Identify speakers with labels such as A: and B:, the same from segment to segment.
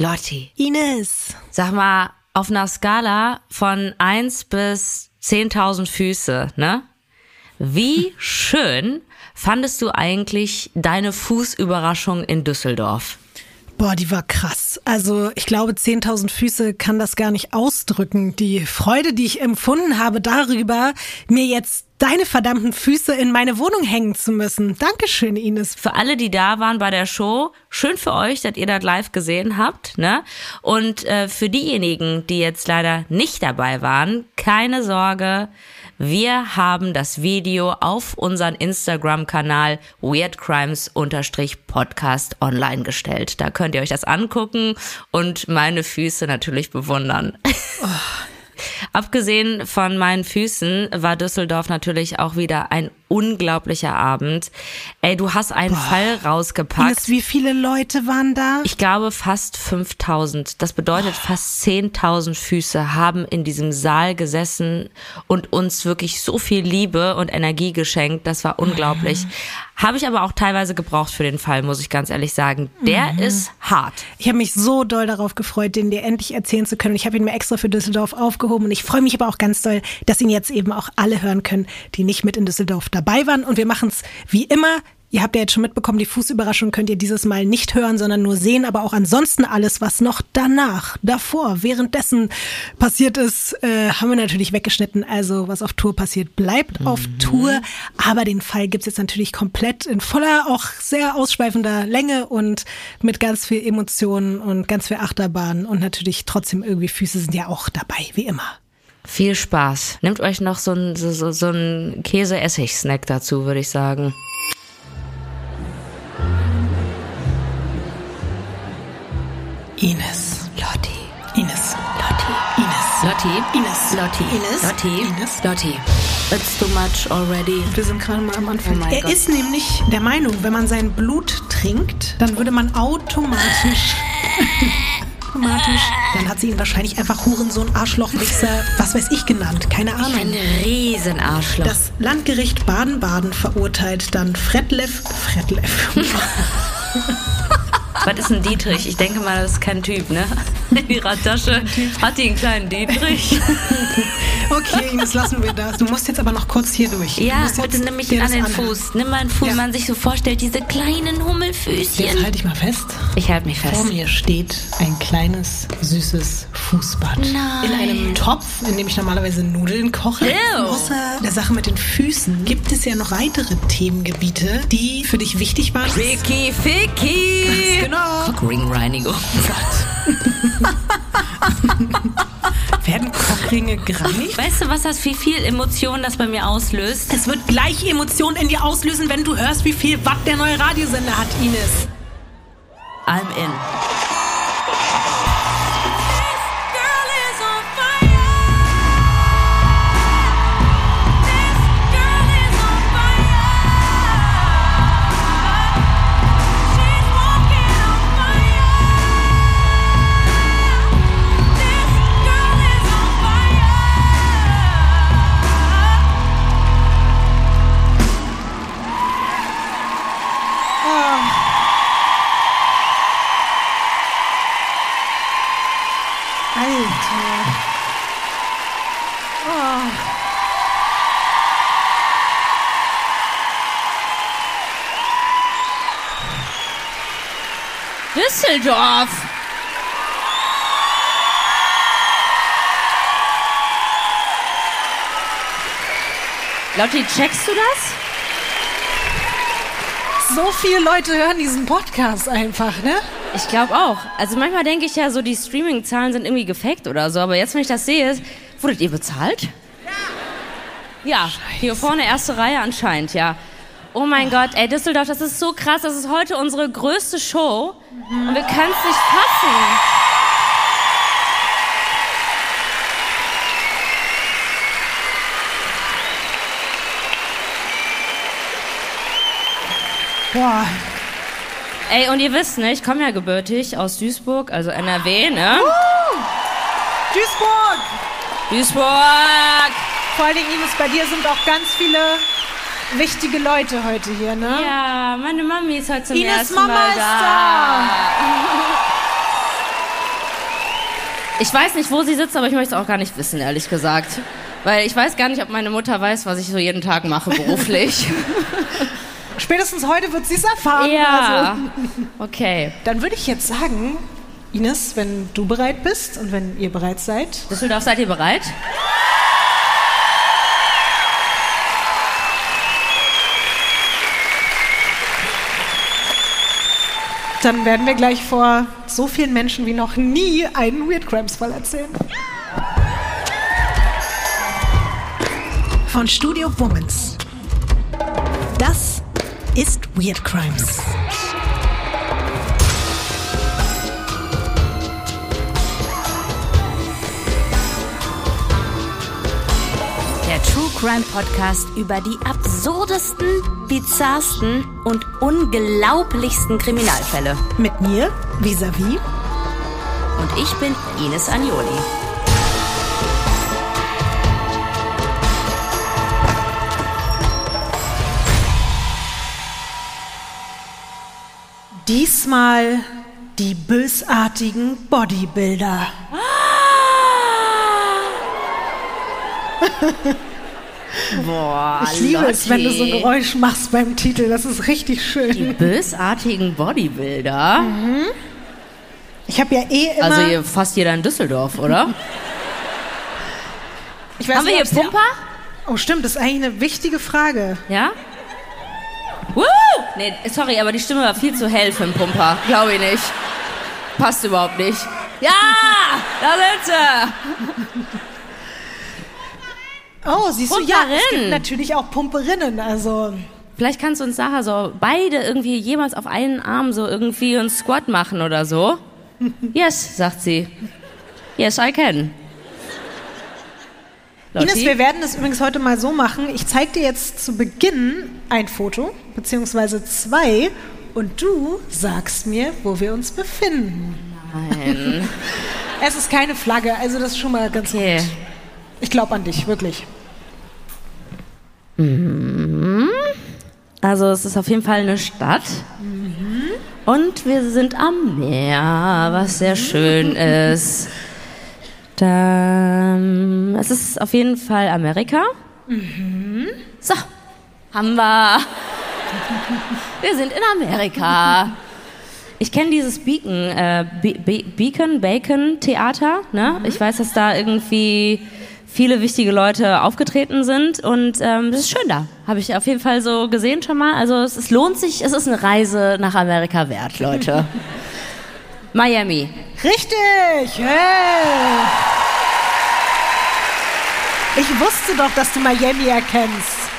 A: Lotti,
B: Ines.
A: sag mal, auf einer Skala von 1 bis 10.000 Füße, ne? Wie schön fandest du eigentlich deine Fußüberraschung in Düsseldorf?
B: Boah, die war krass. Also ich glaube, 10.000 Füße kann das gar nicht ausdrücken. Die Freude, die ich empfunden habe darüber, mir jetzt deine verdammten Füße in meine Wohnung hängen zu müssen. Dankeschön, Ines.
A: Für alle, die da waren bei der Show, schön für euch, dass ihr das live gesehen habt. Ne? Und äh, für diejenigen, die jetzt leider nicht dabei waren, keine Sorge. Wir haben das Video auf unseren Instagram-Kanal weirdcrimes-podcast online gestellt. Da könnt ihr euch das angucken und meine Füße natürlich bewundern. Abgesehen von meinen Füßen war Düsseldorf natürlich auch wieder ein unglaublicher Abend. Ey, du hast einen Fall rausgepackt.
B: Ines, wie viele Leute waren da?
A: Ich glaube fast 5000. Das bedeutet fast 10.000 Füße haben in diesem Saal gesessen und uns wirklich so viel Liebe und Energie geschenkt. Das war unglaublich. Habe ich aber auch teilweise gebraucht für den Fall, muss ich ganz ehrlich sagen. Der ist hart.
B: Ich habe mich so doll darauf gefreut, den dir endlich erzählen zu können. Ich habe ihn mir extra für Düsseldorf aufgehoben und ich freue mich aber auch ganz doll, dass ihn jetzt eben auch alle hören können, die nicht mit in Düsseldorf dabei waren. Und wir machen es wie immer. Ihr habt ja jetzt schon mitbekommen, die Fußüberraschung könnt ihr dieses Mal nicht hören, sondern nur sehen, aber auch ansonsten alles, was noch danach, davor, währenddessen passiert ist, äh, haben wir natürlich weggeschnitten. Also was auf Tour passiert, bleibt auf Tour. Aber den Fall gibt's jetzt natürlich komplett in voller, auch sehr ausschweifender Länge und mit ganz viel Emotionen und ganz viel Achterbahn und natürlich trotzdem irgendwie Füße sind ja auch dabei, wie immer.
A: Viel Spaß. Nehmt euch noch so ein, so, so, so ein Käse-Essig-Snack dazu, würde ich sagen.
B: Ines.
A: Lotti.
B: Ines.
A: Lotti.
B: Ines.
A: Lotti.
B: Ines.
A: Lotti.
B: Ines.
A: Lotti.
B: Ines.
A: Lotti. It's too much already.
B: Wir sind gerade mal am Anfang.
A: Oh
B: er
A: Gott.
B: ist nämlich der Meinung, wenn man sein Blut trinkt, dann würde man automatisch. automatisch. Dann hat sie ihn wahrscheinlich einfach Hurensohn, Arschloch, Wichser, was weiß ich genannt. Keine Ahnung.
A: Ein Riesenarschloch.
B: Das Landgericht Baden-Baden verurteilt dann Fredlev. Fredlev.
A: Was ist ein Dietrich? Ich denke mal, das ist kein Typ, ne? In ihrer Tasche hat die einen kleinen Dietrich.
B: Okay, Ines, lassen wir das. Du musst jetzt aber noch kurz hier durch. Du
A: Ja,
B: jetzt
A: bitte nimm mich an den. Fuß. Nimm meinen Fuß,
B: Ja.
A: man sich so vorstellt, diese kleinen
B: Jetzt
A: Hummelfüßchen.
B: halte ich mal fest.
A: Ich halte mich
B: Vor
A: fest.
B: mir steht ein kleines, süßes Fußbad.
A: Nein.
B: In einem Topf, in dem ich normalerweise Nudeln koche.
A: Ew.
B: Außer der Sache mit den Füßen gibt es ja noch weitere Themengebiete, die für dich wichtig waren.
A: Ficky, Ficky.
B: Genau.
A: Cockringreinigung.
B: Werden Cockringe gereinigt?
A: Weißt du, was das, wie viel Emotionen das bei mir auslöst?
B: Es wird gleich Emotionen in dir auslösen, wenn du hörst, wie viel Watt der neue Radiosender hat, Ines.
A: I'm in. Düsseldorf. Lotti, checkst du das?
B: So viele Leute hören diesen Podcast einfach, ne?
A: Ich glaube auch. Also manchmal denke ich ja so, die Streaming-Zahlen sind irgendwie gefaked oder so, aber jetzt, wenn ich das sehe, wurdet ihr bezahlt? Ja. Ja, hier vorne erste Reihe anscheinend, ja. Oh mein Gott, ey, Düsseldorf, das ist so krass. Das ist heute unsere größte Show und wir können es nicht fassen.
B: Boah.
A: Ey, und ihr wisst, ne, ich komme ja gebürtig aus Duisburg, also NRW, ne?
B: Duisburg!
A: Duisburg!
B: Vor allen Dingen, Ines, bei dir sind auch ganz viele wichtige Leute heute hier, ne?
A: Ja, meine Mami ist heute zum
B: Ines
A: ersten
B: Mama
A: Mal
B: ist
A: da. Ich weiß nicht, wo sie sitzt, aber ich möchte es auch gar nicht wissen, ehrlich gesagt. Weil ich weiß gar nicht, ob meine Mutter weiß, was ich so jeden Tag mache beruflich.
B: Spätestens heute wird sie es erfahren.
A: ja. Okay.
B: Dann würde ich jetzt sagen, Ines, wenn du bereit bist und wenn ihr bereit seid.
A: Düsseldorf, seid ihr bereit?
B: Dann werden wir gleich vor so vielen Menschen wie noch nie einen Weird Crimes Fall erzählen. Von Studio Womans. Das ist Weird Crimes.
A: Der True Crime Podcast über die absurdesten, bizarrsten und unglaublichsten Kriminalfälle.
B: Mit mir, vis-à-vis.
A: Und ich bin Ines Agnoli.
B: Diesmal die bösartigen Bodybuilder.
A: Boah,
B: Ich liebe es, wenn du so ein Geräusch machst beim Titel. Das ist richtig
A: Die
B: schön.
A: bösartigen Bodybuilder.
B: Ich habe ja eh immer.
A: Also fast jeder in Düsseldorf, oder?
B: ich weiß
A: Haben wir hier Pumper?
B: Oh, stimmt, das ist eigentlich eine wichtige Frage.
A: Ja? Woo! Nee, sorry, aber die Stimme war viel zu hell für einen Pumper. Glaube ich nicht. Passt überhaupt nicht. Ja! Da sind sie!
B: Oh, siehst du, ja, es gibt
A: Pumperin.
B: natürlich auch Pumperinnen. Also,
A: Vielleicht kannst du uns nachher so beide irgendwie jemals auf einen Arm so irgendwie einen Squat machen oder so. Yes, sagt sie. Yes, I can.
B: Ines,
A: Lotti?
B: wir werden es übrigens heute mal so machen. Ich zeige dir jetzt zu Beginn ein Foto, beziehungsweise zwei, und du sagst mir, wo wir uns befinden.
A: Nein.
B: Es ist keine Flagge, also das ist schon mal ganz
A: Okay.
B: gut. Ich glaube an dich, wirklich.
A: Also es ist auf jeden Fall eine Stadt. Und wir sind am Meer, was sehr schön ist. Dann, es ist auf jeden Fall Amerika. So, haben wir. Wir sind in Amerika. Ich kenne dieses Beacon, äh, Be Be Beacon, Bacon Theater. Ne? Ich weiß, dass da irgendwie viele wichtige Leute aufgetreten sind und ähm, das ist schön da. Habe ich auf jeden Fall so gesehen schon mal. Also es, es lohnt sich, es ist eine Reise nach Amerika wert, Leute. Miami.
B: Richtig! Hey! Ich wusste doch, dass du Miami erkennst.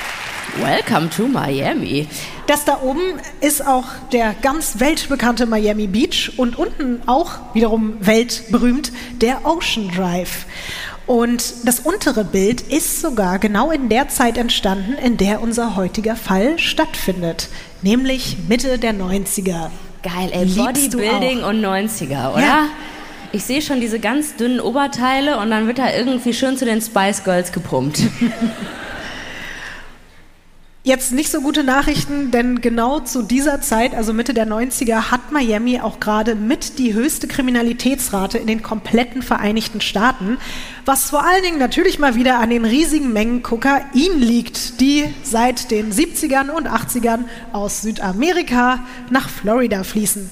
A: Welcome to Miami.
B: Das da oben ist auch der ganz weltbekannte Miami Beach und unten auch wiederum weltberühmt der Ocean Drive. Und das untere Bild ist sogar genau in der Zeit entstanden, in der unser heutiger Fall stattfindet, nämlich Mitte der 90er.
A: Geil, ey,
B: Liebst
A: Bodybuilding und 90er, oder?
B: Ja.
A: Ich sehe schon diese ganz dünnen Oberteile und dann wird da irgendwie schön zu den Spice Girls gepumpt.
B: Jetzt nicht so gute Nachrichten, denn genau zu dieser Zeit, also Mitte der 90er, hat Miami auch gerade mit die höchste Kriminalitätsrate in den kompletten Vereinigten Staaten, was vor allen Dingen natürlich mal wieder an den riesigen Mengen Kokain liegt, die seit den 70ern und 80ern aus Südamerika nach Florida fließen.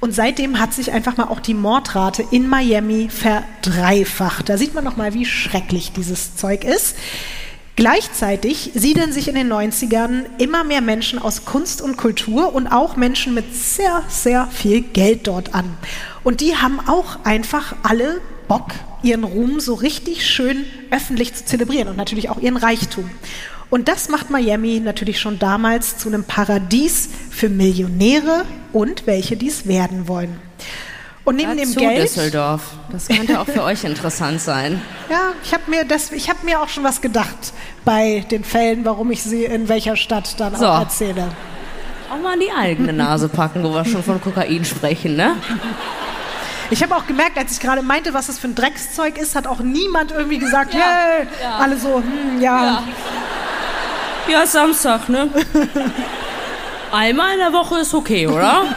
B: Und seitdem hat sich einfach mal auch die Mordrate in Miami verdreifacht. Da sieht man noch mal, wie schrecklich dieses Zeug ist. Gleichzeitig siedeln sich in den 90ern immer mehr Menschen aus Kunst und Kultur und auch Menschen mit sehr, sehr viel Geld dort an. Und die haben auch einfach alle Bock, ihren Ruhm so richtig schön öffentlich zu zelebrieren und natürlich auch ihren Reichtum. Und das macht Miami natürlich schon damals zu einem Paradies für Millionäre und welche dies werden wollen. Und neben dem Geld.
A: Düsseldorf. Das könnte auch für euch interessant sein.
B: Ja, ich habe mir, das- ich hab mir auch schon was gedacht bei den Fällen, warum ich sie in welcher Stadt dann
A: So.
B: auch erzähle.
A: Auch mal an die eigene Nase packen, wo wir schon von Kokain sprechen, ne?
B: Ich habe auch gemerkt, als ich gerade meinte, was das für ein Dreckszeug ist, hat auch niemand irgendwie gesagt, hey, alle so, hm, ja.
A: Ja, ist Samstag, ne? Einmal in der Woche ist okay, oder?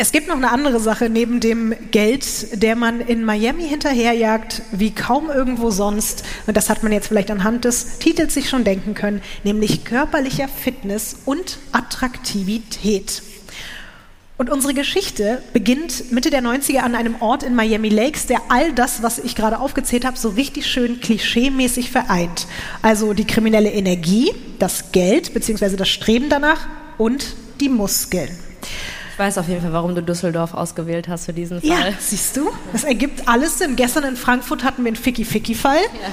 B: Es gibt noch eine andere Sache neben dem Geld, der man in Miami hinterherjagt, wie kaum irgendwo sonst. Und das hat man jetzt vielleicht anhand des Titels sich schon denken können, nämlich körperlicher Fitness und Attraktivität. Und unsere Geschichte beginnt Mitte der 90er an einem Ort in Miami Lakes, der all das, was ich gerade aufgezählt habe, so richtig schön klischeemäßig vereint. Also die kriminelle Energie, das Geld bzw. das Streben danach und die Muskeln.
A: Ich weiß auf jeden Fall, warum du Düsseldorf ausgewählt hast für diesen Fall.
B: Ja, siehst du? Das ergibt alles Sinn. Gestern in Frankfurt hatten wir einen Ficky-Ficky-Fall. Ja.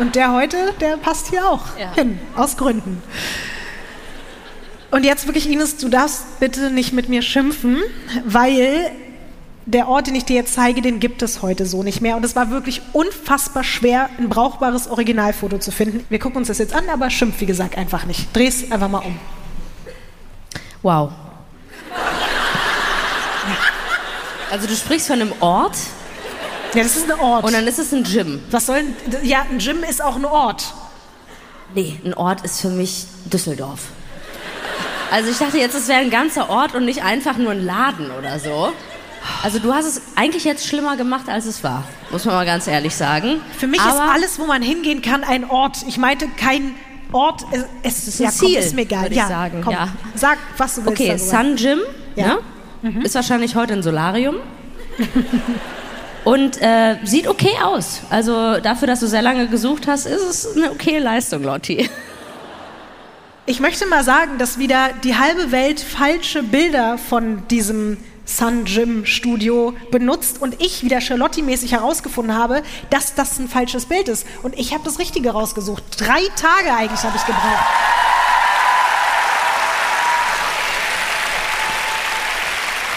B: Und der heute, der passt hier auch ja. hin, aus Gründen. Und jetzt wirklich, Ines, du darfst bitte nicht mit mir schimpfen, weil der Ort, den ich dir jetzt zeige, den gibt es heute so nicht mehr. Und es war wirklich unfassbar schwer, ein brauchbares Originalfoto zu finden. Wir gucken uns das jetzt an, aber schimpf, wie gesagt, einfach nicht. Dreh es einfach mal um.
A: Wow. Also du sprichst von einem Ort?
B: Ja, das ist ein Ort.
A: Und dann ist es ein Gym.
B: Was soll Ja, ein Gym ist auch ein Ort.
A: Nee, ein Ort ist für mich Düsseldorf. Also ich dachte jetzt, es wäre ein ganzer Ort und nicht einfach nur ein Laden oder so. Also du hast es eigentlich jetzt schlimmer gemacht, als es war, muss man mal ganz ehrlich sagen.
B: Für mich Aber ist alles, wo man hingehen kann, ein Ort. Ich meinte kein Ort, es ist ein ja, Ziel, komm, ist mir egal.
A: Ja, sagen. Komm, ja.
B: Sag, was du willst.
A: Okay, Sun Gym ja? ne? mhm. ist wahrscheinlich heute ein Solarium. Und äh, sieht okay aus. Also dafür, dass du sehr lange gesucht hast, ist es eine okay Leistung, Lotti.
B: Ich möchte mal sagen, dass wieder die halbe Welt falsche Bilder von diesem Sun Gym Studio benutzt und ich wieder Charlotte-mäßig herausgefunden habe, dass das ein falsches Bild ist. Und ich habe das Richtige rausgesucht. Drei Tage eigentlich habe ich gebraucht.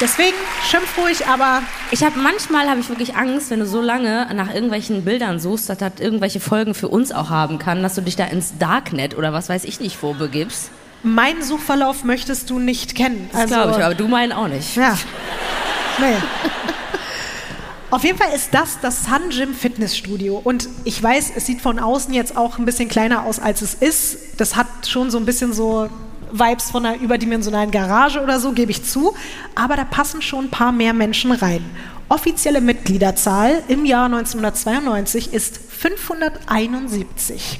B: Deswegen schimpf ruhig, aber
A: ich habe manchmal habe ich wirklich Angst, wenn du so lange nach irgendwelchen Bildern suchst, dass das irgendwelche Folgen für uns auch haben kann, dass du dich da ins Darknet oder was weiß ich nicht vorbegibst.
B: Meinen Suchverlauf möchtest du nicht kennen.
A: Das also, glaube ich, aber du meinen auch nicht.
B: Ja. Nee. Auf jeden Fall ist das das Sun Gym Fitnessstudio. Und ich weiß, es sieht von außen jetzt auch ein bisschen kleiner aus, als es ist. Das hat schon so ein bisschen so Vibes von einer überdimensionalen Garage oder so, gebe ich zu. Aber da passen schon ein paar mehr Menschen rein. Offizielle Mitgliederzahl im Jahr 1992 ist 571.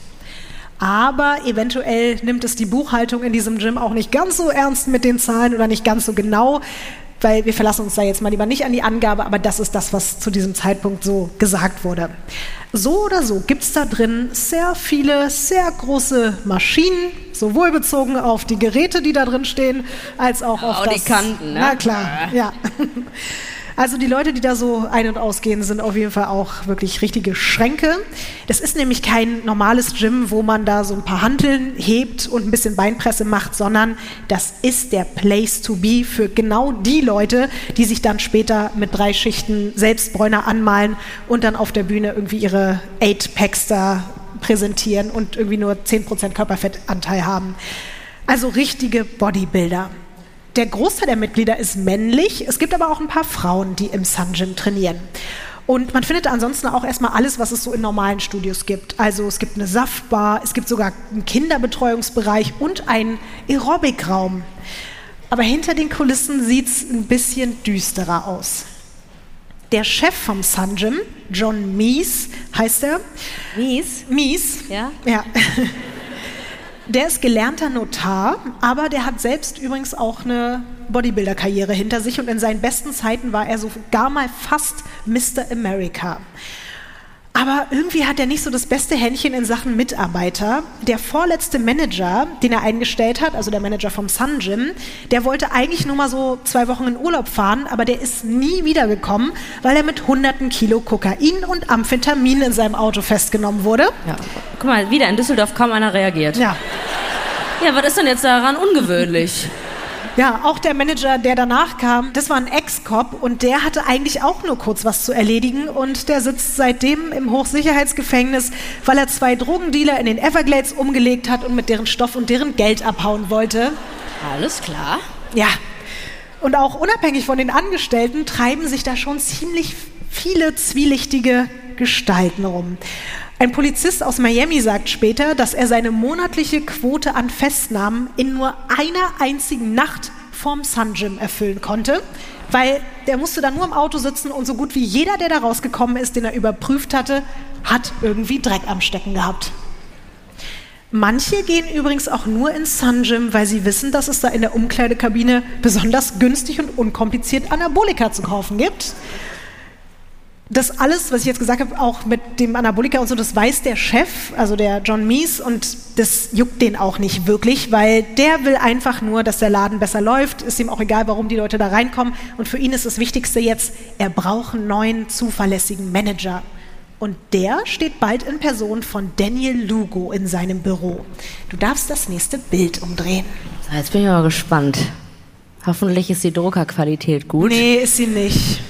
B: Aber eventuell nimmt es die Buchhaltung in diesem Gym auch nicht ganz so ernst mit den Zahlen oder nicht ganz so genau weil wir verlassen uns da jetzt mal lieber nicht an die Angabe, aber das ist das, was zu diesem Zeitpunkt so gesagt wurde. So oder so gibt es da drin sehr viele, sehr große Maschinen, sowohl bezogen auf die Geräte, die da drin stehen, als auch auf
A: oh, das... die Kanten, ne?
B: Na klar, ja. Also die Leute, die da so ein- und ausgehen, sind auf jeden Fall auch wirklich richtige Schränke. Das ist nämlich kein normales Gym, wo man da so ein paar Hanteln hebt und ein bisschen Beinpresse macht, sondern das ist der Place to be für genau die Leute, die sich dann später mit drei Schichten Selbstbräuner anmalen und dann auf der Bühne irgendwie ihre Eight Packs da präsentieren und irgendwie nur 10% Körperfettanteil haben. Also richtige Bodybuilder. Der Großteil der Mitglieder ist männlich. Es gibt aber auch ein paar Frauen, die im Sun Gym trainieren. Und man findet ansonsten auch erstmal alles, was es so in normalen Studios gibt. Also es gibt eine Saftbar, es gibt sogar einen Kinderbetreuungsbereich und einen Aerobic-Raum. Aber hinter den Kulissen sieht es ein bisschen düsterer aus. Der Chef vom Sun Gym, John Mies heißt er.
A: Mies?
B: Mies.
A: Ja.
B: Ja. Der ist gelernter Notar, aber der hat selbst übrigens auch eine Bodybuilder-Karriere hinter sich und in seinen besten Zeiten war er sogar mal fast Mr. America. Aber irgendwie hat er nicht so das beste Händchen in Sachen Mitarbeiter. Der vorletzte Manager, den er eingestellt hat, also der Manager vom Sun Gym, der wollte eigentlich nur mal so zwei Wochen in Urlaub fahren, aber der ist nie wiedergekommen, weil er mit hunderten Kilo Kokain und Amphetamin in seinem Auto festgenommen wurde.
A: Ja. Guck mal, wieder in Düsseldorf kaum einer reagiert.
B: Ja.
A: Ja, was ist denn jetzt daran ungewöhnlich?
B: Ja, auch der Manager, der danach kam, das war ein Ex-Cop und der hatte eigentlich auch nur kurz was zu erledigen und der sitzt seitdem im Hochsicherheitsgefängnis, weil er zwei Drogendealer in den Everglades umgelegt hat und mit deren Stoff und deren Geld abhauen wollte.
A: Alles klar.
B: Ja. Und auch unabhängig von den Angestellten treiben sich da schon ziemlich viele zwielichtige Gestalten rum. Ein Polizist aus Miami sagt später, dass er seine monatliche Quote an Festnahmen in nur einer einzigen Nacht vorm Sun Gym erfüllen konnte, weil der musste dann nur im Auto sitzen und so gut wie jeder, der da rausgekommen ist, den er überprüft hatte, hat irgendwie Dreck am Stecken gehabt. Manche gehen übrigens auch nur ins Sun Gym, weil sie wissen, dass es da in der Umkleidekabine besonders günstig und unkompliziert Anabolika zu kaufen gibt das alles, was ich jetzt gesagt habe, auch mit dem Anabolika und so, das weiß der Chef, also der John Mies, und das juckt den auch nicht wirklich, weil der will einfach nur, dass der Laden besser läuft. Ist ihm auch egal, warum die Leute da reinkommen. Und für ihn ist das Wichtigste jetzt, er braucht einen neuen, zuverlässigen Manager. Und der steht bald in Person von Daniel Lugo in seinem Büro. Du darfst das nächste Bild umdrehen.
A: Jetzt bin ich aber gespannt. Hoffentlich ist die Druckerqualität gut.
B: Nee, ist sie nicht.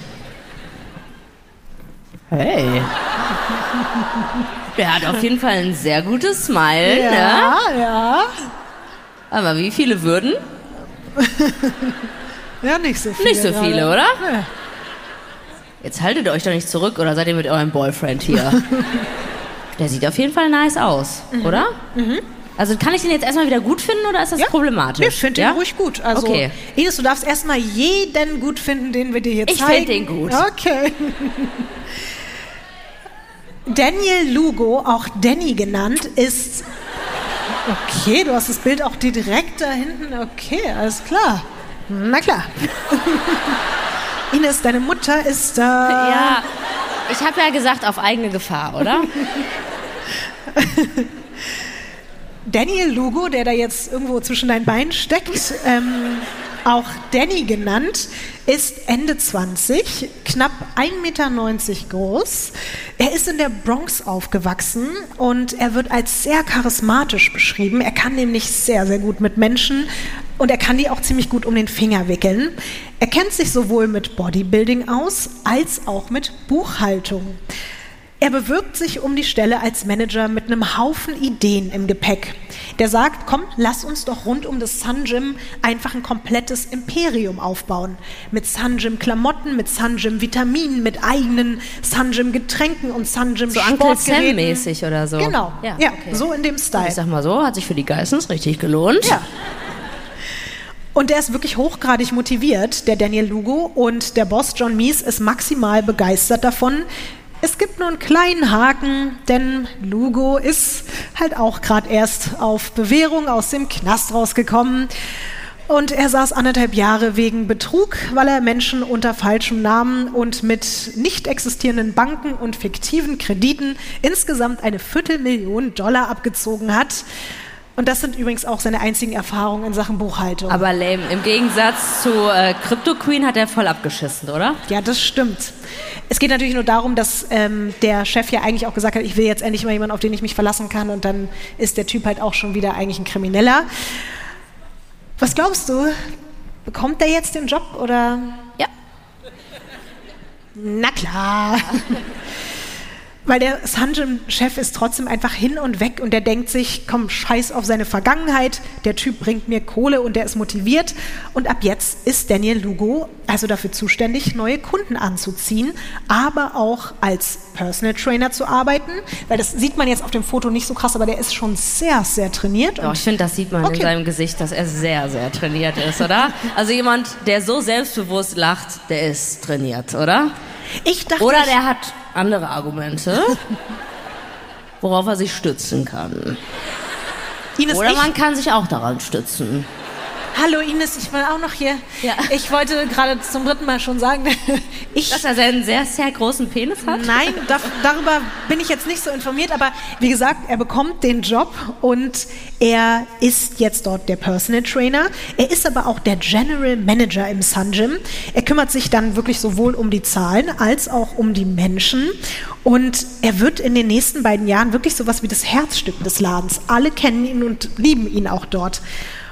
A: Hey. Der hat auf jeden Fall ein sehr gutes Smile.
B: Ja,
A: ne?
B: ja.
A: Aber wie viele würden?
B: ja, nicht so viele.
A: Nicht so viele, oder?
B: Ja.
A: Jetzt haltet euch doch nicht zurück oder seid ihr mit eurem Boyfriend hier? Der sieht auf jeden Fall nice aus, oder? Also kann ich den jetzt erstmal wieder gut finden oder ist das
B: Ja.
A: problematisch?
B: Ich finde
A: ja?
B: den ruhig gut. Also,
A: Okay.
B: Ines, du darfst erstmal jeden gut finden, den wir dir hier
A: Ich
B: zeigen.
A: find den gut.
B: Okay. Daniel Lugo, auch Danny genannt, ist. Okay, du hast das Bild auch direkt da hinten. Okay, alles klar. Na klar. Ines, deine Mutter ist da.
A: Ja, ich habe ja gesagt, auf eigene Gefahr, oder?
B: Daniel Lugo, der da jetzt irgendwo zwischen deinen Beinen steckt, ähm, auch Danny genannt, ist Ende 20, knapp 1,90 Meter groß. Er ist in der Bronx aufgewachsen und er wird als sehr charismatisch beschrieben. Er kann nämlich sehr, sehr gut mit Menschen und er kann die auch ziemlich gut um den Finger wickeln. Er kennt sich sowohl mit Bodybuilding aus als auch mit Buchhaltung. Er bewirbt sich um die Stelle als Manager mit einem Haufen Ideen im Gepäck. Der sagt, komm, lass uns doch rund um das Sun Gym einfach ein komplettes Imperium aufbauen. Mit Sun Gym Klamotten, mit Sun Gym Vitaminen, mit eigenen Sun Gym Getränken und Sun Gym
A: So Uncle
B: Sportgeräten.
A: Sam-mäßig oder so.
B: Genau, ja,
A: ja, okay.
B: so in dem Style.
A: Ich sag mal so, hat sich für die Geissens richtig gelohnt.
B: Ja. Und der ist wirklich hochgradig motiviert, der Daniel Lugo. Und der Boss John Mies ist maximal begeistert davon. Es gibt nur einen kleinen Haken, denn Lugo ist halt auch gerade erst auf Bewährung aus dem Knast rausgekommen. Und er saß anderthalb Jahre wegen Betrug, weil er Menschen unter falschem Namen und mit nicht existierenden Banken und fiktiven Krediten insgesamt eine Viertelmillion Dollar abgezogen hat. Und das sind übrigens auch seine einzigen Erfahrungen in Sachen Buchhaltung.
A: Aber lame. Im Gegensatz zu äh, Crypto Queen hat er voll abgeschissen, oder?
B: Ja, das stimmt. Es geht natürlich nur darum, dass ähm, der Chef ja eigentlich auch gesagt hat, ich will jetzt endlich mal jemanden, auf den ich mich verlassen kann. Und dann ist der Typ halt auch schon wieder eigentlich ein Krimineller. Was glaubst du? Bekommt er jetzt den Job oder?
A: Ja.
B: Na klar. Weil der Sungeon-Chef ist trotzdem einfach hin und weg und der denkt sich, komm, scheiß auf seine Vergangenheit, der Typ bringt mir Kohle und der ist motiviert. Und ab jetzt ist Daniel Lugo also dafür zuständig, neue Kunden anzuziehen, aber auch als Personal Trainer zu arbeiten. Weil das sieht man jetzt auf dem Foto nicht so krass, aber der ist schon sehr, sehr trainiert. Und
A: ich finde, das sieht man
B: Okay.
A: in seinem Gesicht, dass er sehr, sehr trainiert ist, oder? Also jemand, der so selbstbewusst lacht, der ist trainiert, oder?
B: Ich dachte,
A: Oder der hat andere Argumente, worauf er sich stützen kann.
B: Ines,
A: Oder man kann sich auch daran stützen.
B: Hallo Ines, ich bin auch noch hier.
A: Ja.
B: Ich wollte gerade zum dritten Mal schon sagen, ich
A: Dass er seinen sehr, sehr großen Penis hat?
B: Nein, da, darüber bin ich jetzt nicht so informiert, aber wie gesagt, er bekommt den Job und er ist jetzt dort der Personal Trainer. Er ist aber auch der General Manager im Sun Gym. Er kümmert sich dann wirklich sowohl um die Zahlen als auch um die Menschen. Und er wird in den nächsten beiden Jahren wirklich sowas wie das Herzstück des Ladens. Alle kennen ihn und lieben ihn auch dort.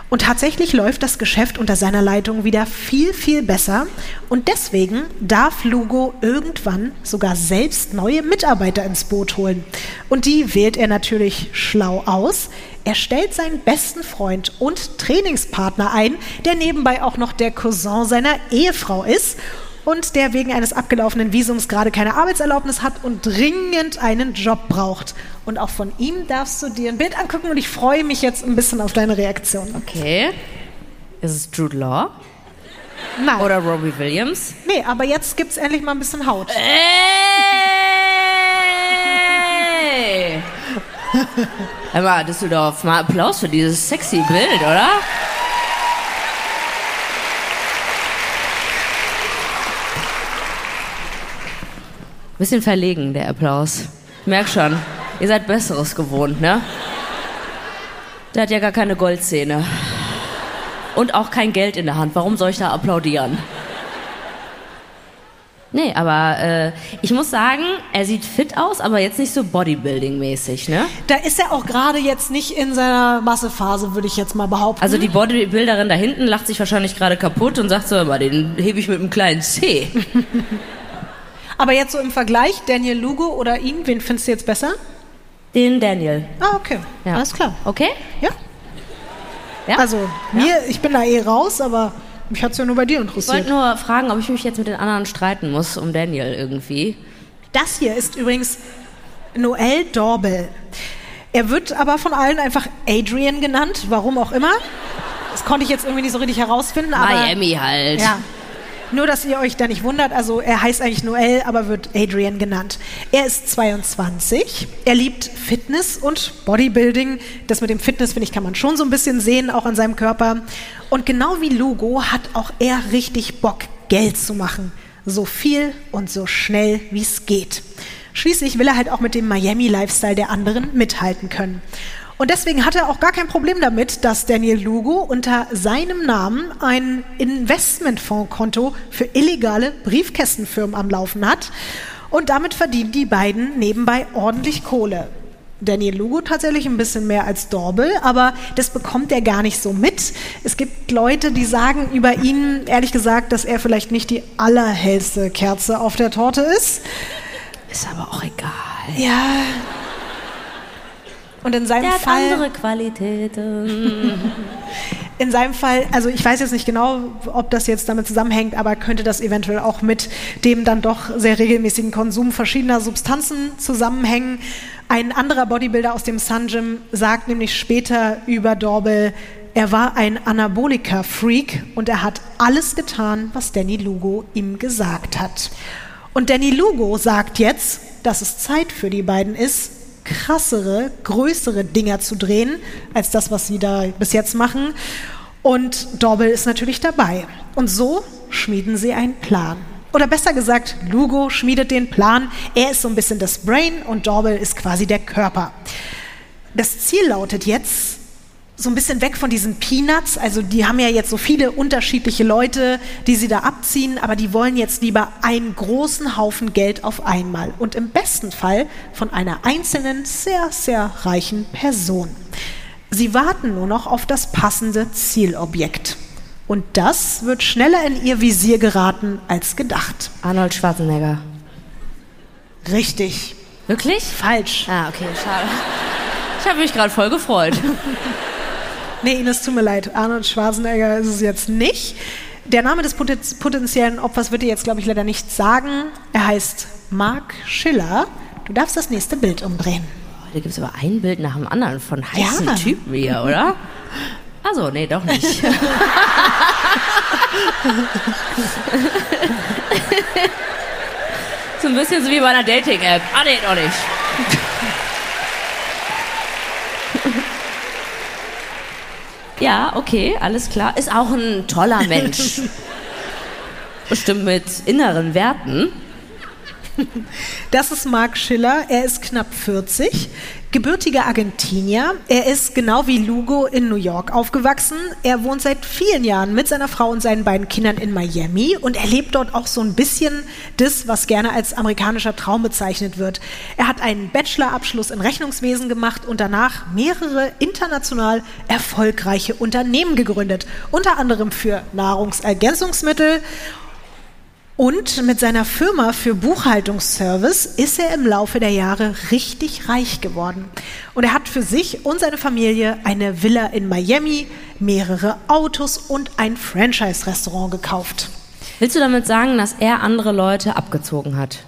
B: Und tatsächlich läuft das Geschäft unter seiner Leitung wieder viel, viel besser. Und deswegen darf Lugo irgendwann sogar selbst neue Mitarbeiter ins Boot holen. Und die wählt er natürlich schlau aus. Er stellt seinen besten Freund und Trainingspartner ein, der nebenbei auch noch der Cousin seiner Ehefrau ist und der wegen eines abgelaufenen Visums gerade keine Arbeitserlaubnis hat und dringend einen Job braucht. Und auch von ihm darfst du dir ein Bild angucken und ich freue mich jetzt ein bisschen auf deine Reaktion.
A: Okay. Ist es Jude Law?
B: Nein.
A: Oder Robbie Williams?
B: Nee, aber jetzt gibt's endlich mal ein bisschen Haut.
A: Ey! Mal, Düsseldorf, mal Applaus für dieses sexy Bild, oder? Bisschen verlegen, der Applaus. Merk schon, ihr seid Besseres gewohnt, ne? Der hat ja gar keine Goldzähne. Und auch kein Geld in der Hand. Warum soll ich da applaudieren? Nee, aber äh, ich muss sagen, er sieht fit aus, aber jetzt nicht so Bodybuilding-mäßig, ne?
B: Da ist er auch gerade jetzt nicht in seiner Massephase, würde ich jetzt mal behaupten.
A: Also die Bodybuilderin da hinten lacht sich wahrscheinlich gerade kaputt und sagt so, aber den hebe ich mit einem kleinen C.
B: aber jetzt so im Vergleich, Daniel Lugo oder ihn, wen findest du jetzt besser?
A: Den Daniel.
B: Ah, okay.
A: Ja.
B: Alles klar.
A: Okay?
B: Ja.
A: Ja?
B: Also, mir, ich bin da eh raus, aber mich hat's ja nur bei dir
A: Ich wollte
B: interessiert.
A: nur fragen, ob ich mich jetzt mit den anderen streiten muss um Daniel irgendwie.
B: Das hier ist übrigens Noel Dorbel. Er wird aber von allen einfach Adrian genannt, warum auch immer. Das konnte ich jetzt irgendwie nicht so richtig herausfinden, aber
A: Miami halt.
B: ja. Nur, dass ihr euch da nicht wundert, also er heißt eigentlich Noel, aber wird Adrian genannt. Er ist 22, er liebt Fitness und Bodybuilding. Das mit dem Fitness, finde ich, kann man schon so ein bisschen sehen, auch an seinem Körper. Und genau wie Lugo hat auch er richtig Bock, Geld zu machen. So viel und so schnell, wie es geht. Schließlich will er halt auch mit dem Miami-Lifestyle der anderen mithalten können. Und deswegen hat er auch gar kein Problem damit, dass Daniel Lugo unter seinem Namen ein Investmentfondskonto für illegale Briefkästenfirmen am Laufen hat. Und damit verdienen die beiden nebenbei ordentlich Kohle. Daniel Lugo tatsächlich ein bisschen mehr als Dorbel, aber das bekommt er gar nicht so mit. Es gibt Leute, die sagen über ihn, ehrlich gesagt, dass er vielleicht nicht die allerhellste Kerze auf der Torte ist.
A: Ist aber auch egal.
B: Ja. Und in seinem
A: Der hat
B: Fall.
A: andere Qualitäten.
B: In seinem Fall, also ich weiß jetzt nicht genau, ob das jetzt damit zusammenhängt, aber könnte das eventuell auch mit dem dann doch sehr regelmäßigen Konsum verschiedener Substanzen zusammenhängen. Ein anderer Bodybuilder aus dem Sun Gym sagt nämlich später über Dorbel, er war ein Anabolika-Freak und er hat alles getan, was Danny Lugo ihm gesagt hat. Und Danny Lugo sagt jetzt, dass es Zeit für die beiden ist, krassere, größere Dinger zu drehen, als das, was sie da bis jetzt machen. Und Dorbel ist natürlich dabei. Und so schmieden sie einen Plan. Oder besser gesagt, Lugo schmiedet den Plan. Er ist so ein bisschen das Brain und Dorbel ist quasi der Körper. Das Ziel lautet jetzt, so ein bisschen weg von diesen Peanuts. Also die haben ja jetzt so viele unterschiedliche Leute, die sie da abziehen, aber die wollen jetzt lieber einen großen Haufen Geld auf einmal und im besten Fall von einer einzelnen, sehr, sehr reichen Person. Sie warten nur noch auf das passende Zielobjekt. Und das wird schneller in ihr Visier geraten als gedacht.
A: Arnold Schwarzenegger.
B: Richtig.
A: Wirklich?
B: Falsch.
A: Ah, okay, schade. Ich habe mich gerade voll gefreut.
B: Nee, Ines, tut mir leid. Arnold Schwarzenegger ist es jetzt nicht. Der Name des poten- potenziellen Opfers wird dir jetzt, glaube ich, leider nicht sagen. Er heißt Mark Schiller. Du darfst das nächste Bild umdrehen.
A: Da gibt es aber ein Bild nach dem anderen von heißen
B: Ja.
A: Typen hier, oder? Also, nee, doch nicht. so ein bisschen so wie bei einer Dating-App. Ah, nee, doch nicht. Ja, okay, alles klar. Ist auch ein toller Mensch. Bestimmt mit inneren Werten.
B: Das ist Mark Schiller. Er ist knapp 40, gebürtiger Argentinier. Er ist genau wie Lugo in New York aufgewachsen. Er wohnt seit vielen Jahren mit seiner Frau und seinen beiden Kindern in Miami und er lebt dort auch so ein bisschen das, was gerne als amerikanischer Traum bezeichnet wird. Er hat einen Bachelorabschluss in Rechnungswesen gemacht und danach mehrere international erfolgreiche Unternehmen gegründet, unter anderem für Nahrungsergänzungsmittel und mit seiner Firma für Buchhaltungsservice ist er im Laufe der Jahre richtig reich geworden. Und er hat für sich und seine Familie eine Villa in Miami, mehrere Autos und ein Franchise-Restaurant gekauft.
A: Willst du damit sagen, dass er andere Leute abgezogen hat?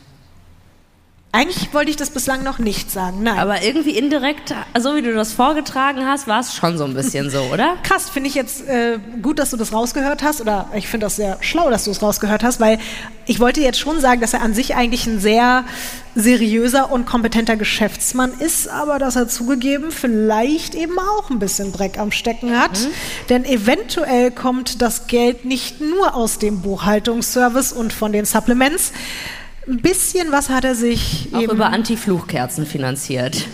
B: Eigentlich wollte ich das bislang noch nicht sagen, nein.
A: Aber irgendwie indirekt, so wie du das vorgetragen hast, war es schon so ein bisschen so, oder?
B: Krass, finde ich jetzt äh, gut, dass du das rausgehört hast oder ich finde das sehr schlau, dass du es rausgehört hast, weil ich wollte jetzt schon sagen, dass er an sich eigentlich ein sehr seriöser und kompetenter Geschäftsmann ist, aber dass er zugegeben vielleicht eben auch ein bisschen Dreck am Stecken hat. Mhm. Denn eventuell kommt das Geld nicht nur aus dem Buchhaltungsservice und von den Supplements, ein bisschen was hat er sich
A: auch über Anti-Fluchkerzen finanziert.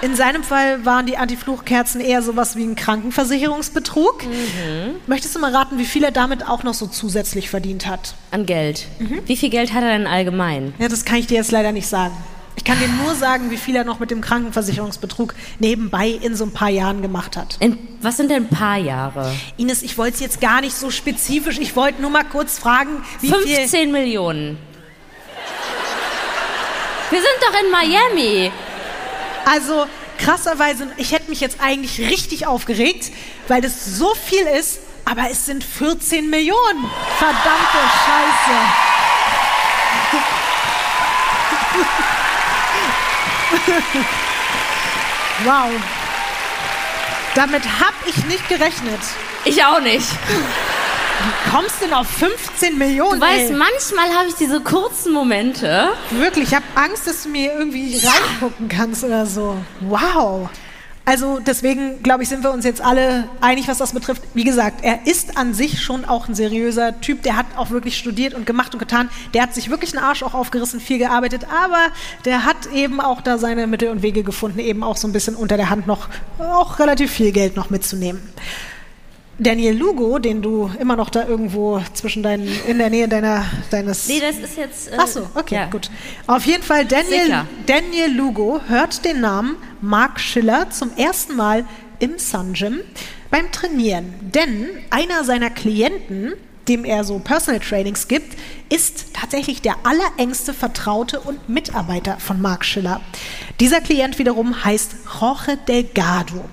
B: In seinem Fall waren die Anti-Fluchkerzen eher sowas wie ein Krankenversicherungsbetrug. Mhm. Möchtest du mal raten, wie viel er damit auch noch so zusätzlich verdient hat?
A: An Geld. Mhm. Wie viel Geld hat er denn allgemein?
B: Ja, das kann ich dir jetzt leider nicht sagen. Ich kann dir nur sagen, wie viel er noch mit dem Krankenversicherungsbetrug nebenbei in so ein paar Jahren gemacht hat.
A: In, was sind denn ein paar Jahre?
B: Ines, ich wollte es jetzt gar nicht so spezifisch. Ich wollte nur mal kurz fragen,
A: wie 15 viel. 15 Millionen. Wir sind doch in Miami.
B: Also krasserweise, ich hätte mich jetzt eigentlich richtig aufgeregt, weil das so viel ist, aber es sind 14 Millionen. Verdammte Scheiße. wow. Damit habe ich nicht gerechnet.
A: Ich auch nicht.
B: Wie kommst du denn auf 15 Millionen?
A: Du weißt, ey? manchmal habe ich diese kurzen Momente.
B: Wirklich, ich habe Angst, dass du mir irgendwie reingucken kannst oder so. Wow. Also deswegen, glaube ich, sind wir uns jetzt alle einig, was das betrifft. Wie gesagt, er ist an sich schon auch ein seriöser Typ. Der hat auch wirklich studiert und gemacht und getan. Der hat sich wirklich einen Arsch auch aufgerissen, viel gearbeitet. Aber der hat eben auch da seine Mittel und Wege gefunden, eben auch so ein bisschen unter der Hand noch auch relativ viel Geld noch mitzunehmen. Daniel Lugo, den du immer noch da irgendwo zwischen deinen, in der Nähe deiner, deines.
A: Nee, das ist jetzt.
B: Äh, Ach so, okay, ja. gut. Auf jeden Fall, Daniel, Daniel Lugo hört den Namen Mark Schiller zum ersten Mal im Sun Gym beim Trainieren. Denn einer seiner Klienten, dem er so Personal Trainings gibt, ist tatsächlich der allerengste Vertraute und Mitarbeiter von Mark Schiller. Dieser Klient wiederum heißt Jorge Delgado.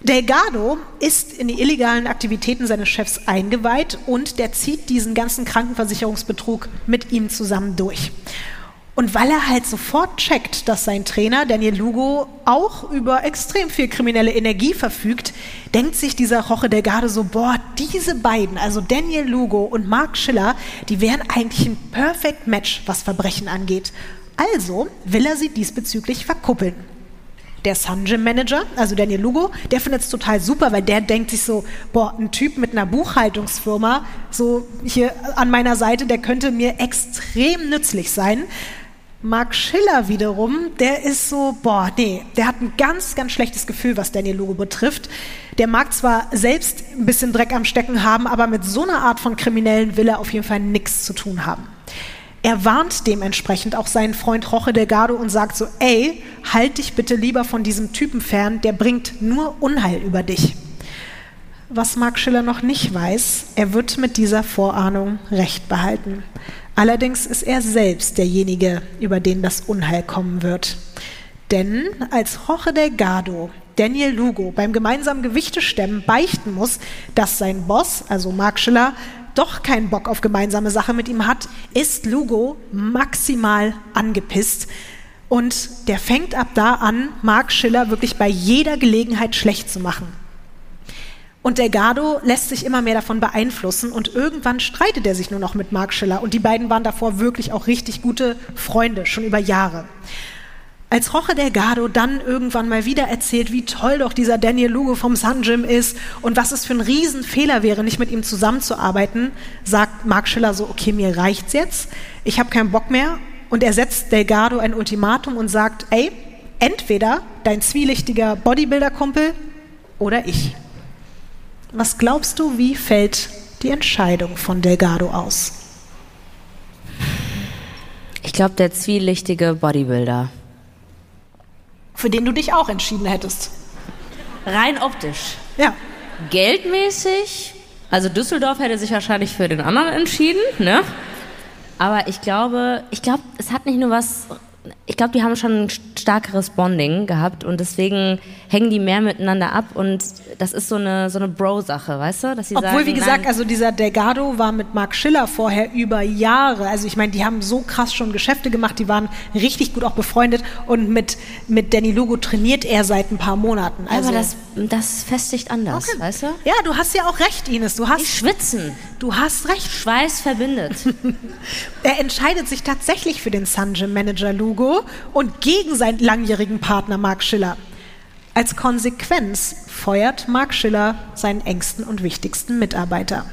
B: Delgado ist in die illegalen Aktivitäten seines Chefs eingeweiht und der zieht diesen ganzen Krankenversicherungsbetrug mit ihm zusammen durch. Und weil er halt sofort checkt, dass sein Trainer Daniel Lugo auch über extrem viel kriminelle Energie verfügt, denkt sich dieser Roche Delgado so, boah, diese beiden, also Daniel Lugo und Mark Schiller, die wären eigentlich ein Perfect Match, was Verbrechen angeht. Also will er sie diesbezüglich verkuppeln der Sun Manager, also Daniel Lugo, der findet es total super, weil der denkt sich so, boah, ein Typ mit einer Buchhaltungsfirma, so hier an meiner Seite, der könnte mir extrem nützlich sein. Mark Schiller wiederum, der ist so, boah, nee, der hat ein ganz, ganz schlechtes Gefühl, was Daniel Lugo betrifft. Der mag zwar selbst ein bisschen Dreck am Stecken haben, aber mit so einer Art von Kriminellen will er auf jeden Fall nichts zu tun haben. Er warnt dementsprechend auch seinen Freund Roche Delgado und sagt so, ey, halt dich bitte lieber von diesem Typen fern, der bringt nur Unheil über dich. Was Mark Schiller noch nicht weiß, er wird mit dieser Vorahnung Recht behalten. Allerdings ist er selbst derjenige, über den das Unheil kommen wird. Denn als Jorge Delgado Daniel Lugo beim gemeinsamen Gewichtestemmen beichten muss, dass sein Boss, also Mark Schiller, doch keinen Bock auf gemeinsame Sache mit ihm hat, ist Lugo maximal angepisst. Und der fängt ab da an, Mark Schiller wirklich bei jeder Gelegenheit schlecht zu machen. Und Delgado lässt sich immer mehr davon beeinflussen und irgendwann streitet er sich nur noch mit Mark Schiller und die beiden waren davor wirklich auch richtig gute Freunde, schon über Jahre. Als Roche Delgado dann irgendwann mal wieder erzählt, wie toll doch dieser Daniel Lugo vom Sun Gym ist und was es für ein Riesenfehler wäre, nicht mit ihm zusammenzuarbeiten, sagt Mark Schiller so, okay, mir reicht's jetzt, ich habe keinen Bock mehr und er setzt Delgado ein Ultimatum und sagt, ey, entweder dein zwielichtiger Bodybuilder-Kumpel oder ich. Was glaubst du, wie fällt die Entscheidung von Delgado aus?
A: Ich glaube, der zwielichtige Bodybuilder
B: für den du dich auch entschieden hättest.
A: Rein optisch.
B: Ja.
A: Geldmäßig, also Düsseldorf hätte sich wahrscheinlich für den anderen entschieden, ne? Aber ich glaube, ich glaube, es hat nicht nur was ich glaube, die haben schon ein starkeres Bonding gehabt und deswegen hängen die mehr miteinander ab und das ist so eine, so eine Bro-Sache, weißt du?
B: Obwohl, sagen, wie gesagt, also dieser Delgado war mit Mark Schiller vorher über Jahre, also ich meine, die haben so krass schon Geschäfte gemacht, die waren richtig gut auch befreundet und mit, mit Danny Lugo trainiert er seit ein paar Monaten.
A: Also, Aber das, das festigt anders, okay. weißt du?
B: Ja, du hast ja auch recht, Ines. Du hast,
A: die schwitzen.
B: Du hast recht.
A: Schweiß verbindet.
B: er entscheidet sich tatsächlich für den Sanjim Manager Lugo und gegen seinen langjährigen Partner Mark Schiller. Als Konsequenz feuert Mark Schiller seinen engsten und wichtigsten Mitarbeiter.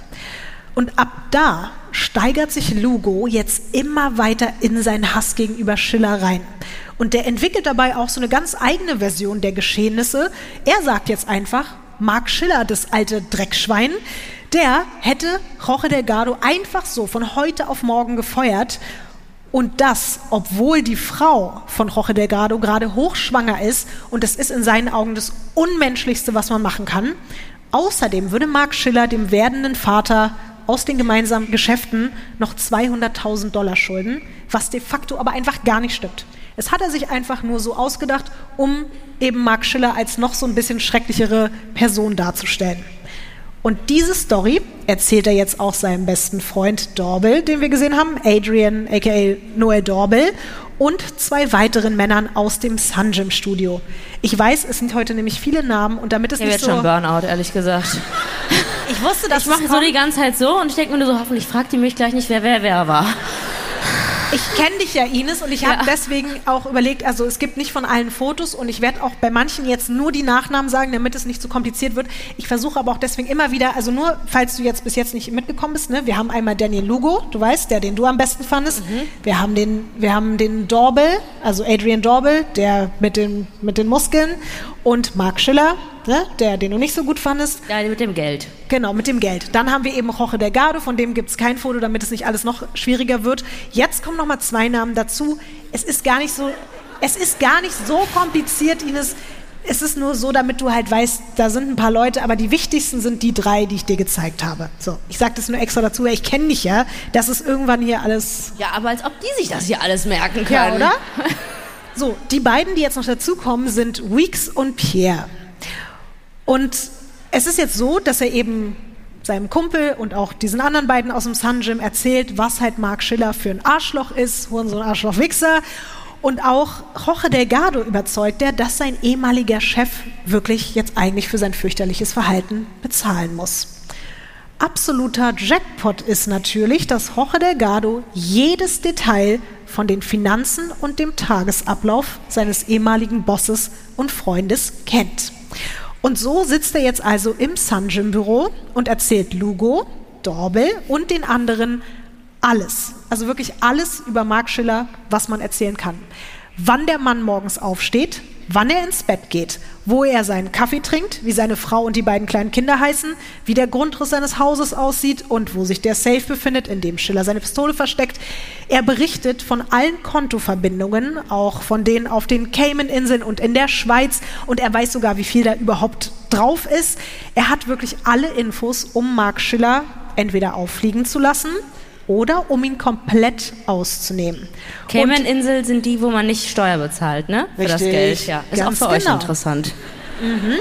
B: Und ab da steigert sich Lugo jetzt immer weiter in seinen Hass gegenüber Schiller rein. Und der entwickelt dabei auch so eine ganz eigene Version der Geschehnisse. Er sagt jetzt einfach, Mark Schiller, das alte Dreckschwein, der hätte Jorge Delgado einfach so von heute auf morgen gefeuert. Und das, obwohl die Frau von Jorge Delgado gerade hochschwanger ist. Und das ist in seinen Augen das Unmenschlichste, was man machen kann. Außerdem würde Mark Schiller dem werdenden Vater aus den gemeinsamen Geschäften noch 200.000 Dollar schulden, was de facto aber einfach gar nicht stimmt. Es hat er sich einfach nur so ausgedacht, um eben Mark Schiller als noch so ein bisschen schrecklichere Person darzustellen. Und diese Story erzählt er jetzt auch seinem besten Freund Dorbel, den wir gesehen haben, Adrian aka Noel Dorbel und zwei weiteren Männern aus dem Sunjim Studio. Ich weiß, es sind heute nämlich viele Namen und damit es
A: ich
B: nicht
A: so... schon Burnout, ehrlich gesagt.
B: ich wusste, dass
A: Ich mache so die ganze Zeit so und ich denke mir nur so, hoffentlich fragt die mich gleich nicht, wer wer wer war.
B: Ich kenne dich ja, Ines, und ich ja. habe deswegen auch überlegt, also es gibt nicht von allen Fotos und ich werde auch bei manchen jetzt nur die Nachnamen sagen, damit es nicht zu so kompliziert wird. Ich versuche aber auch deswegen immer wieder, also nur, falls du jetzt bis jetzt nicht mitgekommen bist, ne, wir haben einmal Daniel Lugo, du weißt, der, den du am besten fandest. Mhm. Wir haben den, wir haben den Dorbel, also Adrian Dorbel, der mit den, mit den Muskeln und Mark Schiller, ne, der, den du nicht so gut fandest.
A: Ja, mit dem Geld.
B: Genau, mit dem Geld. Dann haben wir eben Jorge Delgado, von dem gibt es kein Foto, damit es nicht alles noch schwieriger wird. Jetzt kommen noch mal zwei Namen dazu. Es ist gar nicht so, es ist gar nicht so kompliziert, Ines. Es ist nur so, damit du halt weißt, da sind ein paar Leute, aber die wichtigsten sind die drei, die ich dir gezeigt habe. So, ich sage das nur extra dazu, ich kenne dich ja. Das ist irgendwann hier alles.
A: Ja, aber als ob die sich das hier alles merken können. Ja,
B: oder? So, die beiden, die jetzt noch dazukommen, sind Weeks und Pierre. Und es ist jetzt so, dass er eben seinem Kumpel und auch diesen anderen beiden aus dem Sun Gym erzählt, was halt Mark Schiller für ein Arschloch ist, Hurensohn, Arschloch, Wichser. Und auch Jorge Delgado überzeugt er, dass sein ehemaliger Chef wirklich jetzt eigentlich für sein fürchterliches Verhalten bezahlen muss. Absoluter Jackpot ist natürlich, dass Jorge Delgado jedes Detail von den Finanzen und dem Tagesablauf seines ehemaligen Bosses und Freundes kennt. Und so sitzt er jetzt also im Sunjim-Büro und erzählt Lugo, Dorbel und den anderen alles. Also wirklich alles über Mark Schiller, was man erzählen kann. Wann der Mann morgens aufsteht, wann er ins Bett geht, wo er seinen Kaffee trinkt, wie seine Frau und die beiden kleinen Kinder heißen, wie der Grundriss seines Hauses aussieht und wo sich der Safe befindet, in dem Schiller seine Pistole versteckt. Er berichtet von allen Kontoverbindungen, auch von denen auf den Cayman-Inseln und in der Schweiz und er weiß sogar, wie viel da überhaupt drauf ist. Er hat wirklich alle Infos, um Mark Schiller entweder auffliegen zu lassen oder um ihn komplett auszunehmen.
A: Cayman-Inseln sind die, wo man nicht Steuer bezahlt, ne? Für das Geld. Ja, ist auch für genau. euch interessant. Mhm.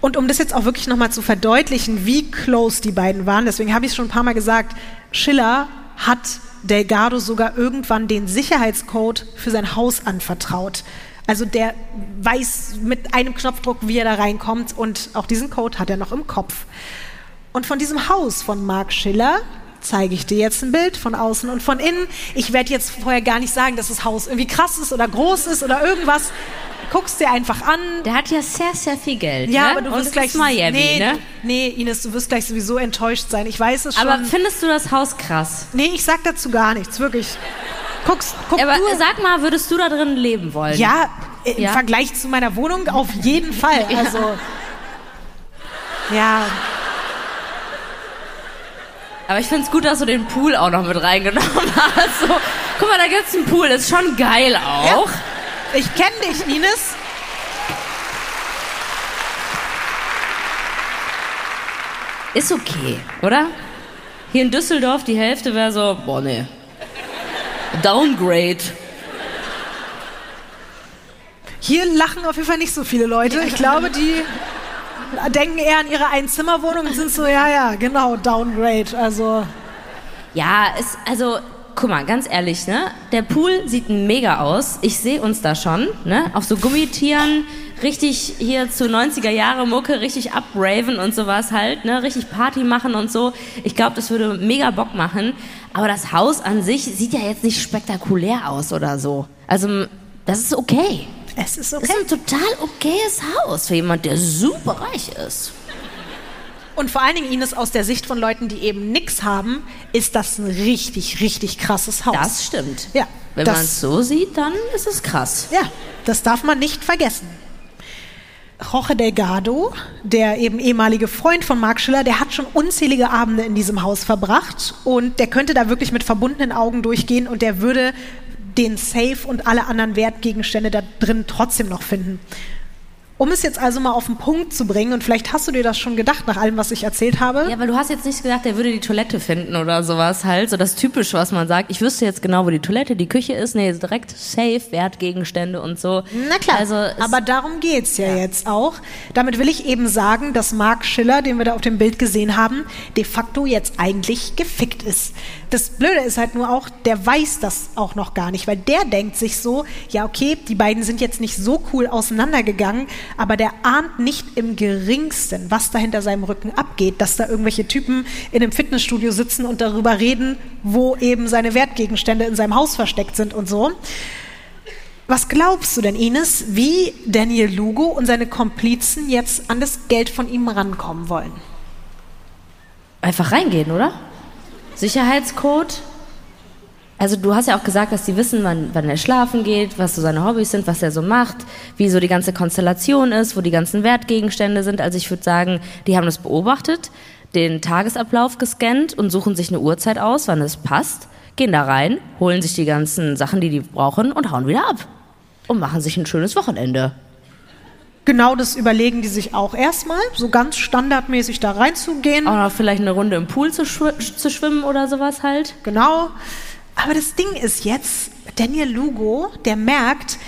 B: Und um das jetzt auch wirklich nochmal zu verdeutlichen, wie close die beiden waren, deswegen habe ich es schon ein paar Mal gesagt, Schiller hat Delgado sogar irgendwann den Sicherheitscode für sein Haus anvertraut. Also der weiß mit einem Knopfdruck, wie er da reinkommt und auch diesen Code hat er noch im Kopf. Und von diesem Haus von Mark Schiller zeige ich dir jetzt ein Bild von außen und von innen. Ich werde jetzt vorher gar nicht sagen, dass das Haus irgendwie krass ist oder groß ist oder irgendwas. Guckst dir einfach an.
A: Der hat ja sehr, sehr viel Geld.
B: Ja,
A: ne?
B: aber du wirst gleich.
A: Miami, nee, ne?
B: nee, Ines, du wirst gleich sowieso enttäuscht sein. Ich weiß es schon.
A: Aber findest du das Haus krass?
B: Nee, ich sag dazu gar nichts, wirklich. Guckst, guck
A: aber du. sag mal, würdest du da drin leben wollen?
B: Ja, im ja? Vergleich zu meiner Wohnung auf jeden Fall. Also. ja. ja.
A: Aber ich finde es gut, dass du den Pool auch noch mit reingenommen hast. So, guck mal, da gibt es einen Pool. Das ist schon geil auch. Ja.
B: Ich kenne dich, Ines.
A: Ist okay, oder? Hier in Düsseldorf, die Hälfte wäre so, boah, nee. Downgrade.
B: Hier lachen auf jeden Fall nicht so viele Leute. Ich glaube, die denken eher an ihre Einzimmerwohnung und sind so, ja, ja, genau, Downgrade. Also.
A: Ja, es, also, guck mal, ganz ehrlich, ne? Der Pool sieht mega aus. Ich sehe uns da schon, ne? Auf so Gummitieren, richtig hier zu 90er Jahre Mucke, richtig abraven und sowas halt, ne? Richtig Party machen und so. Ich glaube, das würde mega Bock machen. Aber das Haus an sich sieht ja jetzt nicht spektakulär aus oder so. Also, das ist okay.
B: Es ist okay.
A: Das ist ein total okayes Haus für jemand, der super reich ist.
B: Und vor allen Dingen, Ines, aus der Sicht von Leuten, die eben nichts haben, ist das ein richtig, richtig krasses Haus.
A: Das stimmt.
B: Ja.
A: Wenn man es so sieht, dann ist es krass.
B: Ja, das darf man nicht vergessen. Jorge Delgado, der eben ehemalige Freund von Mark Schiller, der hat schon unzählige Abende in diesem Haus verbracht und der könnte da wirklich mit verbundenen Augen durchgehen und der würde den Safe und alle anderen Wertgegenstände da drin trotzdem noch finden. Um es jetzt also mal auf den Punkt zu bringen, und vielleicht hast du dir das schon gedacht nach allem, was ich erzählt habe.
A: Ja, weil du hast jetzt nicht gesagt, er würde die Toilette finden oder sowas halt. So das Typische, was man sagt. Ich wüsste jetzt genau, wo die Toilette, die Küche ist. Nee, direkt safe, Wertgegenstände und so.
B: Na klar, also aber darum geht's ja, ja jetzt auch. Damit will ich eben sagen, dass Mark Schiller, den wir da auf dem Bild gesehen haben, de facto jetzt eigentlich gefickt ist. Das Blöde ist halt nur auch, der weiß das auch noch gar nicht, weil der denkt sich so, ja okay, die beiden sind jetzt nicht so cool auseinandergegangen, aber der ahnt nicht im geringsten, was da hinter seinem Rücken abgeht, dass da irgendwelche Typen in einem Fitnessstudio sitzen und darüber reden, wo eben seine Wertgegenstände in seinem Haus versteckt sind und so. Was glaubst du denn, Ines, wie Daniel Lugo und seine Komplizen jetzt an das Geld von ihm rankommen wollen?
A: Einfach reingehen, oder? Sicherheitscode, also du hast ja auch gesagt, dass die wissen, wann, wann er schlafen geht, was so seine Hobbys sind, was er so macht, wie so die ganze Konstellation ist, wo die ganzen Wertgegenstände sind. Also ich würde sagen, die haben das beobachtet, den Tagesablauf gescannt und suchen sich eine Uhrzeit aus, wann es passt, gehen da rein, holen sich die ganzen Sachen, die die brauchen und hauen wieder ab. Und machen sich ein schönes Wochenende.
B: Genau das überlegen die sich auch erstmal, so ganz standardmäßig da reinzugehen.
A: Auch noch vielleicht eine Runde im Pool zu, schw zu schwimmen oder sowas halt.
B: Genau. Aber das Ding ist jetzt, Daniel Lugo, der merkt,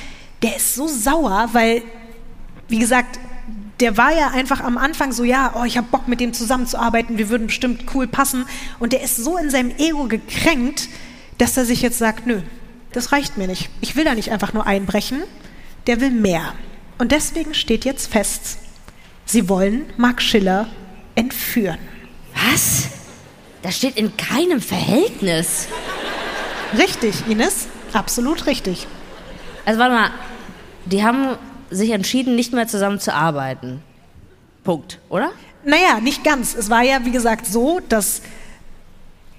B: der ist so sauer, weil, wie gesagt, der war ja einfach am Anfang so, ja, oh, ich habe Bock mit dem zusammenzuarbeiten, wir würden bestimmt cool passen. Und der ist so in seinem Ego gekränkt, dass er sich jetzt sagt, nö, das reicht mir nicht. Ich will da nicht einfach nur einbrechen, der will mehr. Und deswegen steht jetzt fest, sie wollen Mark Schiller entführen.
A: Was? Das steht in keinem Verhältnis.
B: Richtig, Ines, absolut richtig.
A: Also warte mal, die haben sich entschieden, nicht mehr zusammen zu arbeiten. Punkt, oder?
B: Naja, nicht ganz. Es war ja, wie gesagt, so, dass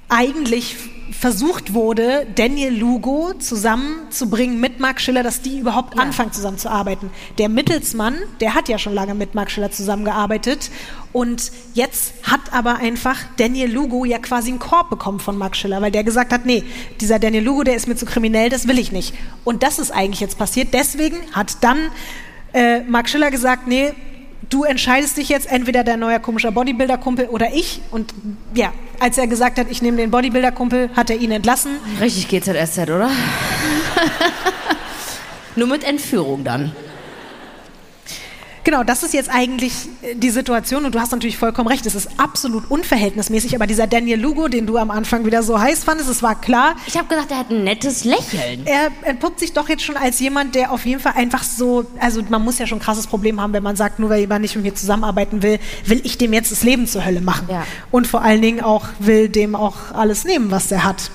B: eigentlich versucht wurde, Daniel Lugo zusammenzubringen mit Mark Schiller, dass die überhaupt ja. anfangen zusammenzuarbeiten. Der Mittelsmann, der hat ja schon lange mit Mark Schiller zusammengearbeitet und jetzt hat aber einfach Daniel Lugo ja quasi einen Korb bekommen von Mark Schiller, weil der gesagt hat, nee, dieser Daniel Lugo, der ist mir zu kriminell, das will ich nicht. Und das ist eigentlich jetzt passiert. Deswegen hat dann äh, Mark Schiller gesagt, nee, du entscheidest dich jetzt entweder dein neuer komischer Bodybuilder-Kumpel oder ich. Und ja, als er gesagt hat, ich nehme den Bodybuilder-Kumpel, hat er ihn entlassen.
A: Richtig GZSZ, oder? Nur mit Entführung dann.
B: Genau, das ist jetzt eigentlich äh, die Situation und du hast natürlich vollkommen recht, es ist absolut unverhältnismäßig, aber dieser Daniel Lugo, den du am Anfang wieder so heiß fandest, es war klar.
A: Ich habe gesagt, er hat ein nettes Lächeln.
B: Er entpuppt sich doch jetzt schon als jemand, der auf jeden Fall einfach so, also man muss ja schon ein krasses Problem haben, wenn man sagt, nur weil jemand nicht mit mir zusammenarbeiten will, will ich dem jetzt das Leben zur Hölle machen. Ja. Und vor allen Dingen auch will dem auch alles nehmen, was der hat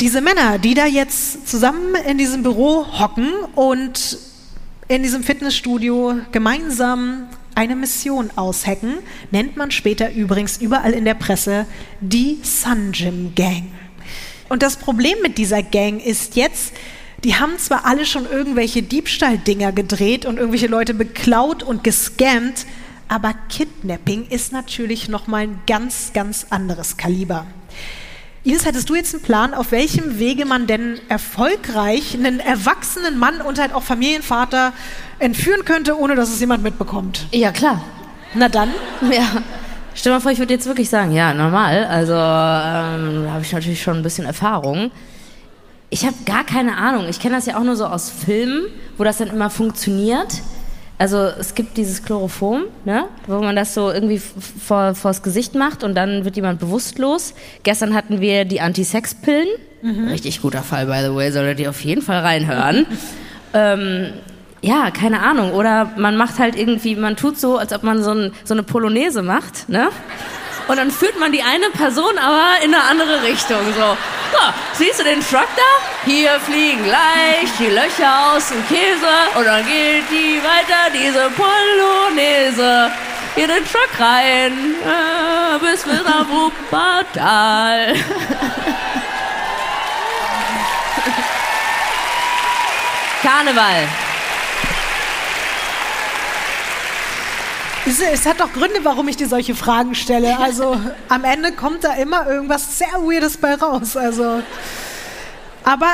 B: diese Männer, die da jetzt zusammen in diesem Büro hocken und in diesem Fitnessstudio gemeinsam eine Mission aushacken, nennt man später übrigens überall in der Presse die Sun Gym Gang. Und das Problem mit dieser Gang ist jetzt, die haben zwar alle schon irgendwelche Diebstahldinger gedreht und irgendwelche Leute beklaut und gescammt, aber Kidnapping ist natürlich noch mal ein ganz ganz anderes Kaliber. Ines, hättest du jetzt einen Plan, auf welchem Wege man denn erfolgreich einen erwachsenen Mann und halt auch Familienvater entführen könnte, ohne dass es jemand mitbekommt?
A: Ja, klar.
B: Na dann.
A: Ja. Stell mal vor, ich würde jetzt wirklich sagen, ja, normal. Also ähm, da habe ich natürlich schon ein bisschen Erfahrung. Ich habe gar keine Ahnung. Ich kenne das ja auch nur so aus Filmen, wo das dann immer funktioniert. Also es gibt dieses Chloroform, ne, wo man das so irgendwie vor, vors Gesicht macht und dann wird jemand bewusstlos. Gestern hatten wir die Anti-Sex-Pillen. Mhm. Richtig guter Fall, by the way, solltet ihr auf jeden Fall reinhören. ähm, ja, keine Ahnung. Oder man macht halt irgendwie, man tut so, als ob man so, ein, so eine Polonaise macht, ne? Und dann führt man die eine Person aber in eine andere Richtung. So, so siehst du den Truck da? Hier fliegen leicht die Löcher aus dem Käse und dann geht die weiter, diese Polonaise. In den Truck rein, äh, bis wir nach Wuppertal. Karneval.
B: Es hat doch Gründe, warum ich dir solche Fragen stelle. Also am Ende kommt da immer irgendwas sehr Weirdes bei raus. Also, aber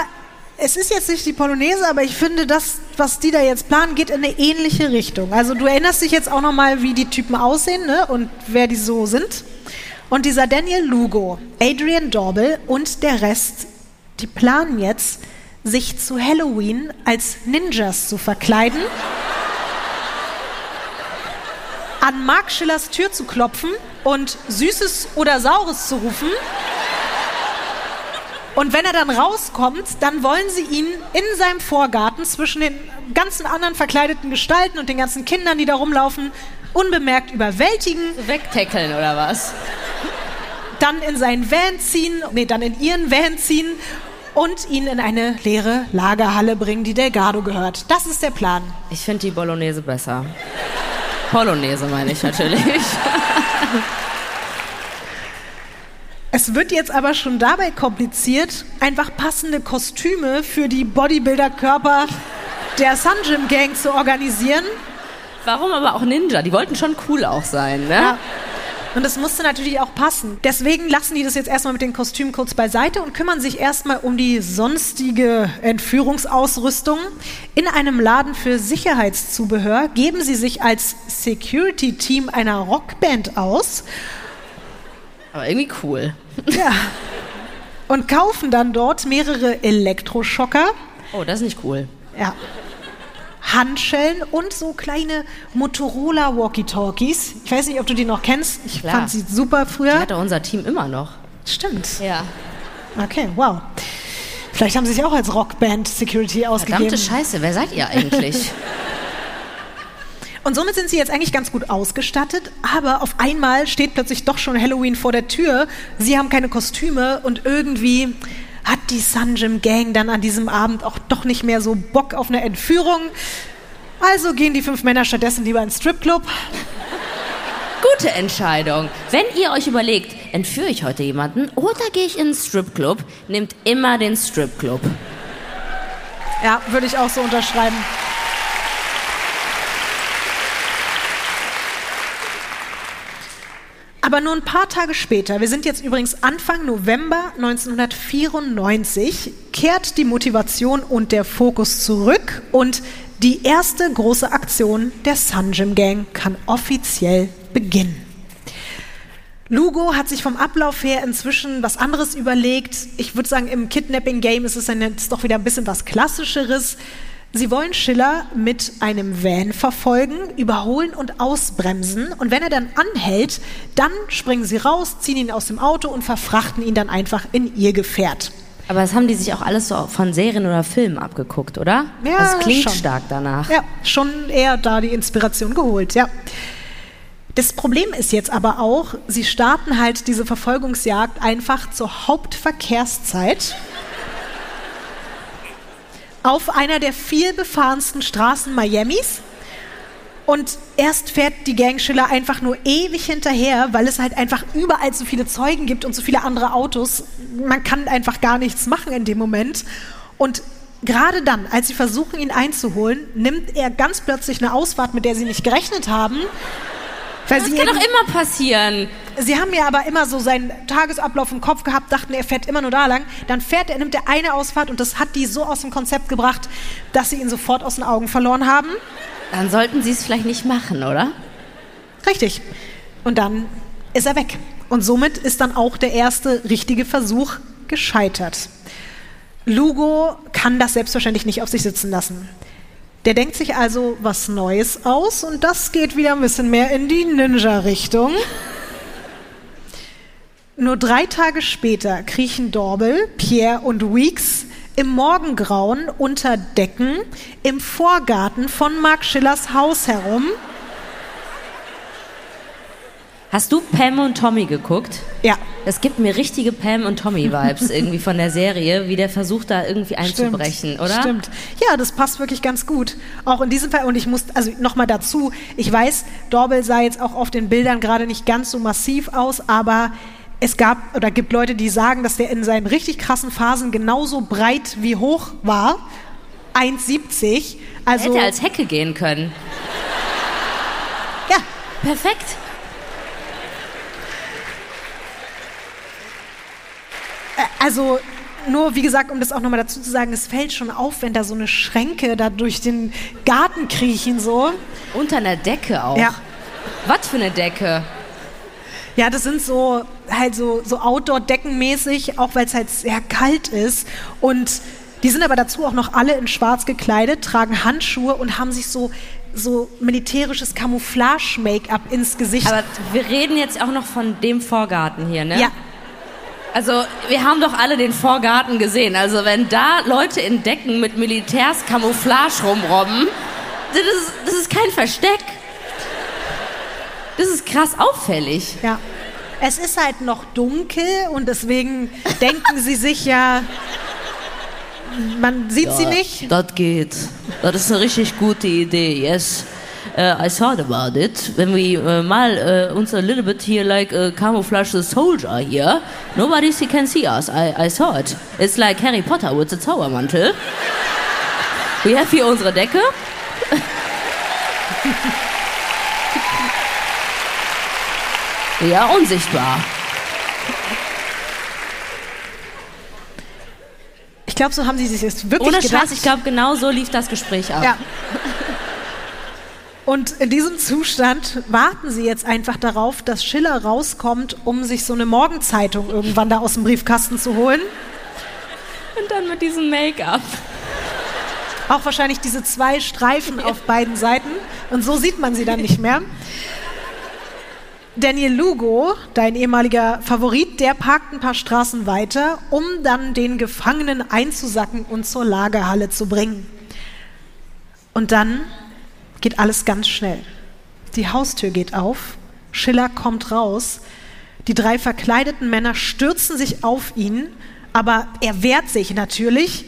B: es ist jetzt nicht die Polonaise, aber ich finde, das, was die da jetzt planen, geht in eine ähnliche Richtung. Also du erinnerst dich jetzt auch nochmal, wie die Typen aussehen ne? und wer die so sind. Und dieser Daniel Lugo, Adrian Dorbel und der Rest, die planen jetzt, sich zu Halloween als Ninjas zu verkleiden an Mark Schillers Tür zu klopfen und Süßes oder Saures zu rufen. Und wenn er dann rauskommt, dann wollen sie ihn in seinem Vorgarten zwischen den ganzen anderen verkleideten Gestalten und den ganzen Kindern, die da rumlaufen, unbemerkt überwältigen.
A: Wegtackeln oder was?
B: Dann in seinen Van ziehen, nee, dann in ihren Van ziehen und ihn in eine leere Lagerhalle bringen, die Delgado gehört. Das ist der Plan.
A: Ich finde die Bolognese besser. Polonaise meine ich natürlich.
B: Es wird jetzt aber schon dabei kompliziert, einfach passende Kostüme für die Bodybuilder-Körper der Sunjim Gang zu organisieren.
A: Warum aber auch Ninja? Die wollten schon cool auch sein, ne?
B: Ja. Und das musste natürlich auch passen. Deswegen lassen die das jetzt erstmal mit den Kostümen kurz beiseite und kümmern sich erstmal um die sonstige Entführungsausrüstung. In einem Laden für Sicherheitszubehör geben sie sich als Security-Team einer Rockband aus.
A: Aber irgendwie cool.
B: Ja. Und kaufen dann dort mehrere Elektroschocker.
A: Oh, das ist nicht cool.
B: Ja. Handschellen und so kleine Motorola Walkie-Talkies. Ich weiß nicht, ob du die noch kennst. Ich Klar. fand sie super früher.
A: Die hatte unser Team immer noch.
B: Stimmt.
A: Ja.
B: Okay, wow. Vielleicht haben sie sich auch als Rockband Security ausgegeben.
A: Verdammte Scheiße, wer seid ihr eigentlich?
B: Und somit sind sie jetzt eigentlich ganz gut ausgestattet, aber auf einmal steht plötzlich doch schon Halloween vor der Tür. Sie haben keine Kostüme und irgendwie hat die Sunjim Gang dann an diesem Abend auch doch nicht mehr so Bock auf eine Entführung. Also gehen die fünf Männer stattdessen lieber ins Stripclub.
A: Gute Entscheidung. Wenn ihr euch überlegt, entführe ich heute jemanden oder gehe ich in den Stripclub, nehmt immer den Stripclub.
B: Ja, würde ich auch so unterschreiben. Aber nur ein paar Tage später, wir sind jetzt übrigens Anfang November 1994, kehrt die Motivation und der Fokus zurück und die erste große Aktion der Sunjim Gang kann offiziell beginnen. Lugo hat sich vom Ablauf her inzwischen was anderes überlegt. Ich würde sagen, im Kidnapping-Game ist es dann jetzt doch wieder ein bisschen was Klassischeres. Sie wollen Schiller mit einem Van verfolgen, überholen und ausbremsen. Und wenn er dann anhält, dann springen sie raus, ziehen ihn aus dem Auto und verfrachten ihn dann einfach in ihr Gefährt.
A: Aber das haben die sich auch alles so von Serien oder Filmen abgeguckt, oder?
B: Ja,
A: das klingt
B: schon.
A: stark danach.
B: Ja, schon eher da die Inspiration geholt, ja. Das Problem ist jetzt aber auch, sie starten halt diese Verfolgungsjagd einfach zur Hauptverkehrszeit auf einer der viel befahrensten Straßen Miamis. Und erst fährt die Gangschiller einfach nur ewig hinterher, weil es halt einfach überall so viele Zeugen gibt und so viele andere Autos. Man kann einfach gar nichts machen in dem Moment. Und gerade dann, als sie versuchen, ihn einzuholen, nimmt er ganz plötzlich eine Ausfahrt, mit der sie nicht gerechnet haben.
A: Das kann doch immer passieren.
B: Sie haben ja aber immer so seinen Tagesablauf im Kopf gehabt, dachten, er fährt immer nur da lang. Dann fährt er, nimmt er eine Ausfahrt und das hat die so aus dem Konzept gebracht, dass sie ihn sofort aus den Augen verloren haben.
A: Dann sollten sie es vielleicht nicht machen, oder?
B: Richtig. Und dann ist er weg. Und somit ist dann auch der erste richtige Versuch gescheitert. Lugo kann das selbstverständlich nicht auf sich sitzen lassen. Der denkt sich also was Neues aus und das geht wieder ein bisschen mehr in die Ninja-Richtung. Nur drei Tage später kriechen Dorbel, Pierre und Weeks im Morgengrauen unter Decken im Vorgarten von Mark Schillers Haus herum.
A: Hast du Pam und Tommy geguckt?
B: Ja.
A: Es gibt mir richtige Pam und Tommy-Vibes irgendwie von der Serie, wie der versucht da irgendwie einzubrechen,
B: Stimmt,
A: oder?
B: Stimmt. Ja, das passt wirklich ganz gut. Auch in diesem Fall. Und ich muss, also nochmal dazu, ich weiß, Dorbel sah jetzt auch auf den Bildern gerade nicht ganz so massiv aus, aber es gab oder gibt Leute, die sagen, dass der in seinen richtig krassen Phasen genauso breit wie hoch war. 1,70. Also,
A: Hätte als Hecke gehen können.
B: ja,
A: Perfekt.
B: Also nur, wie gesagt, um das auch nochmal dazu zu sagen, es fällt schon auf, wenn da so eine Schränke da durch den Garten kriechen so.
A: Unter einer Decke auch.
B: Ja.
A: Was für eine Decke?
B: Ja, das sind so halt so, so Outdoor-Deckenmäßig, auch weil es halt sehr kalt ist. Und die sind aber dazu auch noch alle in schwarz gekleidet, tragen Handschuhe und haben sich so, so militärisches Camouflage-Make-up ins Gesicht.
A: Aber wir reden jetzt auch noch von dem Vorgarten hier, ne?
B: ja,
A: Also, wir haben doch alle den Vorgarten gesehen. Also, wenn da Leute in Decken mit Militärs Camouflage rumrobben, das ist, das ist kein Versteck. Das ist krass auffällig.
B: ja. Es ist halt noch dunkel und deswegen denken sie sich ja, man sieht sie nicht.
A: Das geht. Das ist eine richtig gute Idee, yes. Uh, I thought about it. When we uh, mal uh, uns a little bit here like a camouflage the soldier here, nobody can see us. I, I saw it. It's like Harry Potter with the Zaubermantel. We have hier unsere Decke. ja, unsichtbar.
B: Ich glaube, so haben sie sich jetzt wirklich
A: Ohne
B: gedacht.
A: Scheiß, ich glaube, genau so lief das Gespräch ab.
B: Ja. Und in diesem Zustand warten sie jetzt einfach darauf, dass Schiller rauskommt, um sich so eine Morgenzeitung irgendwann da aus dem Briefkasten zu holen.
A: Und dann mit diesem Make-up.
B: Auch wahrscheinlich diese zwei Streifen auf beiden Seiten. Und so sieht man sie dann nicht mehr. Daniel Lugo, dein ehemaliger Favorit, der parkt ein paar Straßen weiter, um dann den Gefangenen einzusacken und zur Lagerhalle zu bringen. Und dann geht alles ganz schnell. Die Haustür geht auf, Schiller kommt raus, die drei verkleideten Männer stürzen sich auf ihn, aber er wehrt sich natürlich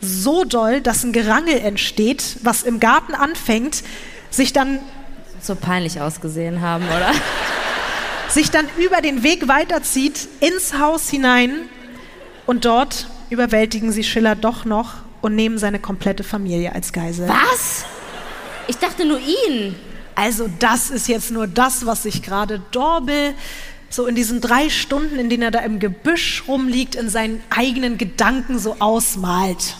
B: so doll, dass ein Gerangel entsteht, was im Garten anfängt, sich dann
A: So peinlich ausgesehen haben, oder?
B: sich dann über den Weg weiterzieht ins Haus hinein und dort überwältigen sie Schiller doch noch und nehmen seine komplette Familie als Geisel.
A: Was? Ich dachte nur ihn.
B: Also das ist jetzt nur das, was sich gerade Dorbel so in diesen drei Stunden, in denen er da im Gebüsch rumliegt, in seinen eigenen Gedanken so ausmalt.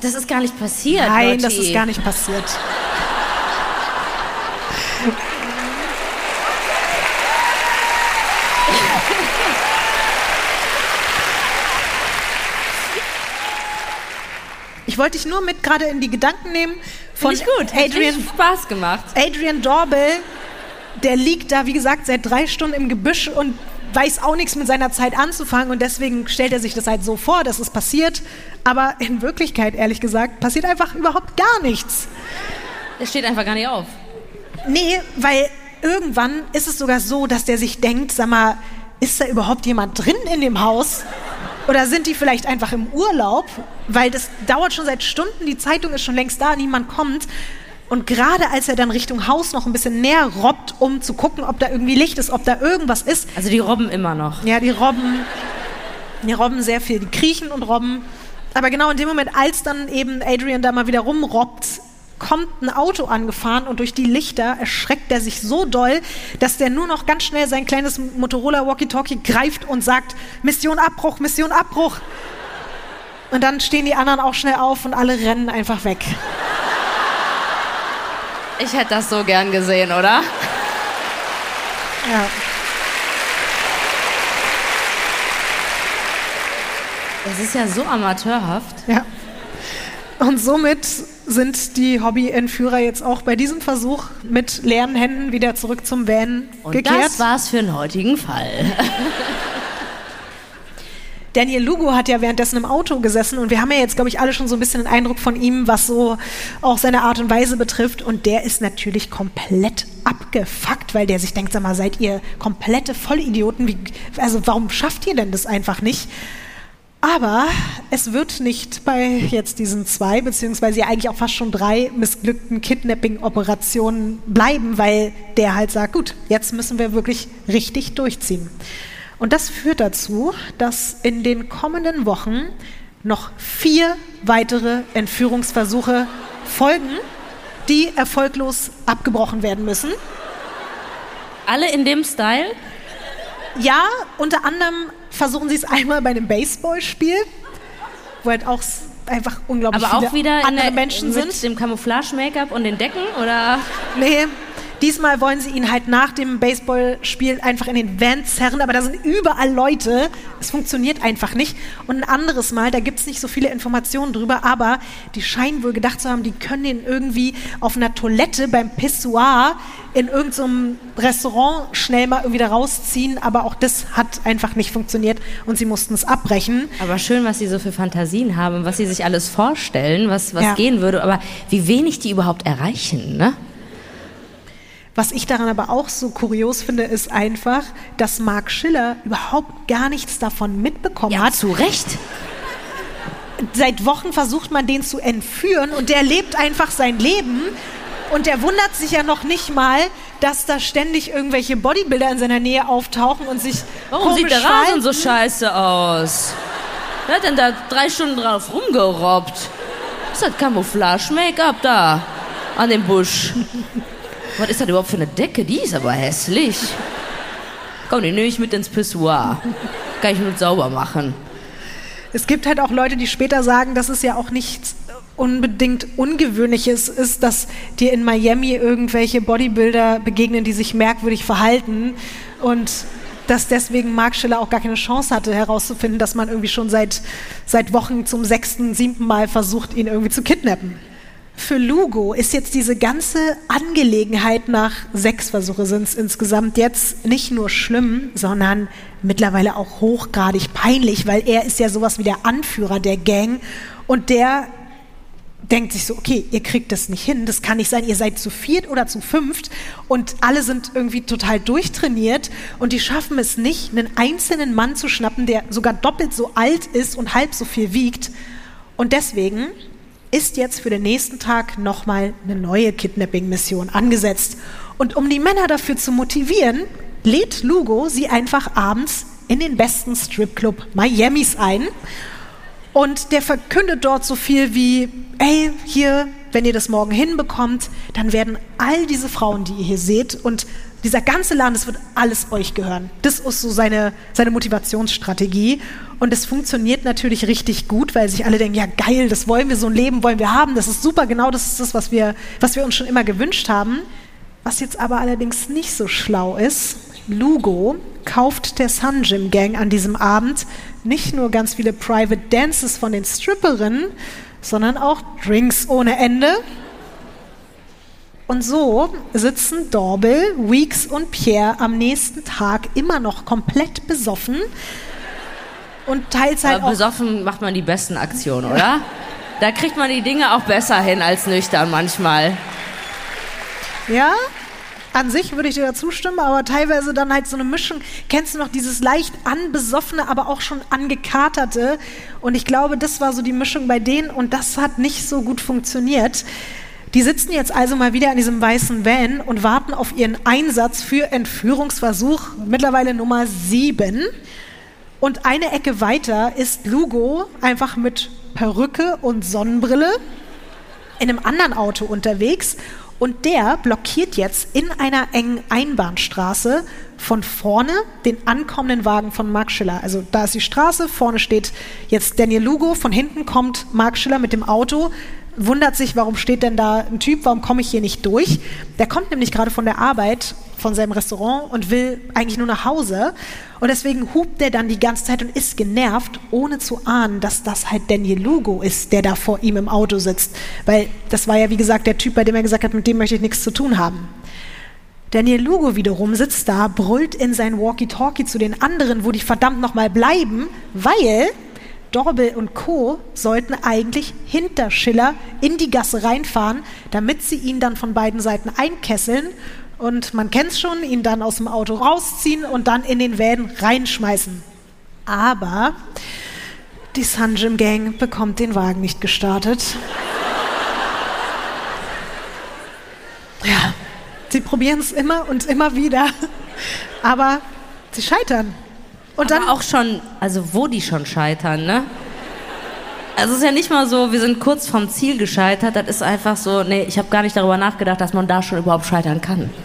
A: Das ist gar nicht passiert.
B: Nein,
A: Lotti.
B: das ist gar nicht passiert. Ich wollte dich nur mit gerade in die Gedanken nehmen von
A: ich gut.
B: Adrian,
A: Spaß gemacht.
B: Adrian Dorbel. Der liegt da, wie gesagt, seit drei Stunden im Gebüsch und weiß auch nichts mit seiner Zeit anzufangen und deswegen stellt er sich das halt so vor, dass es passiert. Aber in Wirklichkeit, ehrlich gesagt, passiert einfach überhaupt gar nichts.
A: Er steht einfach gar nicht auf.
B: Nee, weil irgendwann ist es sogar so, dass der sich denkt, sag mal, ist da überhaupt jemand drin in dem Haus? Oder sind die vielleicht einfach im Urlaub? Weil das dauert schon seit Stunden, die Zeitung ist schon längst da, niemand kommt. Und gerade als er dann Richtung Haus noch ein bisschen näher robbt, um zu gucken, ob da irgendwie Licht ist, ob da irgendwas ist,
A: Also die robben immer noch.
B: ja, die robben, die robben sehr viel, die kriechen und robben. Aber genau in dem Moment, als dann eben Adrian da mal wieder rumrobbt, kommt ein Auto angefahren und durch die Lichter erschreckt er sich so doll, dass der nur noch ganz schnell sein kleines Motorola Walkie-Talkie greift und sagt, Mission Abbruch, Mission Abbruch. Und dann stehen die anderen auch schnell auf und alle rennen einfach weg.
A: Ich hätte das so gern gesehen, oder?
B: Ja.
A: Das ist ja so amateurhaft.
B: Ja. Und somit sind die Hobbyentführer jetzt auch bei diesem Versuch mit leeren Händen wieder zurück zum Van
A: Und
B: gekehrt.
A: das war's für den heutigen Fall.
B: Daniel Lugo hat ja währenddessen im Auto gesessen und wir haben ja jetzt, glaube ich, alle schon so ein bisschen einen Eindruck von ihm, was so auch seine Art und Weise betrifft. Und der ist natürlich komplett abgefuckt, weil der sich denkt, sag mal, seid ihr komplette Vollidioten? Wie, also warum schafft ihr denn das einfach nicht? Aber es wird nicht bei jetzt diesen zwei, beziehungsweise ja eigentlich auch fast schon drei missglückten Kidnapping-Operationen bleiben, weil der halt sagt, gut, jetzt müssen wir wirklich richtig durchziehen. Und das führt dazu, dass in den kommenden Wochen noch vier weitere Entführungsversuche folgen, die erfolglos abgebrochen werden müssen.
A: Alle in dem Style?
B: Ja, unter anderem versuchen sie es einmal bei einem Baseballspiel, wo halt auch einfach unglaublich
A: Aber
B: viele
A: auch wieder in
B: andere
A: der,
B: Menschen
A: mit
B: sind.
A: dem Camouflage-Make-up und den Decken? Oder?
B: Nee, diesmal wollen sie ihn halt nach dem Baseballspiel einfach in den Van zerren, aber da sind überall Leute. Es funktioniert einfach nicht. Und ein anderes Mal, da gibt es nicht so viele Informationen drüber, aber die scheinen wohl gedacht zu haben, die können ihn irgendwie auf einer Toilette beim Pissoir in irgendeinem Restaurant schnell mal irgendwie da rausziehen, aber auch das hat einfach nicht funktioniert und sie mussten es abbrechen.
A: Aber schön, was sie so für Fantasien haben, was sie sich alles vorstellen, was, was
B: Ja.
A: gehen würde, aber wie wenig die überhaupt erreichen, ne?
B: Was ich daran aber auch so kurios finde, ist einfach, dass Mark Schiller überhaupt gar nichts davon mitbekommen
A: Ja,
B: hat.
A: zu Recht.
B: Seit Wochen versucht man den zu entführen und der lebt einfach sein Leben. Und der wundert sich ja noch nicht mal, dass da ständig irgendwelche Bodybuilder in seiner Nähe auftauchen und sich
A: Warum sieht der Rasen so scheiße aus? Wer hat denn da drei Stunden drauf rumgerobbt? Was ist das Camouflage-Make-up da an dem Busch? Was ist das überhaupt für eine Decke? Die ist aber hässlich. Komm, die nehme ich mit ins Pissoir. Kann ich nur sauber machen.
B: Es gibt halt auch Leute, die später sagen, dass es ja auch nichts unbedingt Ungewöhnliches ist, dass dir in Miami irgendwelche Bodybuilder begegnen, die sich merkwürdig verhalten und dass deswegen Mark Schiller auch gar keine Chance hatte, herauszufinden, dass man irgendwie schon seit, seit Wochen zum sechsten, siebten Mal versucht, ihn irgendwie zu kidnappen. Für Lugo ist jetzt diese ganze Angelegenheit nach sechs Versuche sind es insgesamt jetzt nicht nur schlimm, sondern mittlerweile auch hochgradig peinlich, weil er ist ja sowas wie der Anführer der Gang und der denkt sich so, okay, ihr kriegt das nicht hin, das kann nicht sein, ihr seid zu viert oder zu fünft und alle sind irgendwie total durchtrainiert und die schaffen es nicht, einen einzelnen Mann zu schnappen, der sogar doppelt so alt ist und halb so viel wiegt. Und deswegen ist jetzt für den nächsten Tag nochmal eine neue Kidnapping-Mission angesetzt. Und um die Männer dafür zu motivieren, lädt Lugo sie einfach abends in den besten Stripclub Miamis ein. Und der verkündet dort so viel wie, ey, hier, wenn ihr das morgen hinbekommt, dann werden all diese Frauen, die ihr hier seht, und dieser ganze Laden, das wird alles euch gehören. Das ist so seine, seine Motivationsstrategie. Und es funktioniert natürlich richtig gut, weil sich alle denken, ja geil, das wollen wir, so ein Leben wollen wir haben, das ist super, genau das ist das, was wir, was wir uns schon immer gewünscht haben. Was jetzt aber allerdings nicht so schlau ist, Lugo kauft der Sun Gym Gang an diesem Abend nicht nur ganz viele Private Dances von den Stripperinnen, sondern auch Drinks ohne Ende. Und so sitzen Dorbel, Weeks und Pierre am nächsten Tag immer noch komplett besoffen und teils halt
A: Aber besoffen macht man die besten Aktionen, oder? Da kriegt man die Dinge auch besser hin als nüchtern manchmal.
B: Ja, an sich würde ich dir da zustimmen, aber teilweise dann halt so eine Mischung. Kennst du noch dieses leicht anbesoffene, aber auch schon angekaterte? Und ich glaube, das war so die Mischung bei denen und das hat nicht so gut funktioniert. Die sitzen jetzt also mal wieder in diesem weißen Van und warten auf ihren Einsatz für Entführungsversuch, mittlerweile Nummer sieben. Und eine Ecke weiter ist Lugo einfach mit Perücke und Sonnenbrille in einem anderen Auto unterwegs und der blockiert jetzt in einer engen Einbahnstraße von vorne den ankommenden Wagen von Mark Schiller. Also da ist die Straße, vorne steht jetzt Daniel Lugo, von hinten kommt Mark Schiller mit dem Auto, wundert sich, warum steht denn da ein Typ, warum komme ich hier nicht durch? Der kommt nämlich gerade von der Arbeit von seinem Restaurant und will eigentlich nur nach Hause. Und deswegen hupt er dann die ganze Zeit und ist genervt, ohne zu ahnen, dass das halt Daniel Lugo ist, der da vor ihm im Auto sitzt. Weil das war ja, wie gesagt, der Typ, bei dem er gesagt hat, mit dem möchte ich nichts zu tun haben. Daniel Lugo wiederum sitzt da, brüllt in sein Walkie-Talkie zu den anderen, wo die verdammt nochmal bleiben, weil Dorbel und Co. sollten eigentlich hinter Schiller in die Gasse reinfahren, damit sie ihn dann von beiden Seiten einkesseln und man kennt es schon, ihn dann aus dem Auto rausziehen und dann in den Van reinschmeißen. Aber die Sunjim Gang bekommt den Wagen nicht gestartet. Ja, sie probieren es immer und immer wieder, aber sie scheitern.
A: Und Aber dann auch schon, also wo die schon scheitern, ne? Also es ist ja nicht mal so, wir sind kurz vom Ziel gescheitert. Das ist einfach so, nee, ich habe gar nicht darüber nachgedacht, dass man da schon überhaupt scheitern kann.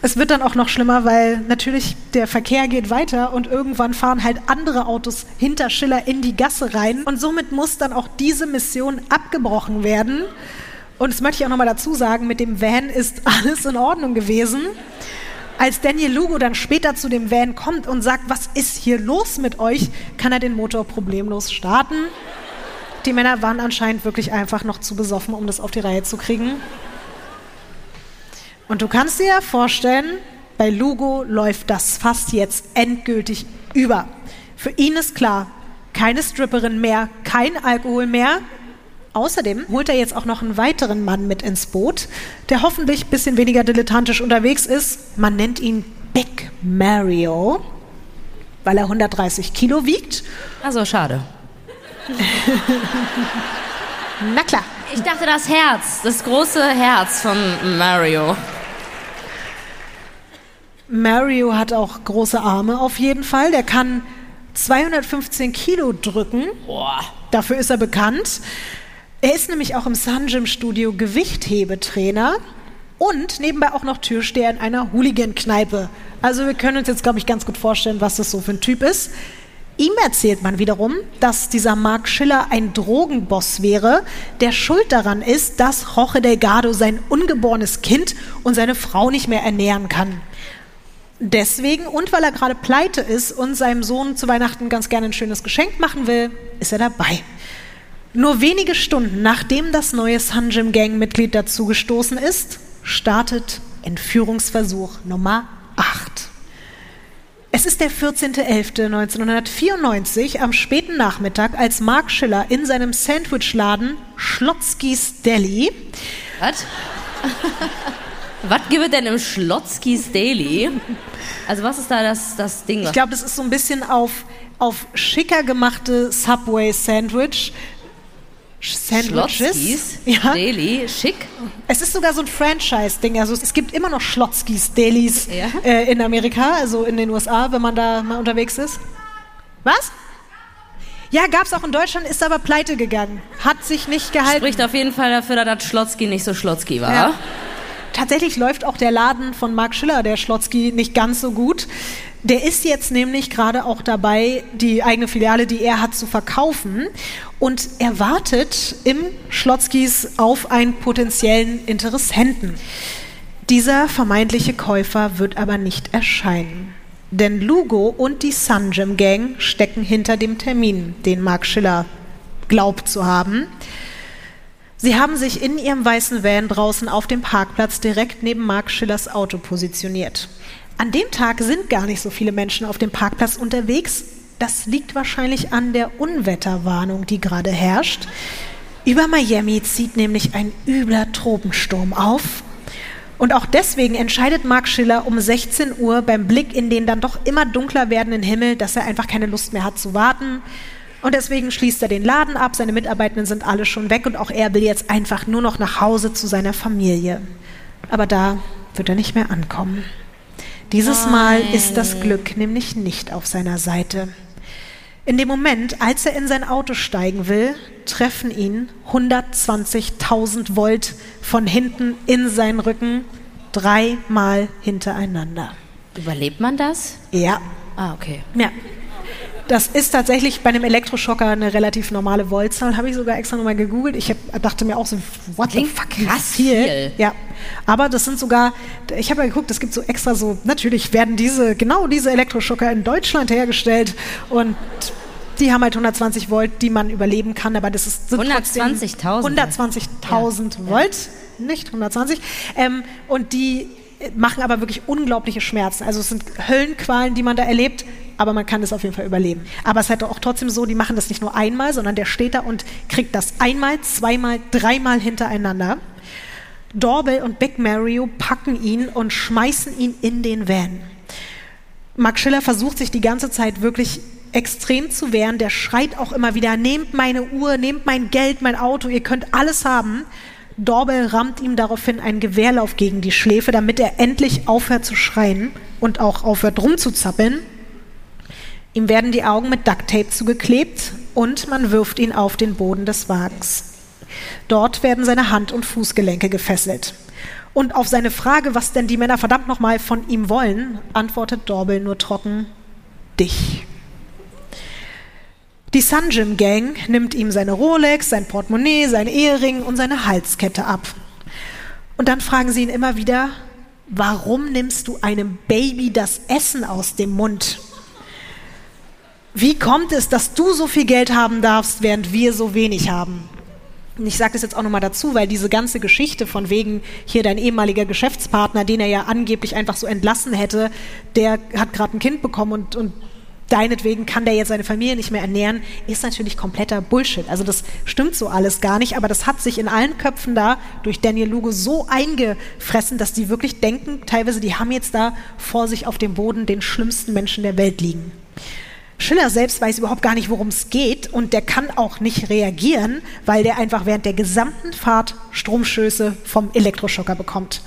B: Es wird dann auch noch schlimmer, weil natürlich der Verkehr geht weiter und irgendwann fahren halt andere Autos hinter Schiller in die Gasse rein. Und somit muss dann auch diese Mission abgebrochen werden. Und das möchte ich auch nochmal dazu sagen, mit dem Van ist alles in Ordnung gewesen. Als Daniel Lugo dann später zu dem Van kommt und sagt, was ist hier los mit euch, kann er den Motor problemlos starten. Die Männer waren anscheinend wirklich einfach noch zu besoffen, um das auf die Reihe zu kriegen. Und du kannst dir ja vorstellen, bei Lugo läuft das fast jetzt endgültig über. Für ihn ist klar, keine Stripperin mehr, kein Alkohol mehr, Außerdem holt er jetzt auch noch einen weiteren Mann mit ins Boot, der hoffentlich ein bisschen weniger dilettantisch unterwegs ist. Man nennt ihn Big Mario, weil er 130 Kilo wiegt.
A: Also schade.
B: Na klar.
A: Ich dachte das Herz, das große Herz von Mario.
B: Mario hat auch große Arme auf jeden Fall. Der kann 215 Kilo drücken. Boah. Dafür ist er bekannt. Er ist nämlich auch im Sun Studio Gewichthebetrainer und nebenbei auch noch Türsteher in einer Hooligan-Kneipe. Also wir können uns jetzt, glaube ich, ganz gut vorstellen, was das so für ein Typ ist. Ihm erzählt man wiederum, dass dieser Mark Schiller ein Drogenboss wäre, der schuld daran ist, dass Jorge Delgado sein ungeborenes Kind und seine Frau nicht mehr ernähren kann. Deswegen und weil er gerade pleite ist und seinem Sohn zu Weihnachten ganz gerne ein schönes Geschenk machen will, ist er dabei. Nur wenige Stunden nachdem das neue Sunjim Gang-Mitglied dazugestoßen ist, startet Entführungsversuch Nummer 8. Es ist der 14.11.1994 am späten Nachmittag, als Mark Schiller in seinem Sandwichladen Schlotzkis Deli.
A: Was? was gibt es denn im Schlotzkis Deli? Also was ist da das, das Ding?
B: Ich glaube, das ist so ein bisschen auf, auf schicker gemachte Subway-Sandwich
A: Sandwiches. Ja. Deli, schick.
B: Es ist sogar so ein Franchise-Ding. Also es gibt immer noch Schlotzkis Delis ja. äh, in Amerika, also in den USA, wenn man da mal unterwegs ist. Was? Ja, gab es auch in Deutschland, ist aber pleite gegangen. Hat sich nicht gehalten.
A: Spricht auf jeden Fall dafür, dass Schlotzki nicht so Schlotzki war. Ja.
B: Tatsächlich läuft auch der Laden von Mark Schiller, der Schlotzki, nicht ganz so gut. Der ist jetzt nämlich gerade auch dabei, die eigene Filiale, die er hat, zu verkaufen. Und er wartet im Schlotzkis auf einen potenziellen Interessenten. Dieser vermeintliche Käufer wird aber nicht erscheinen. Denn Lugo und die Sunjam Gang stecken hinter dem Termin, den Mark Schiller glaubt zu haben. Sie haben sich in ihrem weißen Van draußen auf dem Parkplatz direkt neben Mark Schillers Auto positioniert. An dem Tag sind gar nicht so viele Menschen auf dem Parkplatz unterwegs. Das liegt wahrscheinlich an der Unwetterwarnung, die gerade herrscht. Über Miami zieht nämlich ein übler Tropensturm auf. Und auch deswegen entscheidet Mark Schiller um 16 Uhr beim Blick in den dann doch immer dunkler werdenden Himmel, dass er einfach keine Lust mehr hat zu warten. Und deswegen schließt er den Laden ab, seine Mitarbeitenden sind alle schon weg und auch er will jetzt einfach nur noch nach Hause zu seiner Familie. Aber da wird er nicht mehr ankommen. Dieses. Mal ist das Glück nämlich nicht auf seiner Seite. In dem Moment, als er in sein Auto steigen will, treffen ihn 120.000 Volt von hinten in seinen Rücken, dreimal hintereinander.
A: Überlebt man das?
B: Ja.
A: Ah, okay.
B: Ja. Das ist tatsächlich bei einem Elektroschocker eine relativ normale Voltzahl, habe ich sogar extra nochmal gegoogelt. Ich hab, dachte mir auch so, what
A: Klingt
B: the fuck,
A: krass viel.
B: Ja, aber das sind sogar, ich habe ja geguckt, es gibt so extra so, natürlich werden diese, genau diese Elektroschocker in Deutschland hergestellt und die haben halt 120 Volt, die man überleben kann, aber das ist
A: 120.000.
B: 120.000 Volt, nicht 120. Ähm, und die machen aber wirklich unglaubliche Schmerzen. Also es sind Höllenqualen, die man da erlebt, aber man kann es auf jeden Fall überleben. Aber es ist halt auch trotzdem so, die machen das nicht nur einmal, sondern der steht da und kriegt das einmal, zweimal, dreimal hintereinander. Dorbel und Big Mario packen ihn und schmeißen ihn in den Van. Mark Schiller versucht sich die ganze Zeit wirklich extrem zu wehren. Der schreit auch immer wieder, nehmt meine Uhr, nehmt mein Geld, mein Auto, ihr könnt alles haben. Dorbel rammt ihm daraufhin einen Gewehrlauf gegen die Schläfe, damit er endlich aufhört zu schreien und auch aufhört rumzuzappeln. Ihm werden die Augen mit Ducktape zugeklebt und man wirft ihn auf den Boden des Wagens. Dort werden seine Hand- und Fußgelenke gefesselt. Und auf seine Frage, was denn die Männer verdammt nochmal von ihm wollen, antwortet Dorbel nur trocken, dich. Die Sunjim Gang nimmt ihm seine Rolex, sein Portemonnaie, sein Ehering und seine Halskette ab. Und dann fragen sie ihn immer wieder, warum nimmst du einem Baby das Essen aus dem Mund? Wie kommt es, dass du so viel Geld haben darfst, während wir so wenig haben? Und ich sage das jetzt auch nochmal dazu, weil diese ganze Geschichte von wegen hier dein ehemaliger Geschäftspartner, den er ja angeblich einfach so entlassen hätte, der hat gerade ein Kind bekommen und, und deinetwegen kann der jetzt seine Familie nicht mehr ernähren, ist natürlich kompletter Bullshit. Also das stimmt so alles gar nicht, aber das hat sich in allen Köpfen da durch Daniel Lugo so eingefressen, dass die wirklich denken, teilweise, die haben jetzt da vor sich auf dem Boden den schlimmsten Menschen der Welt liegen. Schiller selbst weiß überhaupt gar nicht, worum es geht und der kann auch nicht reagieren, weil der einfach während der gesamten Fahrt Stromstöße vom Elektroschocker bekommt.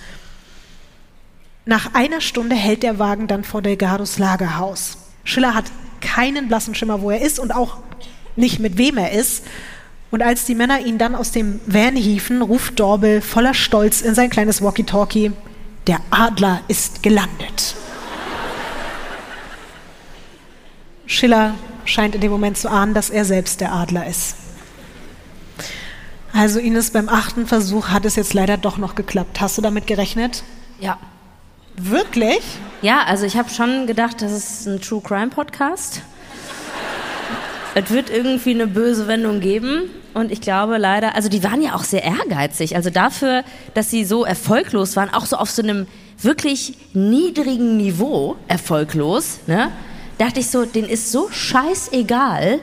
B: Nach einer Stunde hält der Wagen dann vor Delgados Lagerhaus. Schiller hat keinen blassen Schimmer, wo er ist und auch nicht mit wem er ist. Und als die Männer ihn dann aus dem Van hieven, ruft Dorbel voller Stolz in sein kleines Walkie-Talkie, der Adler ist gelandet. Schiller scheint in dem Moment zu ahnen, dass er selbst der Adler ist. Also Ines, beim achten Versuch hat es jetzt leider doch noch geklappt. Hast du damit gerechnet?
A: Ja.
B: Wirklich?
A: Ja, also ich habe schon gedacht, das ist ein True Crime Podcast. es wird irgendwie eine böse Wendung geben. Und ich glaube leider, also die waren ja auch sehr ehrgeizig. Also dafür, dass sie so erfolglos waren, auch so auf so einem wirklich niedrigen Niveau erfolglos, ne, dachte ich so, denen ist so scheißegal,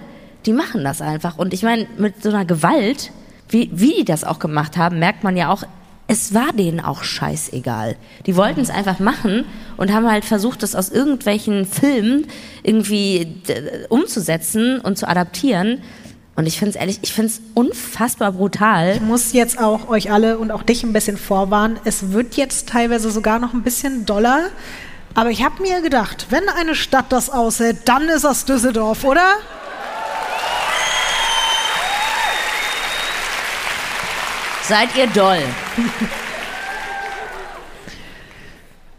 A: die machen das einfach. Und ich meine, mit so einer Gewalt, wie, wie die das auch gemacht haben, merkt man ja auch, es war denen auch scheißegal. Die wollten es einfach machen und haben halt versucht, das aus irgendwelchen Filmen irgendwie umzusetzen und zu adaptieren. Und ich finde es ehrlich, ich finde es unfassbar brutal.
B: Ich muss jetzt auch euch alle und auch dich ein bisschen vorwarnen. Es wird jetzt teilweise sogar noch ein bisschen doller. Aber ich habe mir gedacht, wenn eine Stadt das aushält, dann ist das Düsseldorf, oder?
A: Seid ihr doll.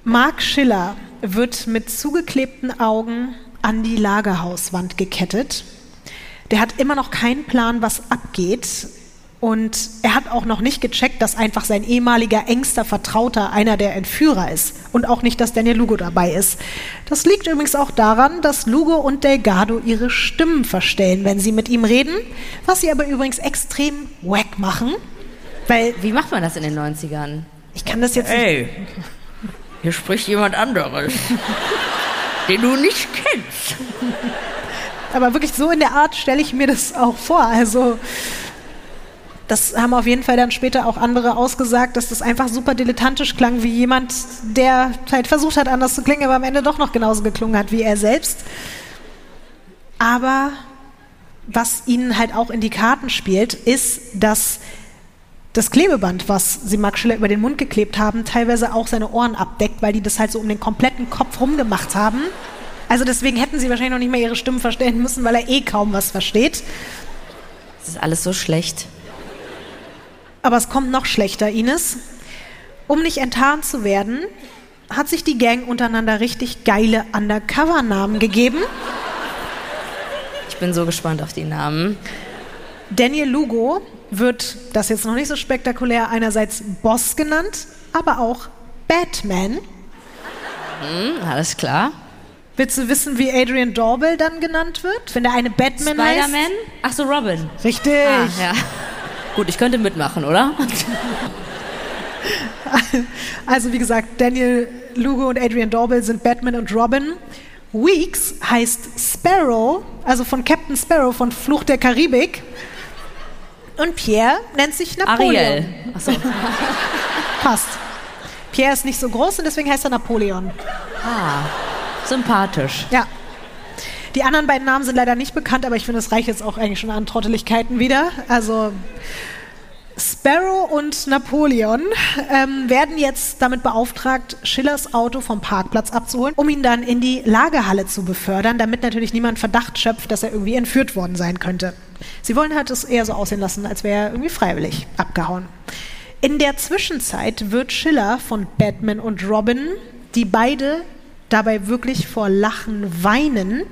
B: Mark Schiller wird mit zugeklebten Augen an die Lagerhauswand gekettet. Der hat immer noch keinen Plan, was abgeht. Und er hat auch noch nicht gecheckt, dass einfach sein ehemaliger engster Vertrauter einer der Entführer ist. Und auch nicht, dass Daniel Lugo dabei ist. Das liegt übrigens auch daran, dass Lugo und Delgado ihre Stimmen verstellen, wenn sie mit ihm reden. Was sie aber übrigens extrem wack machen.
A: Weil, Wie macht man das in den 90ern?
B: Ich kann das jetzt
A: Ey, hier spricht jemand anderes, den du nicht kennst.
B: Aber wirklich so in der Art stelle ich mir das auch vor. Also das haben auf jeden Fall dann später auch andere ausgesagt, dass das einfach super dilettantisch klang, wie jemand, der halt versucht hat, anders zu klingen, aber am Ende doch noch genauso geklungen hat wie er selbst. Aber was ihnen halt auch in die Karten spielt, ist, dass das Klebeband, was sie Max Schiller über den Mund geklebt haben, teilweise auch seine Ohren abdeckt, weil die das halt so um den kompletten Kopf rumgemacht haben. Also deswegen hätten sie wahrscheinlich noch nicht mehr ihre Stimmen verstellen müssen, weil er eh kaum was versteht.
A: Das ist alles so schlecht.
B: Aber es kommt noch schlechter, Ines. Um nicht enttarnt zu werden, hat sich die Gang untereinander richtig geile Undercover-Namen gegeben.
A: bin so gespannt auf die Namen.
B: Daniel Lugo wird, das jetzt noch nicht so spektakulär, einerseits Boss genannt, aber auch Batman.
A: Hm, alles klar.
B: Willst du wissen, wie Adrian Dorbel dann genannt wird, wenn der eine Batman heißt?
A: Spider-Man? Ach so, Robin.
B: Richtig.
A: Ah, ja. Gut, ich könnte mitmachen, oder?
B: Also wie gesagt, Daniel Lugo und Adrian Dorbel sind Batman und Robin. Weeks heißt Sparrow, also von Captain Sparrow von Fluch der Karibik. Und Pierre nennt sich Napoleon.
A: Ariel. Ach so.
B: Passt. Pierre ist nicht so groß und deswegen heißt er Napoleon.
A: Ah, sympathisch.
B: Ja. Die anderen beiden Namen sind leider nicht bekannt, aber ich finde, das reicht jetzt auch eigentlich schon an Trotteligkeiten wieder. Also Sparrow und Napoleon ähm, werden jetzt damit beauftragt, Schillers Auto vom Parkplatz abzuholen, um ihn dann in die Lagerhalle zu befördern, damit natürlich niemand Verdacht schöpft, dass er irgendwie entführt worden sein könnte. Sie wollen halt es eher so aussehen lassen, als wäre er irgendwie freiwillig abgehauen. In der Zwischenzeit wird Schiller von Batman und Robin, die beide dabei wirklich vor Lachen weinen,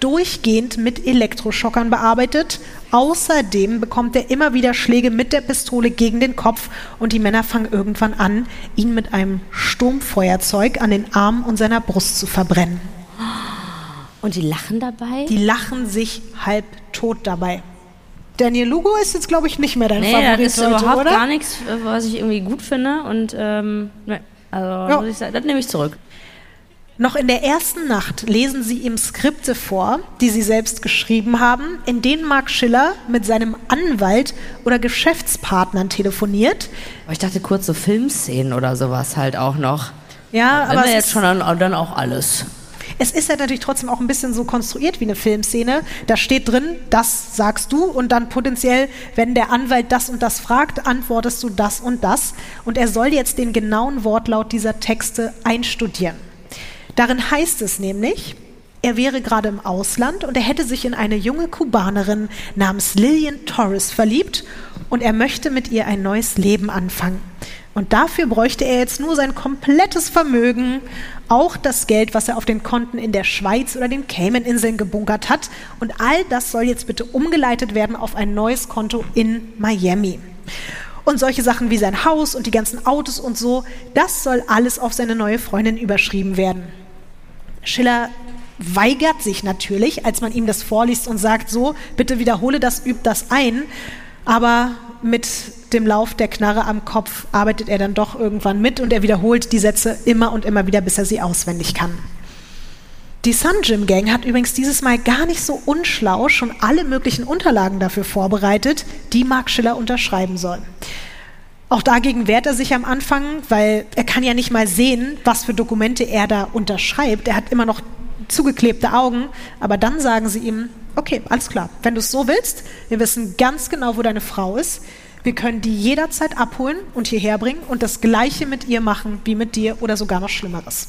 B: durchgehend mit Elektroschockern bearbeitet. Außerdem bekommt er immer wieder Schläge mit der Pistole gegen den Kopf und die Männer fangen irgendwann an, ihn mit einem Sturmfeuerzeug an den Armen und seiner Brust zu verbrennen.
A: Und die lachen dabei?
B: Die lachen sich halb tot dabei. Daniel Lugo ist jetzt, glaube ich, nicht mehr dein
A: nee,
B: Favorit
A: das ist
B: heute,
A: überhaupt
B: oder?
A: gar nichts, äh, was ich irgendwie gut finde. Und ähm, nee, also
B: Ja.
A: muss ich sagen, das nehme ich zurück.
B: Noch in der ersten Nacht lesen sie ihm Skripte vor, die sie selbst geschrieben haben, in denen Mark Schiller mit seinem Anwalt oder Geschäftspartnern telefoniert.
A: Aber ich dachte kurz so Filmszenen oder sowas halt auch noch.
B: Ja, aber
A: wir
B: es
A: jetzt schon dann, dann auch alles.
B: es ist ja natürlich trotzdem auch ein bisschen so konstruiert wie eine Filmszene. Da steht drin, das sagst du und dann potenziell, wenn der Anwalt das und das fragt, antwortest du das und das. Und er soll jetzt den genauen Wortlaut dieser Texte einstudieren. Darin heißt es nämlich, er wäre gerade im Ausland und er hätte sich in eine junge Kubanerin namens Lillian Torres verliebt und er möchte mit ihr ein neues Leben anfangen. Und dafür bräuchte er jetzt nur sein komplettes Vermögen, auch das Geld, was er auf den Konten in der Schweiz oder den Cayman-Inseln gebunkert hat. Und all das soll jetzt bitte umgeleitet werden auf ein neues Konto in Miami. Und solche Sachen wie sein Haus und die ganzen Autos und so, das soll alles auf seine neue Freundin überschrieben werden. Schiller weigert sich natürlich, als man ihm das vorliest und sagt, so, bitte wiederhole das, üb das ein. Aber mit dem Lauf der Knarre am Kopf arbeitet er dann doch irgendwann mit und er wiederholt die Sätze immer und immer wieder, bis er sie auswendig kann. Die Sun Gym Gang hat übrigens dieses Mal gar nicht so unschlau schon alle möglichen Unterlagen dafür vorbereitet, die Mark Schiller unterschreiben soll. Auch dagegen wehrt er sich am Anfang, weil er kann ja nicht mal sehen, was für Dokumente er da unterschreibt. Er hat immer noch zugeklebte Augen, aber dann sagen sie ihm, okay, alles klar, wenn du es so willst, wir wissen ganz genau, wo deine Frau ist, wir können die jederzeit abholen und hierher bringen und das gleiche mit ihr machen wie mit dir oder sogar noch Schlimmeres.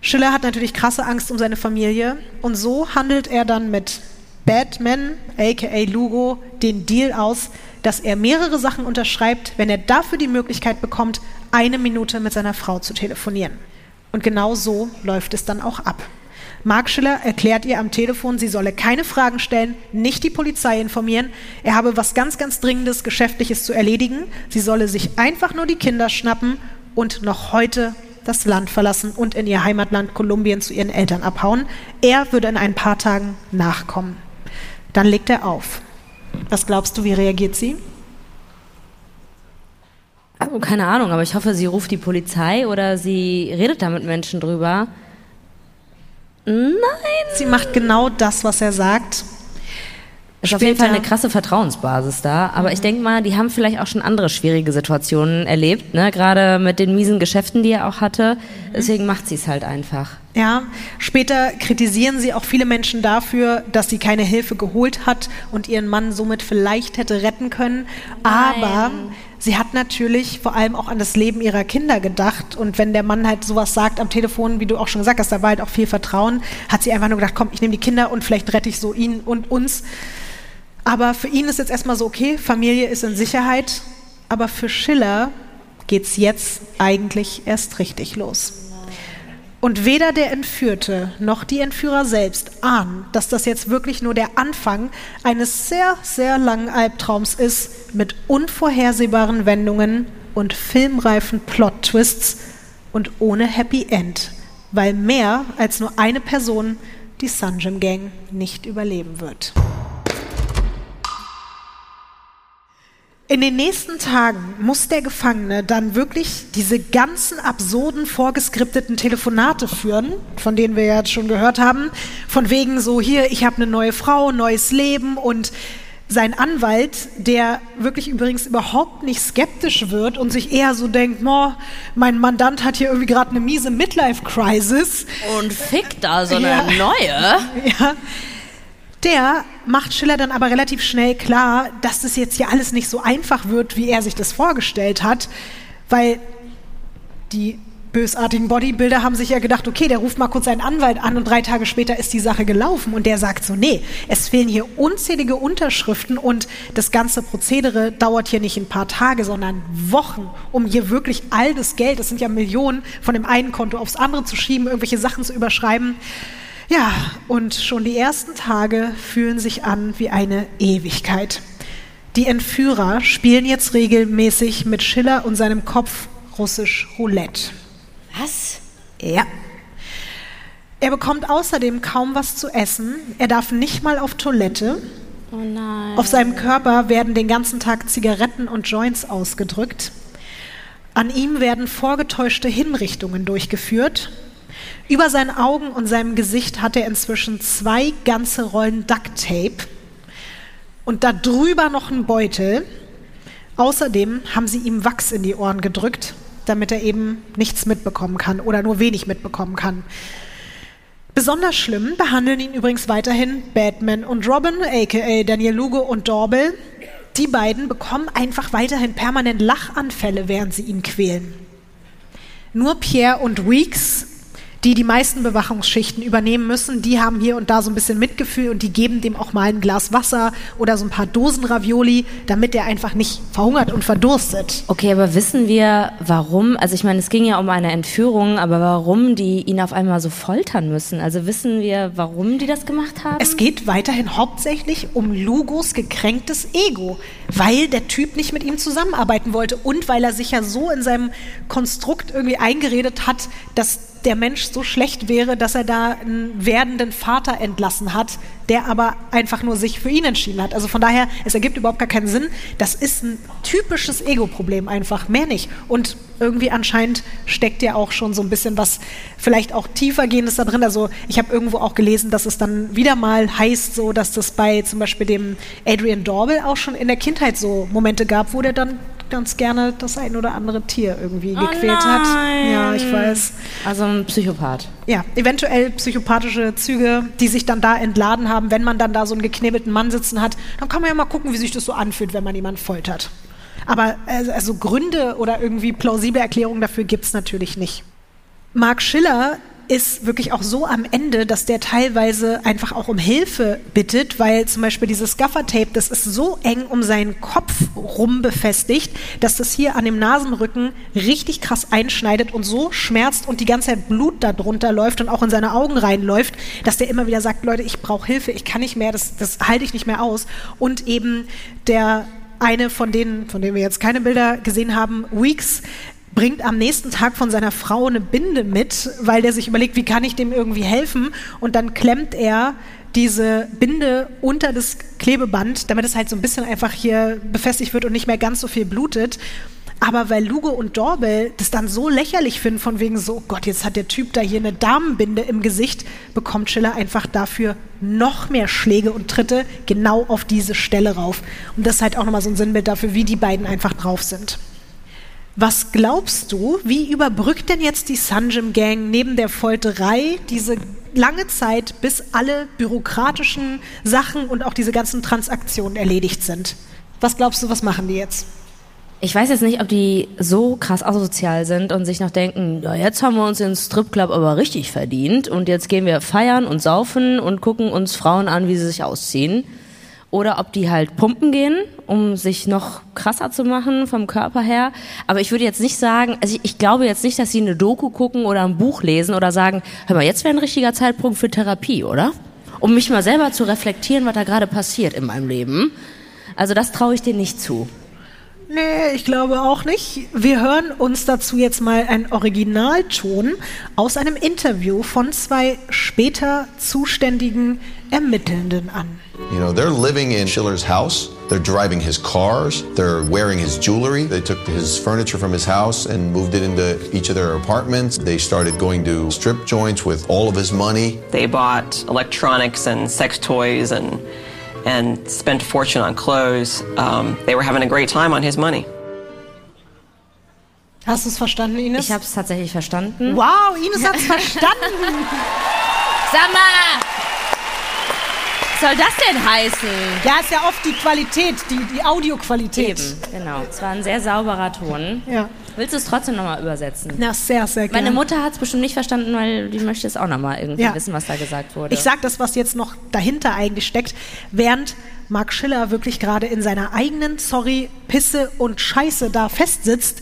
B: Schiller hat natürlich krasse Angst um seine Familie und so handelt er dann mit Batman, aka Lugo, den Deal aus, dass er mehrere Sachen unterschreibt, wenn er dafür die Möglichkeit bekommt, eine Minute mit seiner Frau zu telefonieren. Und genau so läuft es dann auch ab. Mark Schiller erklärt ihr am Telefon, sie solle keine Fragen stellen, nicht die Polizei informieren. Er habe was ganz, ganz Dringendes, Geschäftliches zu erledigen. Sie solle sich einfach nur die Kinder schnappen und noch heute das Land verlassen und in ihr Heimatland Kolumbien zu ihren Eltern abhauen. Er würde in ein paar Tagen nachkommen. Dann legt er auf. Was glaubst du, wie reagiert sie?
A: Also, keine Ahnung, aber ich hoffe, sie ruft die Polizei oder sie redet da mit Menschen drüber. Nein.
B: Sie macht genau das, was er sagt.
A: Ist auf jeden Fall
B: Später-
A: eine krasse Vertrauensbasis da. Aber ich denke mal, die haben vielleicht auch schon andere schwierige Situationen erlebt, ne? Gerade mit den miesen Geschäften, die er auch hatte. Deswegen macht sie es halt einfach.
B: Ja, später kritisieren sie auch viele Menschen dafür, dass sie keine Hilfe geholt hat und ihren Mann somit vielleicht hätte retten können. Aber sie hat natürlich vor allem auch an das Leben ihrer Kinder gedacht. Und wenn der Mann halt sowas sagt am Telefon, wie du auch schon gesagt hast, da war halt auch viel Vertrauen, hat sie einfach nur gedacht, komm, ich nehme die Kinder und vielleicht rette ich so ihn und uns. Aber für ihn ist jetzt erstmal so, okay, Familie ist in Sicherheit. Aber für Schiller geht's jetzt eigentlich erst richtig los. Und weder der Entführte noch die Entführer selbst ahnen, dass das jetzt wirklich nur der Anfang eines sehr, sehr langen Albtraums ist, mit unvorhersehbaren Wendungen und filmreifen Plot-Twists und ohne Happy End, weil mehr als nur eine Person die Sunjim Gang nicht überleben wird. In den nächsten Tagen muss der Gefangene dann wirklich diese ganzen absurden vorgeskripteten Telefonate führen, von denen wir ja jetzt schon gehört haben, von wegen so hier, ich habe eine neue Frau, neues Leben und sein Anwalt, der wirklich übrigens überhaupt nicht skeptisch wird und sich eher so denkt, oh, mein Mandant hat hier irgendwie gerade eine miese Midlife-Crisis.
A: Und fickt da so eine ja. neue.
B: Ja der macht Schiller dann aber relativ schnell klar, dass das jetzt hier alles nicht so einfach wird, wie er sich das vorgestellt hat, weil die bösartigen Bodybuilder haben sich ja gedacht, okay, der ruft mal kurz einen Anwalt an und drei Tage später ist die Sache gelaufen und der sagt so, nee, es fehlen hier unzählige Unterschriften und das ganze Prozedere dauert hier nicht ein paar Tage, sondern Wochen, um hier wirklich all das Geld, das sind ja Millionen, von dem einen Konto aufs andere zu schieben, irgendwelche Sachen zu überschreiben. Ja, und schon die ersten Tage fühlen sich an wie eine Ewigkeit. Die Entführer spielen jetzt regelmäßig mit Schiller und seinem Kopf russisch Roulette.
A: Was?
B: Ja. Er bekommt außerdem kaum was zu essen. Er darf nicht mal auf Toilette.
A: Oh nein.
B: Auf seinem Körper werden den ganzen Tag Zigaretten und Joints ausgedrückt. An ihm werden vorgetäuschte Hinrichtungen durchgeführt. Über seinen Augen und seinem Gesicht hat er inzwischen zwei ganze Rollen Duct Tape und da drüber noch einen Beutel. Außerdem haben sie ihm Wachs in die Ohren gedrückt, damit er eben nichts mitbekommen kann oder nur wenig mitbekommen kann. Besonders schlimm behandeln ihn übrigens weiterhin Batman und Robin, aka Daniel Lugo und Dorbel. Die beiden bekommen einfach weiterhin permanent Lachanfälle, während sie ihn quälen. Nur Pierre und Weeks die die meisten Bewachungsschichten übernehmen müssen, die haben hier und da so ein bisschen Mitgefühl und die geben dem auch mal ein Glas Wasser oder so ein paar Dosen Ravioli, damit er einfach nicht verhungert und verdurstet.
A: Okay, aber wissen wir, warum? Also ich meine, es ging ja um eine Entführung, aber warum die ihn auf einmal so foltern müssen? Also wissen wir, warum die das gemacht haben?
B: Es geht weiterhin hauptsächlich um Lugos gekränktes Ego, weil der Typ nicht mit ihm zusammenarbeiten wollte und weil er sich ja so in seinem Konstrukt irgendwie eingeredet hat, dass der Mensch so schlecht wäre, dass er da einen werdenden Vater entlassen hat, der aber einfach nur sich für ihn entschieden hat. Also von daher, es ergibt überhaupt gar keinen Sinn. Das ist ein typisches Ego-Problem einfach, mehr nicht. Und irgendwie anscheinend steckt ja auch schon so ein bisschen was vielleicht auch tiefergehendes da drin. Also ich habe irgendwo auch gelesen, dass es dann wieder mal heißt, so dass das bei zum Beispiel dem Adrian Dorbel auch schon in der Kindheit so Momente gab, wo der dann ganz gerne das ein oder andere Tier irgendwie oh gequält
A: nein.
B: hat. Ja, ich weiß.
A: Also ein Psychopath.
B: Ja, eventuell psychopathische Züge, die sich dann da entladen haben, wenn man dann da so einen geknebelten Mann sitzen hat. Dann kann man ja mal gucken, wie sich das so anfühlt, wenn man jemanden foltert. Aber also, also Gründe oder irgendwie plausible Erklärungen dafür gibt es natürlich nicht. Mark Schiller ist wirklich auch so am Ende, dass der teilweise einfach auch um Hilfe bittet, weil zum Beispiel dieses Gaffertape, das ist so eng um seinen Kopf rum befestigt, dass das hier an dem Nasenrücken richtig krass einschneidet und so schmerzt und die ganze Zeit Blut da drunter läuft und auch in seine Augen reinläuft, dass der immer wieder sagt, Leute, ich brauche Hilfe, ich kann nicht mehr, das, das halte ich nicht mehr aus. Und eben der eine von denen, von denen wir jetzt keine Bilder gesehen haben, Weeks, bringt am nächsten Tag von seiner Frau eine Binde mit, weil der sich überlegt, wie kann ich dem irgendwie helfen? Und dann klemmt er diese Binde unter das Klebeband, damit es halt so ein bisschen einfach hier befestigt wird und nicht mehr ganz so viel blutet. Aber weil Lugo und Dorbel das dann so lächerlich finden, von wegen so, oh Gott, jetzt hat der Typ da hier eine Damenbinde im Gesicht, bekommt Schiller einfach dafür noch mehr Schläge und Tritte genau auf diese Stelle rauf. Und das ist halt auch nochmal so ein Sinnbild dafür, wie die beiden einfach drauf sind. Was glaubst du, wie überbrückt denn jetzt die Sanjim Gang neben der Folterei diese lange Zeit, bis alle bürokratischen Sachen und auch diese ganzen Transaktionen erledigt sind? Was glaubst du, was machen die jetzt?
A: Ich weiß jetzt nicht, ob die so krass asozial sind und sich noch denken, ja, jetzt haben wir uns den Stripclub aber richtig verdient und jetzt gehen wir feiern und saufen und gucken uns Frauen an, wie sie sich ausziehen. Oder ob die halt pumpen gehen, um sich noch krasser zu machen vom Körper her. Aber ich würde jetzt nicht sagen, also ich, ich glaube jetzt nicht, dass sie eine Doku gucken oder ein Buch lesen oder sagen, hör mal, jetzt wäre ein richtiger Zeitpunkt für Therapie, oder? Um mich mal selber zu reflektieren, was da gerade passiert in meinem Leben. Also das traue ich denen nicht zu.
B: Nee, ich glaube auch nicht. Wir hören uns dazu jetzt mal einen Originalton aus einem Interview von zwei später zuständigen Ermittelnden an.
C: You know, they're living in Schiller's house. They're driving his cars. They're wearing his jewelry. They took his furniture from his house and moved it into each of their apartments. They started going to strip joints with all of his money.
D: They bought electronics and sex toys and and spent a fortune on clothes. Um, they were having a great time on his money.
B: Hast du es verstanden, Ines?
A: Ich habe es tatsächlich verstanden.
B: Wow, Ines hat es verstanden.
A: Sag mal! Was soll das denn heißen?
B: Ja, ist ja oft die Qualität, die, die Audioqualität.
A: Eben, genau. Es war ein sehr sauberer Ton.
B: Ja.
A: Willst du es trotzdem nochmal übersetzen?
B: Na, sehr, sehr gerne.
A: Meine Mutter hat es bestimmt nicht verstanden, weil die möchte es auch nochmal irgendwie
B: Ja.
A: wissen, was da gesagt wurde.
B: Ich sag das, was jetzt noch dahinter eigentlich steckt, während Mark Schiller wirklich gerade in seiner eigenen, sorry, Pisse und Scheiße da festsitzt,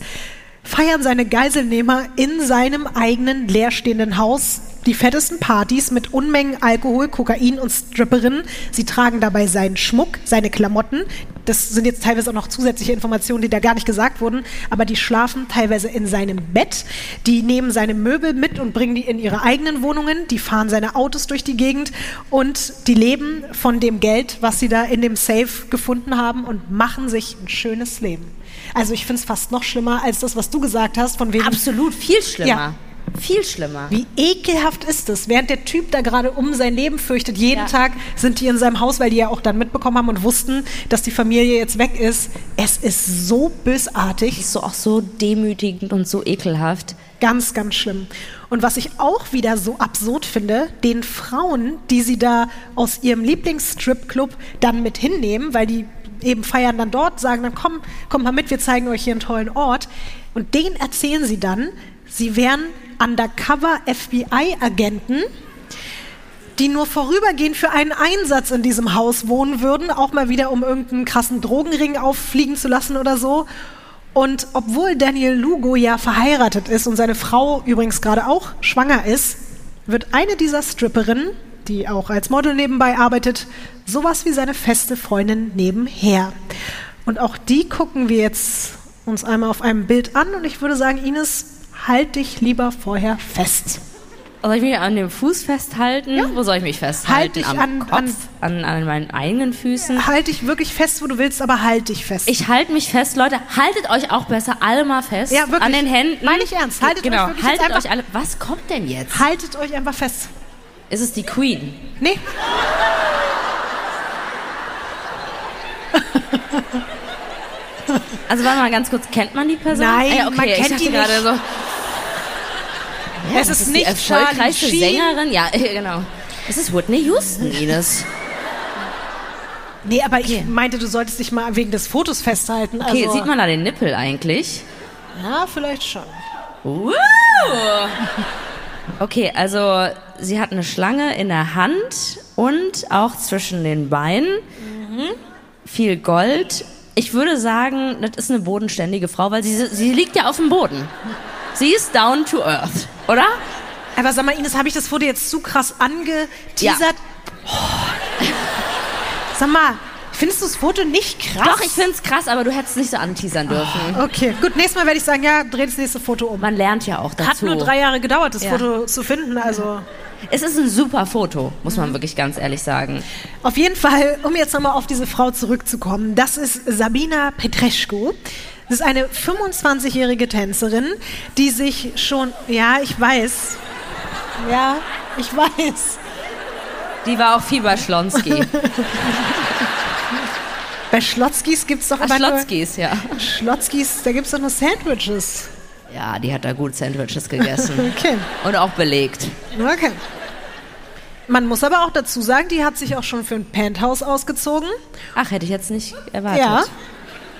B: feiern seine Geiselnehmer in seinem eigenen leerstehenden Haus die fettesten Partys mit Unmengen Alkohol, Kokain und Stripperinnen. Sie tragen dabei seinen Schmuck, seine Klamotten. Das sind jetzt teilweise auch noch zusätzliche Informationen, die da gar nicht gesagt wurden. Aber die schlafen teilweise in seinem Bett. Die nehmen seine Möbel mit und bringen die in ihre eigenen Wohnungen. Die fahren seine Autos durch die Gegend und die leben von dem Geld, was sie da in dem Safe gefunden haben und machen sich ein schönes Leben. Also ich finde es fast noch schlimmer als das, was du gesagt hast, von wegen
A: Absolut, viel schlimmer.
B: Ja.
A: Viel schlimmer.
B: wie ekelhaft ist es, während der Typ da gerade um sein Leben fürchtet. Jeden
A: Ja.
B: Tag sind die in seinem Haus, weil die ja auch dann mitbekommen haben und wussten, dass die Familie jetzt weg ist. Es ist so bösartig,
A: ist so auch so demütigend und so ekelhaft.
B: ganz, ganz schlimm. Und was ich auch wieder so absurd finde, den Frauen, die sie da aus ihrem Lieblingsstripclub dann mit hinnehmen, weil die eben feiern dann dort, sagen dann, komm, komm mal mit, wir zeigen euch hier einen tollen Ort. Und denen erzählen sie dann, sie wären undercover FBI-Agenten, die nur vorübergehend für einen Einsatz in diesem Haus wohnen würden, auch mal wieder um irgendeinen krassen Drogenring auffliegen zu lassen oder so. Und obwohl Daniel Lugo ja verheiratet ist und seine Frau übrigens gerade auch schwanger ist, wird eine dieser Stripperinnen, die auch als Model nebenbei arbeitet, sowas wie seine feste Freundin nebenher. Und auch die gucken wir jetzt uns einmal auf einem Bild an und ich würde sagen, Ines, halt dich lieber vorher fest.
A: Soll ich mich an dem Fuß festhalten? Wo soll ich mich festhalten?
B: Halt dich
A: Am
B: an-
A: Kopf?
B: an-
A: An, an meinen eigenen Füßen?
B: Halt dich wirklich fest, wo du willst, aber halt dich fest.
A: Ich halte mich fest, Leute. Haltet euch auch besser alle mal fest.
B: Ja, wirklich.
A: An den Händen.
B: Meine ich ernst. Haltet
A: genau.
B: euch wirklich
A: haltet
B: einfach-
A: euch alle. Was kommt denn jetzt?
B: Haltet euch einfach fest.
A: Ist es die Queen?
B: Nee,
A: Also warte mal ganz kurz, kennt man die Person?
B: Nein,
A: Ah, okay,
B: man
A: ich
B: kennt
A: dachte
B: die
A: gerade
B: nicht.
A: so.
B: Es
A: das
B: ist
A: die
B: nicht
A: erfolgreichste
B: Charlie.
A: Sängerin. Ja, äh, genau. Das ist Whitney Houston, Ines.
B: Nee, aber ich
A: Okay.
B: meinte, du solltest dich mal wegen des Fotos festhalten.
A: Okay,
B: also,
A: sieht man da den Nippel eigentlich?
B: Ja, vielleicht schon.
A: Woo! Okay, also sie hat eine Schlange in der Hand und auch zwischen den Beinen. Viel Gold. Ich würde sagen, das ist eine bodenständige Frau, weil sie, sie liegt ja auf dem Boden. Sie ist down to earth, oder?
B: Aber sag mal, Ines, habe ich das Foto jetzt zu krass angeteasert? Oh. Sag mal, findest du das Foto nicht krass?
A: Doch, ich find's krass, aber du hättest nicht so anteasern dürfen.
B: Okay, gut, nächstes Mal werde ich sagen, ja, dreh das nächste Foto um.
A: Man lernt ja auch dazu.
B: Hat nur drei Jahre gedauert, das
A: Ja.
B: Foto zu finden, also...
A: Es ist ein super Foto, muss man wirklich ganz ehrlich sagen.
B: Auf jeden Fall, um jetzt nochmal auf diese Frau zurückzukommen, das ist Sabina Petrescu. Das ist eine 25-jährige Tänzerin, die sich schon, ja, ich weiß, ja, ich weiß.
A: Die war auch viel bei Schlonski.
B: Bei Schlotzkis gibt es doch aber
A: Schlotzkis, ja.
B: Schlotzkis, da gibt es doch nur Sandwiches.
A: Ja, die hat da gut Sandwiches gegessen.
B: Okay,
A: Und auch belegt.
B: okay. Man muss aber auch dazu sagen, die hat sich auch schon für ein Penthouse ausgezogen.
A: Ach, hätte ich jetzt nicht erwartet.
B: Ja.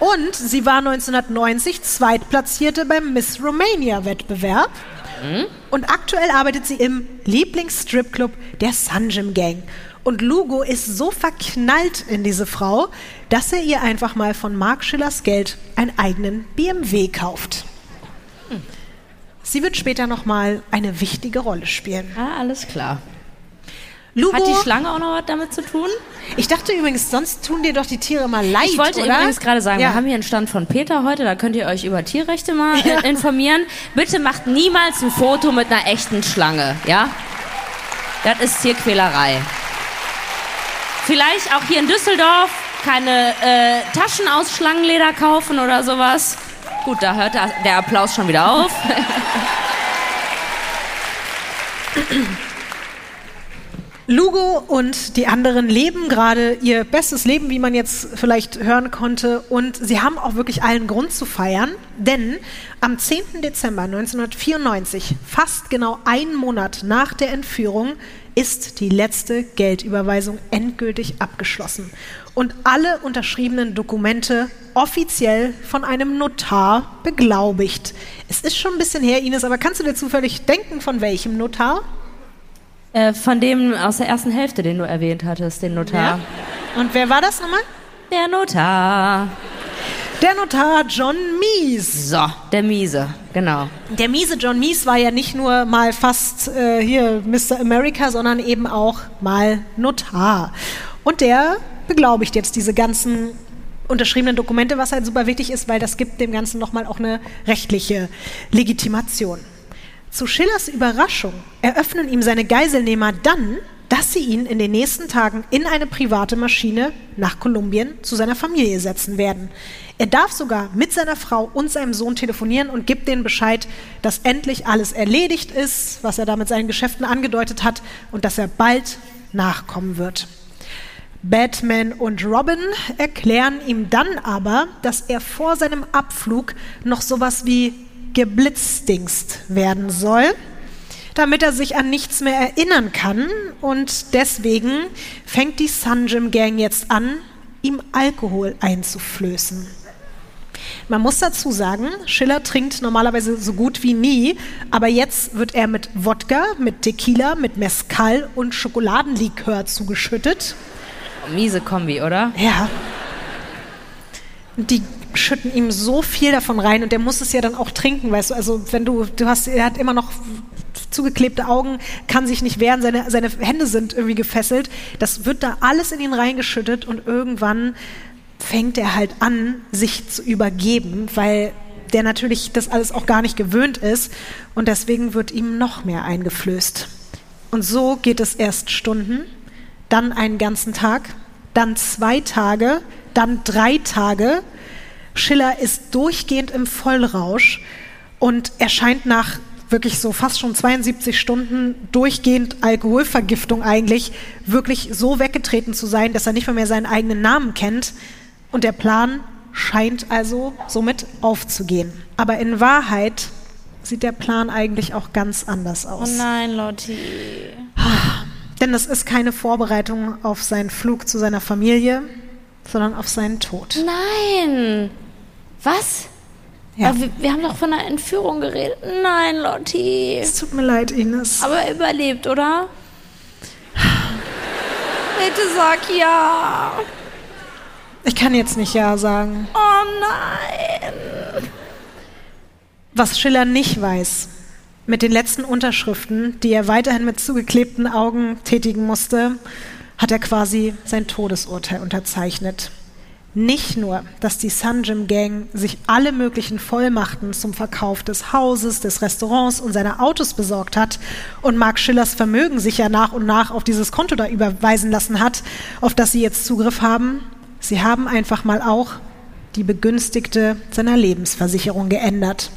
B: Und sie war 1990 Zweitplatzierte beim Miss Romania-Wettbewerb. Und aktuell arbeitet sie im Lieblingsstripclub der Sunjim Gang. Und Lugo ist so verknallt in diese Frau, dass er ihr einfach mal von Mark Schillers Geld einen eigenen BMW kauft. Sie wird später nochmal eine wichtige Rolle spielen.
A: Ah, alles klar.
B: Lugo,
A: Hat die Schlange auch noch was damit zu tun?
B: ich dachte übrigens, sonst tun dir doch die Tiere mal leid,
A: Ich wollte
B: oder?
A: übrigens gerade sagen,
B: ja.
A: wir haben hier einen Stand von Peter heute, da könnt ihr euch über Tierrechte mal äh, informieren. Bitte macht niemals ein Foto mit einer echten Schlange, ja? Das ist Tierquälerei. Vielleicht auch hier in Düsseldorf keine äh, Taschen aus Schlangenleder kaufen oder sowas. Gut, da hört der Applaus schon wieder auf.
B: Lugo und die anderen leben gerade ihr bestes Leben, wie man jetzt vielleicht hören konnte. Und sie haben auch wirklich allen Grund zu feiern, denn am 10. Dezember 1994, fast genau einen Monat nach der Entführung, ist die letzte Geldüberweisung endgültig abgeschlossen. Und alle unterschriebenen Dokumente offiziell von einem Notar beglaubigt. Es ist schon ein bisschen her, Ines, aber kannst du dir zufällig denken, von welchem Notar?
A: Äh, von dem aus der ersten Hälfte, den du erwähnt hattest, den Notar.
B: Und wer war das nochmal?
A: Der Notar.
B: Der Notar John Mies.
A: So, der Miese, genau.
B: Der miese John Mies war ja nicht nur mal fast äh, hier Mr. America, sondern eben auch mal Notar. Und der beglaubigt jetzt diese ganzen unterschriebenen Dokumente, was halt super wichtig ist, weil das gibt dem Ganzen nochmal auch eine rechtliche Legitimation. Zu Schillers Überraschung eröffnen ihm seine Geiselnehmer dann, dass sie ihn in den nächsten Tagen in eine private Maschine nach Kolumbien zu seiner Familie setzen werden. Er darf sogar mit seiner Frau und seinem Sohn telefonieren und gibt denen Bescheid, dass endlich alles erledigt ist, was er da mit seinen Geschäften angedeutet hat und dass er bald nachkommen wird. Batman und Robin erklären ihm dann aber, dass er vor seinem Abflug noch sowas wie geblitzdingst werden soll, damit er sich an nichts mehr erinnern kann. Und deswegen fängt die Sunjim Gang jetzt an, ihm Alkohol einzuflößen. Man muss dazu sagen, Schiller trinkt normalerweise so gut wie nie, aber jetzt wird er mit Wodka, mit Tequila, mit Mezcal und Schokoladenlikör zugeschüttet.
A: Miese Kombi, oder?
B: Ja. Die schütten ihm so viel davon rein und der muss es ja dann auch trinken, weißt du. Also wenn du, du hast, er hat immer noch zugeklebte Augen, kann sich nicht wehren, seine, seine Hände sind irgendwie gefesselt. Das wird da alles in ihn reingeschüttet und irgendwann fängt er halt an, sich zu übergeben, weil der natürlich das alles auch gar nicht gewöhnt ist und deswegen wird ihm noch mehr eingeflößt. Und so geht es erst Stunden, dann einen ganzen Tag, dann zwei Tage, dann drei Tage. Schiller ist durchgehend im Vollrausch und erscheint nach wirklich so fast schon 72 Stunden durchgehend Alkoholvergiftung eigentlich wirklich so weggetreten zu sein, dass er nicht mal mehr seinen eigenen Namen kennt. Und der Plan scheint also somit aufzugehen. Aber in Wahrheit sieht der Plan eigentlich auch ganz anders
A: Oh
B: aus.
A: nein, Lotti.
B: Denn es ist keine Vorbereitung auf seinen Flug zu seiner Familie, sondern auf seinen Tod.
A: Nein. Was?
B: Ja.
A: Wir, wir haben doch von einer Entführung geredet. Nein, Lotti.
B: Es tut mir leid, Ines.
A: Aber er überlebt, oder? Bitte sag ja.
B: Ich kann jetzt nicht Ja sagen.
A: Oh nein.
B: Was Schiller nicht weiß, mit den letzten Unterschriften, die er weiterhin mit zugeklebten Augen tätigen musste, hat er quasi sein Todesurteil unterzeichnet. Nicht nur, dass die Sunjim Gang sich alle möglichen Vollmachten zum Verkauf des Hauses, des Restaurants und seiner Autos besorgt hat und Mark Schillers Vermögen sich ja nach und nach auf dieses Konto da überweisen lassen hat, auf das sie jetzt Zugriff haben, sie haben einfach mal auch die Begünstigte seiner Lebensversicherung geändert.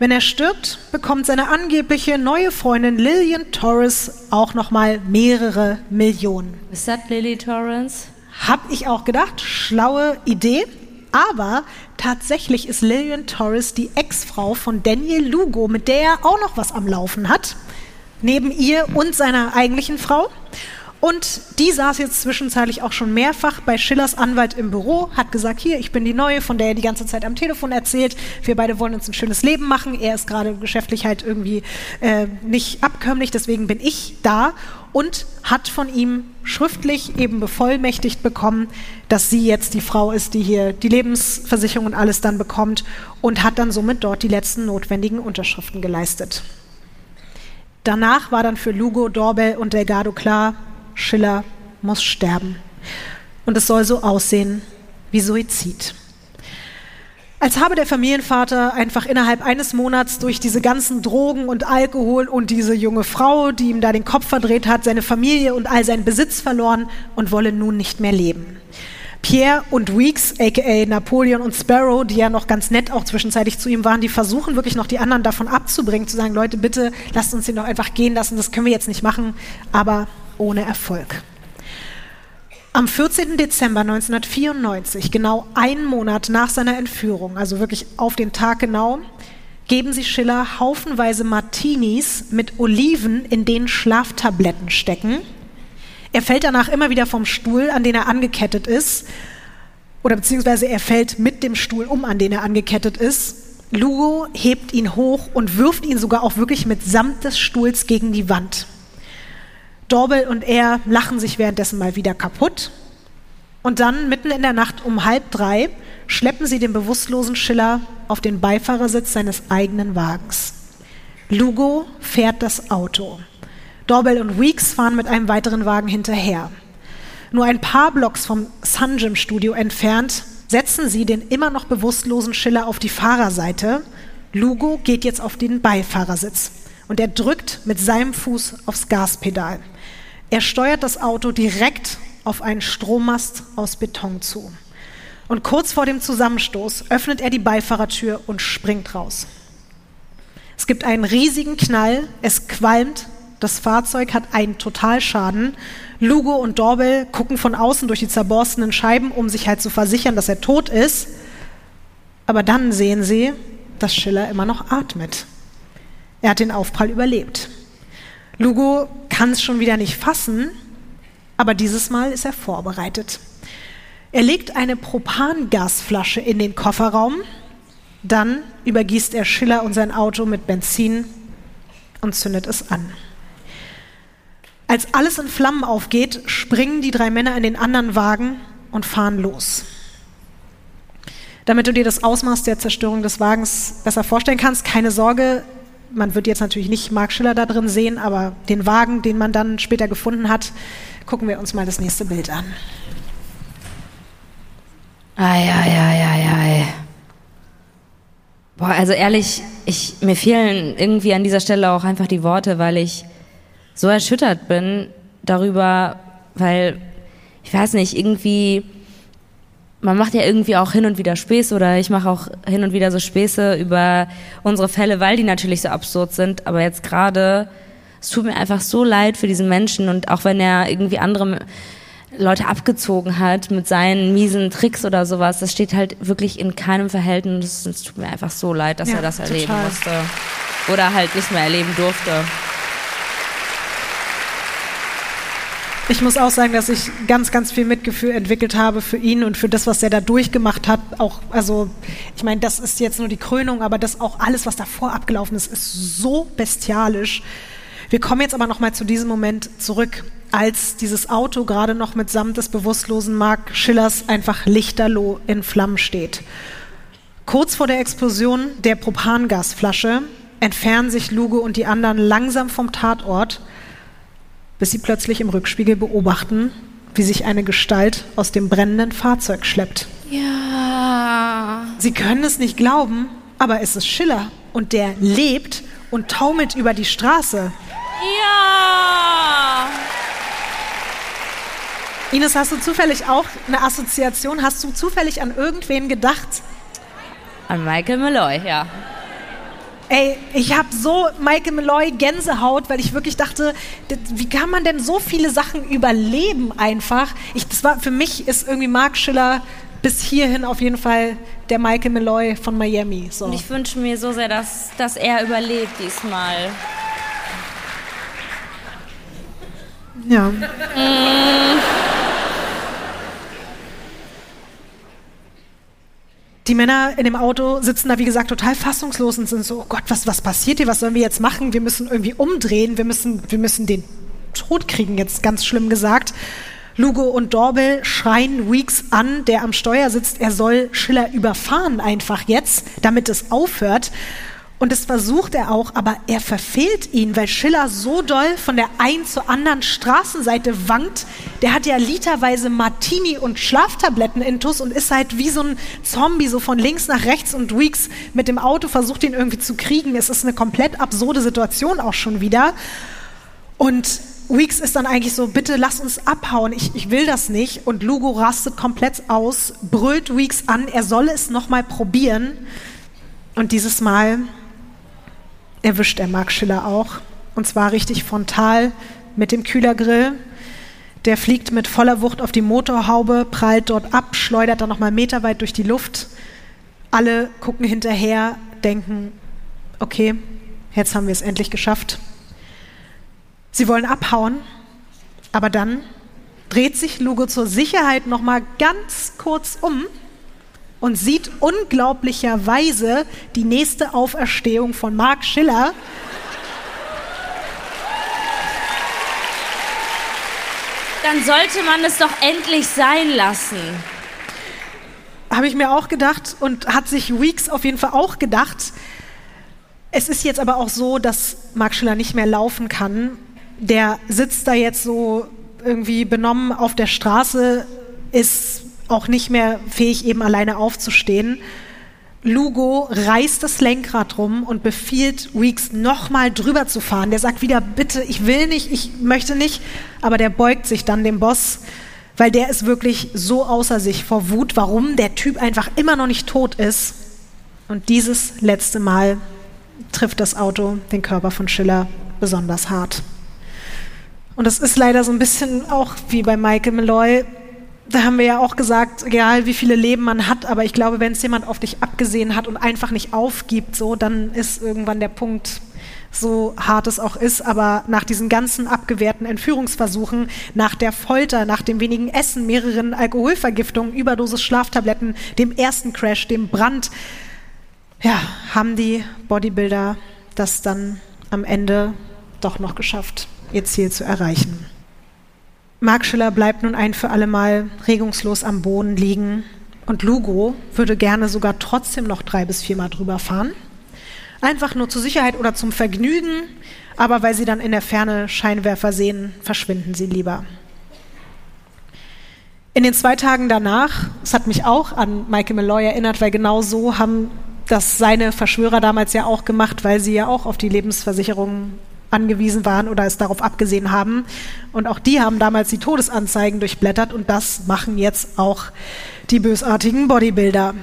B: Wenn er stirbt, bekommt seine angebliche neue Freundin Lillian Torres auch nochmal mehrere Millionen.
A: Ist das Lily Torrance?
B: Hab ich auch gedacht, schlaue Idee. Aber tatsächlich ist Lillian Torres die Ex-Frau von Daniel Lugo, mit der er auch noch was am Laufen hat. Neben ihr und seiner eigentlichen Frau. Und die saß jetzt zwischenzeitlich auch schon mehrfach bei Schillers Anwalt im Büro, hat gesagt, hier, ich bin die Neue, von der er die ganze Zeit am Telefon erzählt. Wir beide wollen uns ein schönes Leben machen. Er ist gerade geschäftlich halt irgendwie äh, nicht abkömmlich, deswegen bin ich da und hat von ihm schriftlich eben bevollmächtigt bekommen, dass sie jetzt die Frau ist, die hier die Lebensversicherung und alles dann bekommt und hat dann somit dort die letzten notwendigen Unterschriften geleistet. Danach war dann für Lugo, Dorbel und Delgado klar, Schiller muss sterben. Und es soll so aussehen wie Suizid. Als habe der Familienvater einfach innerhalb eines Monats durch diese ganzen Drogen und Alkohol und diese junge Frau, die ihm da den Kopf verdreht hat, seine Familie und all seinen Besitz verloren und wolle nun nicht mehr leben. Pierre und Weeks, aka Napoleon und Sparrow, die ja noch ganz nett auch zwischenzeitlich zu ihm waren, die versuchen wirklich noch die anderen davon abzubringen, zu sagen, Leute, bitte lasst uns ihn doch einfach gehen lassen, das können wir jetzt nicht machen, aber ohne Erfolg. Am 14. Dezember 1994, genau einen Monat nach seiner Entführung, also wirklich auf den Tag genau, geben sie Schiller haufenweise Martinis mit Oliven, in denen Schlaftabletten stecken. Er fällt danach immer wieder vom Stuhl, an den er angekettet ist, oder beziehungsweise er fällt mit dem Stuhl um, an den er angekettet ist. Lugo hebt ihn hoch und wirft ihn sogar auch wirklich mitsamt des Stuhls gegen die Wand. Dorbel und er lachen sich währenddessen mal wieder kaputt. Und dann, mitten in der Nacht um halb drei, schleppen sie den bewusstlosen Schiller auf den Beifahrersitz seines eigenen Wagens. Lugo fährt das Auto. Dorbel und Weeks fahren mit einem weiteren Wagen hinterher. Nur ein paar Blocks vom Sunjim Studio entfernt setzen sie den immer noch bewusstlosen Schiller auf die Fahrerseite. Lugo geht jetzt auf den Beifahrersitz und er drückt mit seinem Fuß aufs Gaspedal. Er steuert das Auto direkt auf einen Strommast aus Beton zu. Und kurz vor dem Zusammenstoß öffnet er die Beifahrertür und springt raus. Es gibt einen riesigen Knall, es qualmt, das Fahrzeug hat einen Totalschaden. Lugo und Dorbel gucken von außen durch die zerborstenen Scheiben, um sich halt zu versichern, dass er tot ist. Aber dann sehen sie, dass Schiller immer noch atmet. Er hat den Aufprall überlebt. Lugo kann es schon wieder nicht fassen, aber dieses Mal ist er vorbereitet. Er legt eine Propangasflasche in den Kofferraum, dann übergießt er Schiller und sein Auto mit Benzin und zündet es an. Als alles in Flammen aufgeht, springen die drei Männer in den anderen Wagen und fahren los. Damit du dir das Ausmaß der Zerstörung des Wagens besser vorstellen kannst, keine Sorge, man wird jetzt natürlich nicht Mark Schiller da drin sehen, aber den Wagen, den man dann später gefunden hat, gucken wir uns mal das nächste Bild an.
A: Ei, ei, ei, ei, ei. Boah, also ehrlich, ich, mir fehlen irgendwie an dieser Stelle auch einfach die Worte, weil ich so erschüttert bin darüber, weil, ich weiß nicht, irgendwie man macht ja irgendwie auch hin und wieder Späße oder ich mache auch hin und wieder so Späße über unsere Fälle, weil die natürlich so absurd sind. Aber jetzt gerade, es tut mir einfach so leid für diesen Menschen und auch wenn er irgendwie andere Leute abgezogen hat mit seinen miesen Tricks oder sowas, das steht halt wirklich in keinem Verhältnis. Es tut mir einfach so leid, dass
B: ja,
A: er das erleben
B: total.
A: musste oder halt nicht mehr erleben durfte.
B: Ich muss auch sagen, dass ich ganz, ganz viel Mitgefühl entwickelt habe für ihn und für das, was er da durchgemacht hat. Auch, also, ich meine, das ist jetzt nur die Krönung, aber das auch alles, was davor abgelaufen ist, ist so bestialisch. Wir kommen jetzt aber noch mal zu diesem Moment zurück, als dieses Auto gerade noch mitsamt des bewusstlosen Mark Schillers einfach lichterloh in Flammen steht. Kurz vor der Explosion der Propangasflasche entfernen sich Lugo und die anderen langsam vom Tatort bis sie plötzlich im Rückspiegel beobachten, wie sich eine Gestalt aus dem brennenden Fahrzeug schleppt.
A: Ja.
B: Sie können es nicht glauben, aber es ist Schiller und der lebt und taumelt über die Straße.
A: Ja.
B: Ines, hast du zufällig auch eine Assoziation? Hast du zufällig an irgendwen gedacht?
A: An Michael Malloy, ja.
B: Ey, ich habe so Michael Malloy Gänsehaut, weil ich wirklich dachte, wie kann man denn so viele Sachen überleben einfach? Ich, das war für mich ist irgendwie Mark Schiller bis hierhin auf jeden Fall der Michael Malloy von Miami. So.
A: Und ich wünsche mir so sehr, dass, dass er überlebt diesmal.
B: Ja. Mm. Die Männer in dem Auto sitzen da, wie gesagt, total fassungslos und sind so, oh Gott, was, was passiert hier? Was sollen wir jetzt machen? Wir müssen irgendwie umdrehen. Wir müssen, wir müssen den Tod kriegen, jetzt ganz schlimm gesagt. Lugo und Dorbel schreien Weeks an, der am Steuer sitzt, er soll Schiller überfahren einfach jetzt, damit es aufhört. Und das versucht er auch, aber er verfehlt ihn, weil Schiller so doll von der einen zur anderen Straßenseite wankt. Der hat ja literweise Martini und Schlaftabletten intus und ist halt wie so ein Zombie, so von links nach rechts und Weeks mit dem Auto versucht ihn irgendwie zu kriegen. Es ist eine komplett absurde Situation auch schon wieder. Und Weeks ist dann eigentlich so, bitte lass uns abhauen, ich, ich will das nicht. Und Lugo rastet komplett aus, brüllt Weeks an, er solle es nochmal probieren. Und dieses Mal erwischt er Mark Schiller auch. Und zwar richtig frontal mit dem Kühlergrill. Der fliegt mit voller Wucht auf die Motorhaube, prallt dort ab, schleudert dann nochmal meterweit durch die Luft. Alle gucken hinterher, denken, okay, jetzt haben wir es endlich geschafft. Sie wollen abhauen, aber dann dreht sich Lugo zur Sicherheit nochmal ganz kurz um und sieht unglaublicherweise die nächste Auferstehung von Mark Schiller.
A: Dann sollte man es doch endlich sein lassen.
B: Habe ich mir auch gedacht und hat sich Weeks auf jeden Fall auch gedacht. Es ist jetzt aber auch so, dass Mark Schiller nicht mehr laufen kann. Der sitzt da jetzt so irgendwie benommen auf der Straße, ist auch nicht mehr fähig, eben alleine aufzustehen. Lugo reißt das Lenkrad rum und befiehlt Weeks nochmal drüber zu fahren. Der sagt wieder, bitte, ich will nicht, ich möchte nicht, aber der beugt sich dann dem Boss, weil der ist wirklich so außer sich vor Wut, warum der Typ einfach immer noch nicht tot ist. Und dieses letzte Mal trifft das Auto den Körper von Schiller besonders hart. Und das ist leider so ein bisschen auch wie bei Michael Malloy, da haben wir ja auch gesagt, egal wie viele Leben man hat, aber ich glaube, wenn es jemand auf dich abgesehen hat und einfach nicht aufgibt, so, dann ist irgendwann der Punkt, so hart es auch ist, aber nach diesen ganzen abgewehrten Entführungsversuchen, nach der Folter, nach dem wenigen Essen, mehreren Alkoholvergiftungen, Überdosis Schlaftabletten, dem ersten Crash, dem Brand, ja, haben die Bodybuilder das dann am Ende doch noch geschafft, ihr Ziel zu erreichen. Mark Schiller bleibt nun ein für alle Mal regungslos am Boden liegen und Lugo würde gerne sogar trotzdem noch drei bis viermal drüber fahren. Einfach nur zur Sicherheit oder zum Vergnügen, aber weil sie dann in der Ferne Scheinwerfer sehen, verschwinden sie lieber. In den zwei Tagen danach, es hat mich auch an Michael Malloy erinnert, weil genau so haben das seine Verschwörer damals ja auch gemacht, weil sie ja auch auf die Lebensversicherung angewiesen waren oder es darauf abgesehen haben. Und auch die haben damals die Todesanzeigen durchblättert und das machen jetzt auch die bösartigen Bodybuilder.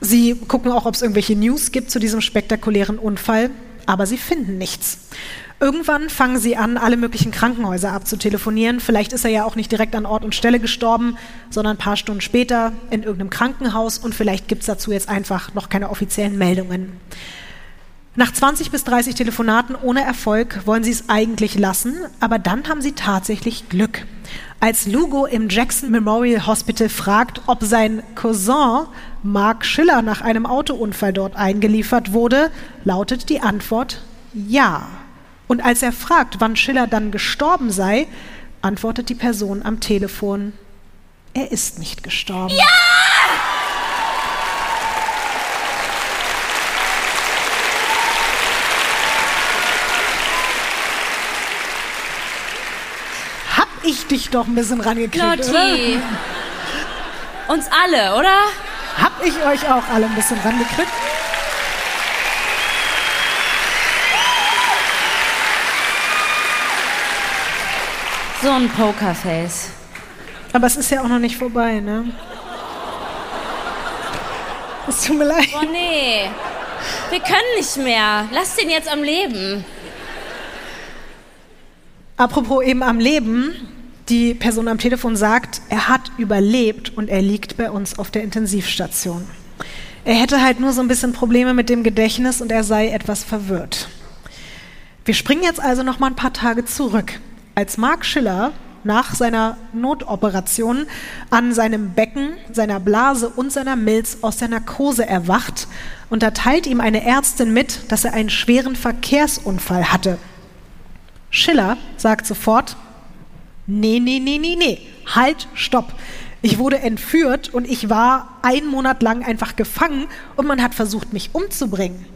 B: Sie gucken auch, ob es irgendwelche News gibt zu diesem spektakulären Unfall, aber sie finden nichts. Irgendwann fangen sie an, alle möglichen Krankenhäuser abzutelefonieren. Vielleicht ist er ja auch nicht direkt an Ort und Stelle gestorben, sondern ein paar Stunden später in irgendeinem Krankenhaus und vielleicht gibt es dazu jetzt einfach noch keine offiziellen Meldungen. Nach 20 bis 30 Telefonaten ohne Erfolg wollen sie es eigentlich lassen, aber dann haben sie tatsächlich Glück. Als Lugo im Jackson Memorial Hospital fragt, ob sein Cousin Mark Schiller nach einem Autounfall dort eingeliefert wurde, lautet die Antwort ja. Und als er fragt, wann Schiller dann gestorben sei, antwortet die Person am Telefon, er ist nicht gestorben. Ja! Ich dich doch ein bisschen rangekriegt, Lotti. oder?
A: Uns alle, oder?
B: Hab ich euch auch alle ein bisschen rangekriegt?
A: So ein Pokerface.
B: Aber es ist ja auch noch nicht vorbei, ne? Es tut mir leid.
A: Oh nee. Wir können nicht mehr. Lass den jetzt am Leben.
B: Apropos eben am Leben, die Person am Telefon sagt, er hat überlebt und er liegt bei uns auf der Intensivstation. Er hätte halt nur so ein bisschen Probleme mit dem Gedächtnis und er sei etwas verwirrt. Wir springen jetzt also noch mal ein paar Tage zurück. als Mark Schiller nach seiner Notoperation an seinem Becken, seiner Blase und seiner Milz aus der Narkose erwacht und da teilt ihm eine Ärztin mit, dass er einen schweren Verkehrsunfall hatte. Schiller sagt sofort, nee, nee, nee, nee, nee, halt, stopp. Ich wurde entführt und ich war einen Monat lang einfach gefangen und man hat versucht, mich umzubringen.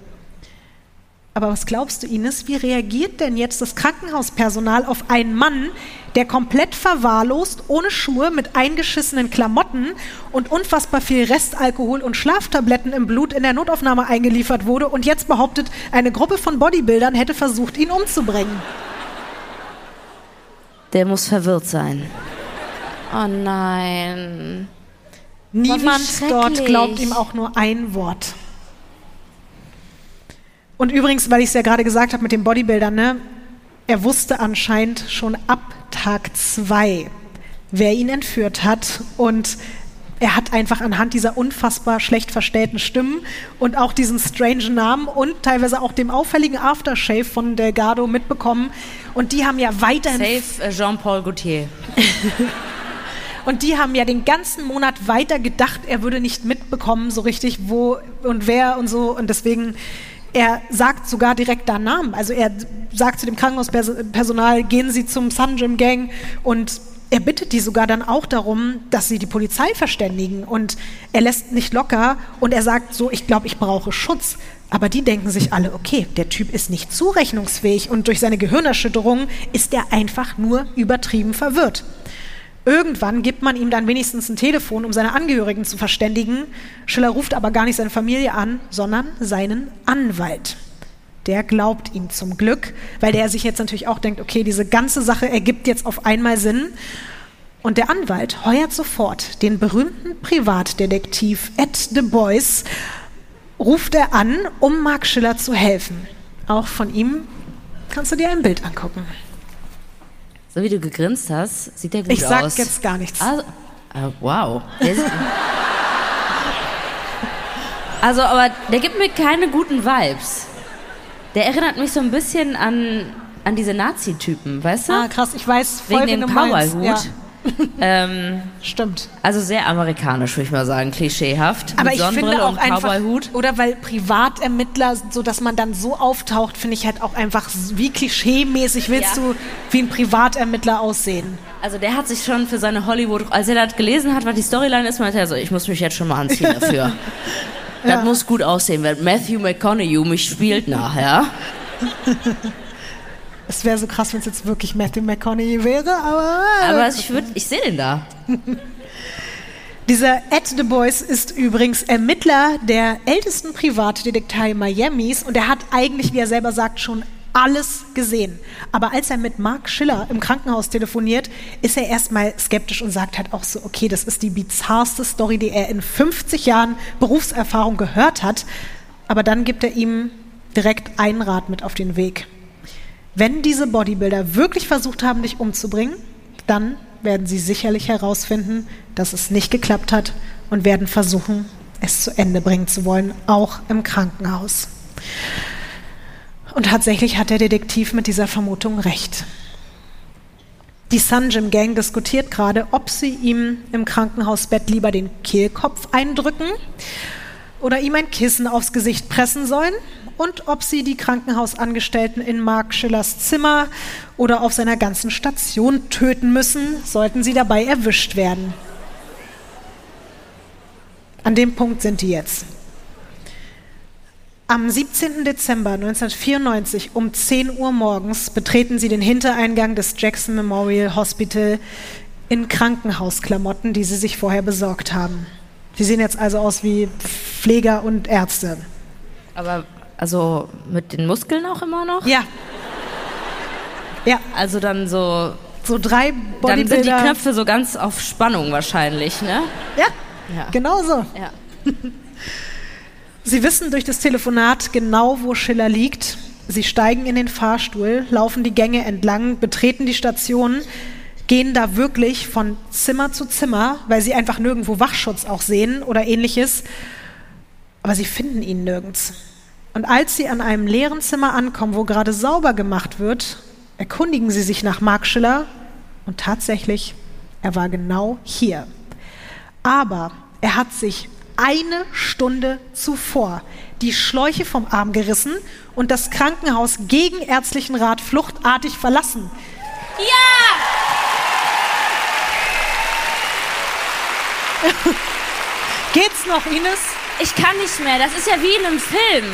B: Aber was glaubst du, Ines, wie reagiert denn jetzt das Krankenhauspersonal auf einen Mann, der komplett verwahrlost, ohne Schuhe, mit eingeschissenen Klamotten und unfassbar viel Restalkohol und Schlaftabletten im Blut in der Notaufnahme eingeliefert wurde und jetzt behauptet, eine Gruppe von Bodybuildern hätte versucht, ihn umzubringen?
A: Der muss verwirrt sein. Oh nein.
B: Niemand dort glaubt ihm auch nur ein Wort. Und übrigens, weil ich es ja gerade gesagt habe mit dem Bodybuilder, ne, er wusste anscheinend schon ab Tag zwei, wer ihn entführt hat und er hat einfach anhand dieser unfassbar schlecht verstellten Stimmen und auch diesen strangen Namen und teilweise auch dem auffälligen Aftershave von Delgado mitbekommen. Und die haben ja weiterhin.
A: Safe äh, Jean-Paul Gaultier.
B: und die haben ja den ganzen Monat weiter gedacht, er würde nicht mitbekommen, so richtig, wo und wer und so. Und deswegen er sagt sogar direkt da Namen. Also er sagt zu dem Krankenhauspersonal, gehen Sie zum Sun Gym Gang und er bittet die sogar dann auch darum, dass sie die Polizei verständigen und er lässt nicht locker und er sagt so, ich glaube, ich brauche Schutz. Aber die denken sich alle, okay, der Typ ist nicht zurechnungsfähig und durch seine Gehirnerschütterung ist er einfach nur übertrieben verwirrt. Irgendwann gibt man ihm dann wenigstens ein Telefon, um seine Angehörigen zu verständigen. Schiller ruft aber gar nicht seine Familie an, sondern seinen Anwalt. Der glaubt ihm zum Glück, weil der sich jetzt natürlich auch denkt, okay, diese ganze Sache ergibt jetzt auf einmal Sinn. Und der Anwalt heuert sofort den berühmten Privatdetektiv Ed de Bois, ruft er an, um Mark Schiller zu helfen. Auch von ihm kannst du dir ein Bild angucken.
A: So wie du gegrinst hast, sieht der gut
B: ich aus.
A: Ich
B: sag jetzt gar nichts.
A: Also, uh, wow. also, aber der gibt mir keine guten Vibes. Der erinnert mich so ein bisschen an, an diese Nazi-Typen, weißt du?
B: Ah, krass, ich weiß
A: voll, Wegen dem Powerhut. Ja.
B: ähm, Stimmt.
A: Also sehr amerikanisch, würde ich mal sagen, klischeehaft.
B: Aber ich finde auch einfach, oder weil Privatermittler, so dass man dann so auftaucht, finde ich halt auch einfach, wie klischeemäßig willst ja. du wie ein Privatermittler aussehen?
A: Also der hat sich schon für seine Hollywood, als er das gelesen hat, was die Storyline ist, meinte er so, ich muss mich jetzt schon mal anziehen dafür. Das ja. muss gut aussehen, wenn Matthew McConaughey mich spielt nachher.
B: Es wäre so krass, wenn es jetzt wirklich Matthew McConaughey wäre, aber.
A: Aber ich, ich sehe den da.
B: Dieser Ed Du Bois ist übrigens Ermittler der ältesten Privatdetektei Miamis und er hat eigentlich, wie er selber sagt, schon alles gesehen. Aber als er mit Mark Schiller im Krankenhaus telefoniert, ist er erstmal skeptisch und sagt halt auch so, okay, das ist die bizarrste Story, die er in 50 Jahren Berufserfahrung gehört hat. Aber dann gibt er ihm direkt einen Rat mit auf den Weg. Wenn diese Bodybuilder wirklich versucht haben, dich umzubringen, dann werden sie sicherlich herausfinden, dass es nicht geklappt hat und werden versuchen, es zu Ende bringen zu wollen, auch im Krankenhaus. Und tatsächlich hat der Detektiv mit dieser Vermutung recht. Die Sun Gym Gang diskutiert gerade, ob sie ihm im Krankenhausbett lieber den Kehlkopf eindrücken oder ihm ein Kissen aufs Gesicht pressen sollen und ob sie die Krankenhausangestellten in Mark Schillers Zimmer oder auf seiner ganzen Station töten müssen, sollten sie dabei erwischt werden. An dem Punkt sind die jetzt. Am 17. Dezember 1994 um 10 Uhr morgens betreten sie den Hintereingang des Jackson Memorial Hospital in Krankenhausklamotten, die sie sich vorher besorgt haben. Sie sehen jetzt also aus wie Pfleger und Ärzte.
A: Aber also mit den Muskeln auch immer noch?
B: Ja.
A: Ja. Also dann so.
B: So drei
A: Bodybuilder. Dann sind die Knöpfe so ganz auf Spannung wahrscheinlich, ne?
B: Ja. ja. Genau so.
A: Ja.
B: Sie wissen durch das Telefonat genau, wo Schiller liegt. Sie steigen in den Fahrstuhl, laufen die Gänge entlang, betreten die Station, gehen da wirklich von Zimmer zu Zimmer, weil sie einfach nirgendwo Wachschutz auch sehen oder ähnliches. Aber sie finden ihn nirgends. Und als sie an einem leeren Zimmer ankommen, wo gerade sauber gemacht wird, erkundigen sie sich nach Mark Schiller und tatsächlich, er war genau hier. Aber er hat sich eine Stunde zuvor die Schläuche vom Arm gerissen und das Krankenhaus gegen ärztlichen Rat fluchtartig verlassen.
A: Ja!
B: Geht's noch, Ines?
A: Ich kann nicht mehr. Das ist ja wie in einem Film.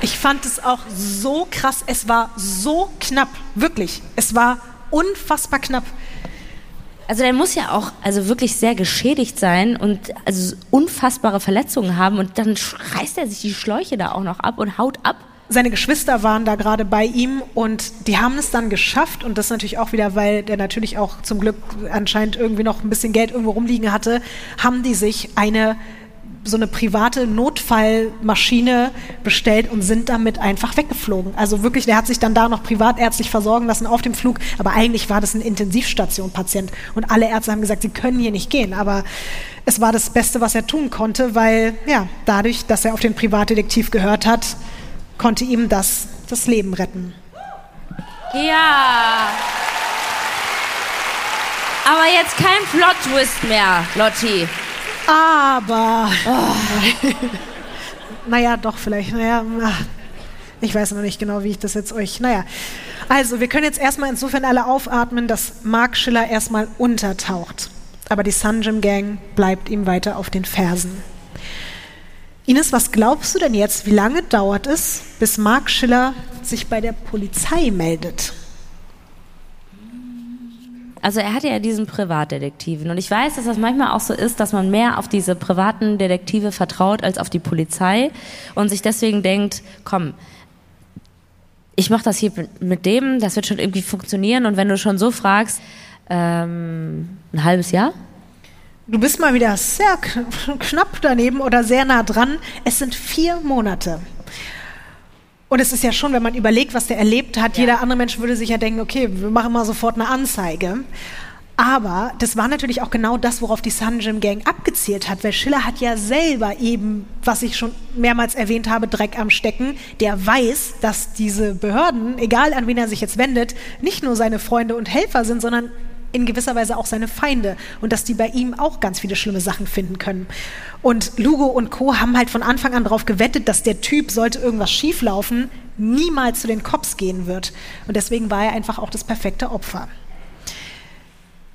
B: Ich fand es auch so krass. Es war so knapp. Wirklich. Es war unfassbar knapp.
A: Also der muss ja auch also wirklich sehr geschädigt sein und also unfassbare Verletzungen haben und dann reißt er sich die Schläuche da auch noch ab und haut ab.
B: Seine Geschwister waren da gerade bei ihm und die haben es dann geschafft und das natürlich auch wieder, weil der natürlich auch zum Glück anscheinend irgendwie noch ein bisschen Geld irgendwo rumliegen hatte, haben die sich eine so eine private Notfallmaschine bestellt und sind damit einfach weggeflogen. Also wirklich, der hat sich dann da noch privatärztlich versorgen lassen auf dem Flug, aber eigentlich war das ein Intensivstation-Patient und alle Ärzte haben gesagt, sie können hier nicht gehen, aber es war das Beste, was er tun konnte, weil ja, dadurch, dass er auf den Privatdetektiv gehört hat, konnte ihm das das Leben retten.
A: Ja. Aber jetzt kein Plot-Twist mehr, Lotti.
B: Aber. Oh. naja, doch, vielleicht. Naja, ich weiß noch nicht genau, wie ich das jetzt euch. Naja. Also, wir können jetzt erstmal insofern alle aufatmen, dass Mark Schiller erstmal untertaucht. Aber die Sunjim Gang bleibt ihm weiter auf den Fersen. Ines, was glaubst du denn jetzt, wie lange dauert es, bis Mark Schiller sich bei der Polizei meldet?
A: Also er hatte ja diesen Privatdetektiven und ich weiß, dass das manchmal auch so ist, dass man mehr auf diese privaten Detektive vertraut als auf die Polizei und sich deswegen denkt, komm, ich mache das hier mit dem, das wird schon irgendwie funktionieren und wenn du schon so fragst, ähm, ein halbes Jahr?
B: Du bist mal wieder sehr knapp daneben oder sehr nah dran. Es sind vier Monate. Und es ist ja schon, wenn man überlegt, was der erlebt hat, ja. jeder andere Mensch würde sich ja denken, okay, wir machen mal sofort eine Anzeige. Aber das war natürlich auch genau das, worauf die Sunjim Gang abgezielt hat, weil Schiller hat ja selber eben, was ich schon mehrmals erwähnt habe, Dreck am Stecken. Der weiß, dass diese Behörden, egal an wen er sich jetzt wendet, nicht nur seine Freunde und Helfer sind, sondern in gewisser Weise auch seine Feinde und dass die bei ihm auch ganz viele schlimme Sachen finden können. Und Lugo und Co. haben halt von Anfang an darauf gewettet, dass der Typ, sollte irgendwas schieflaufen, niemals zu den Cops gehen wird. Und deswegen war er einfach auch das perfekte Opfer.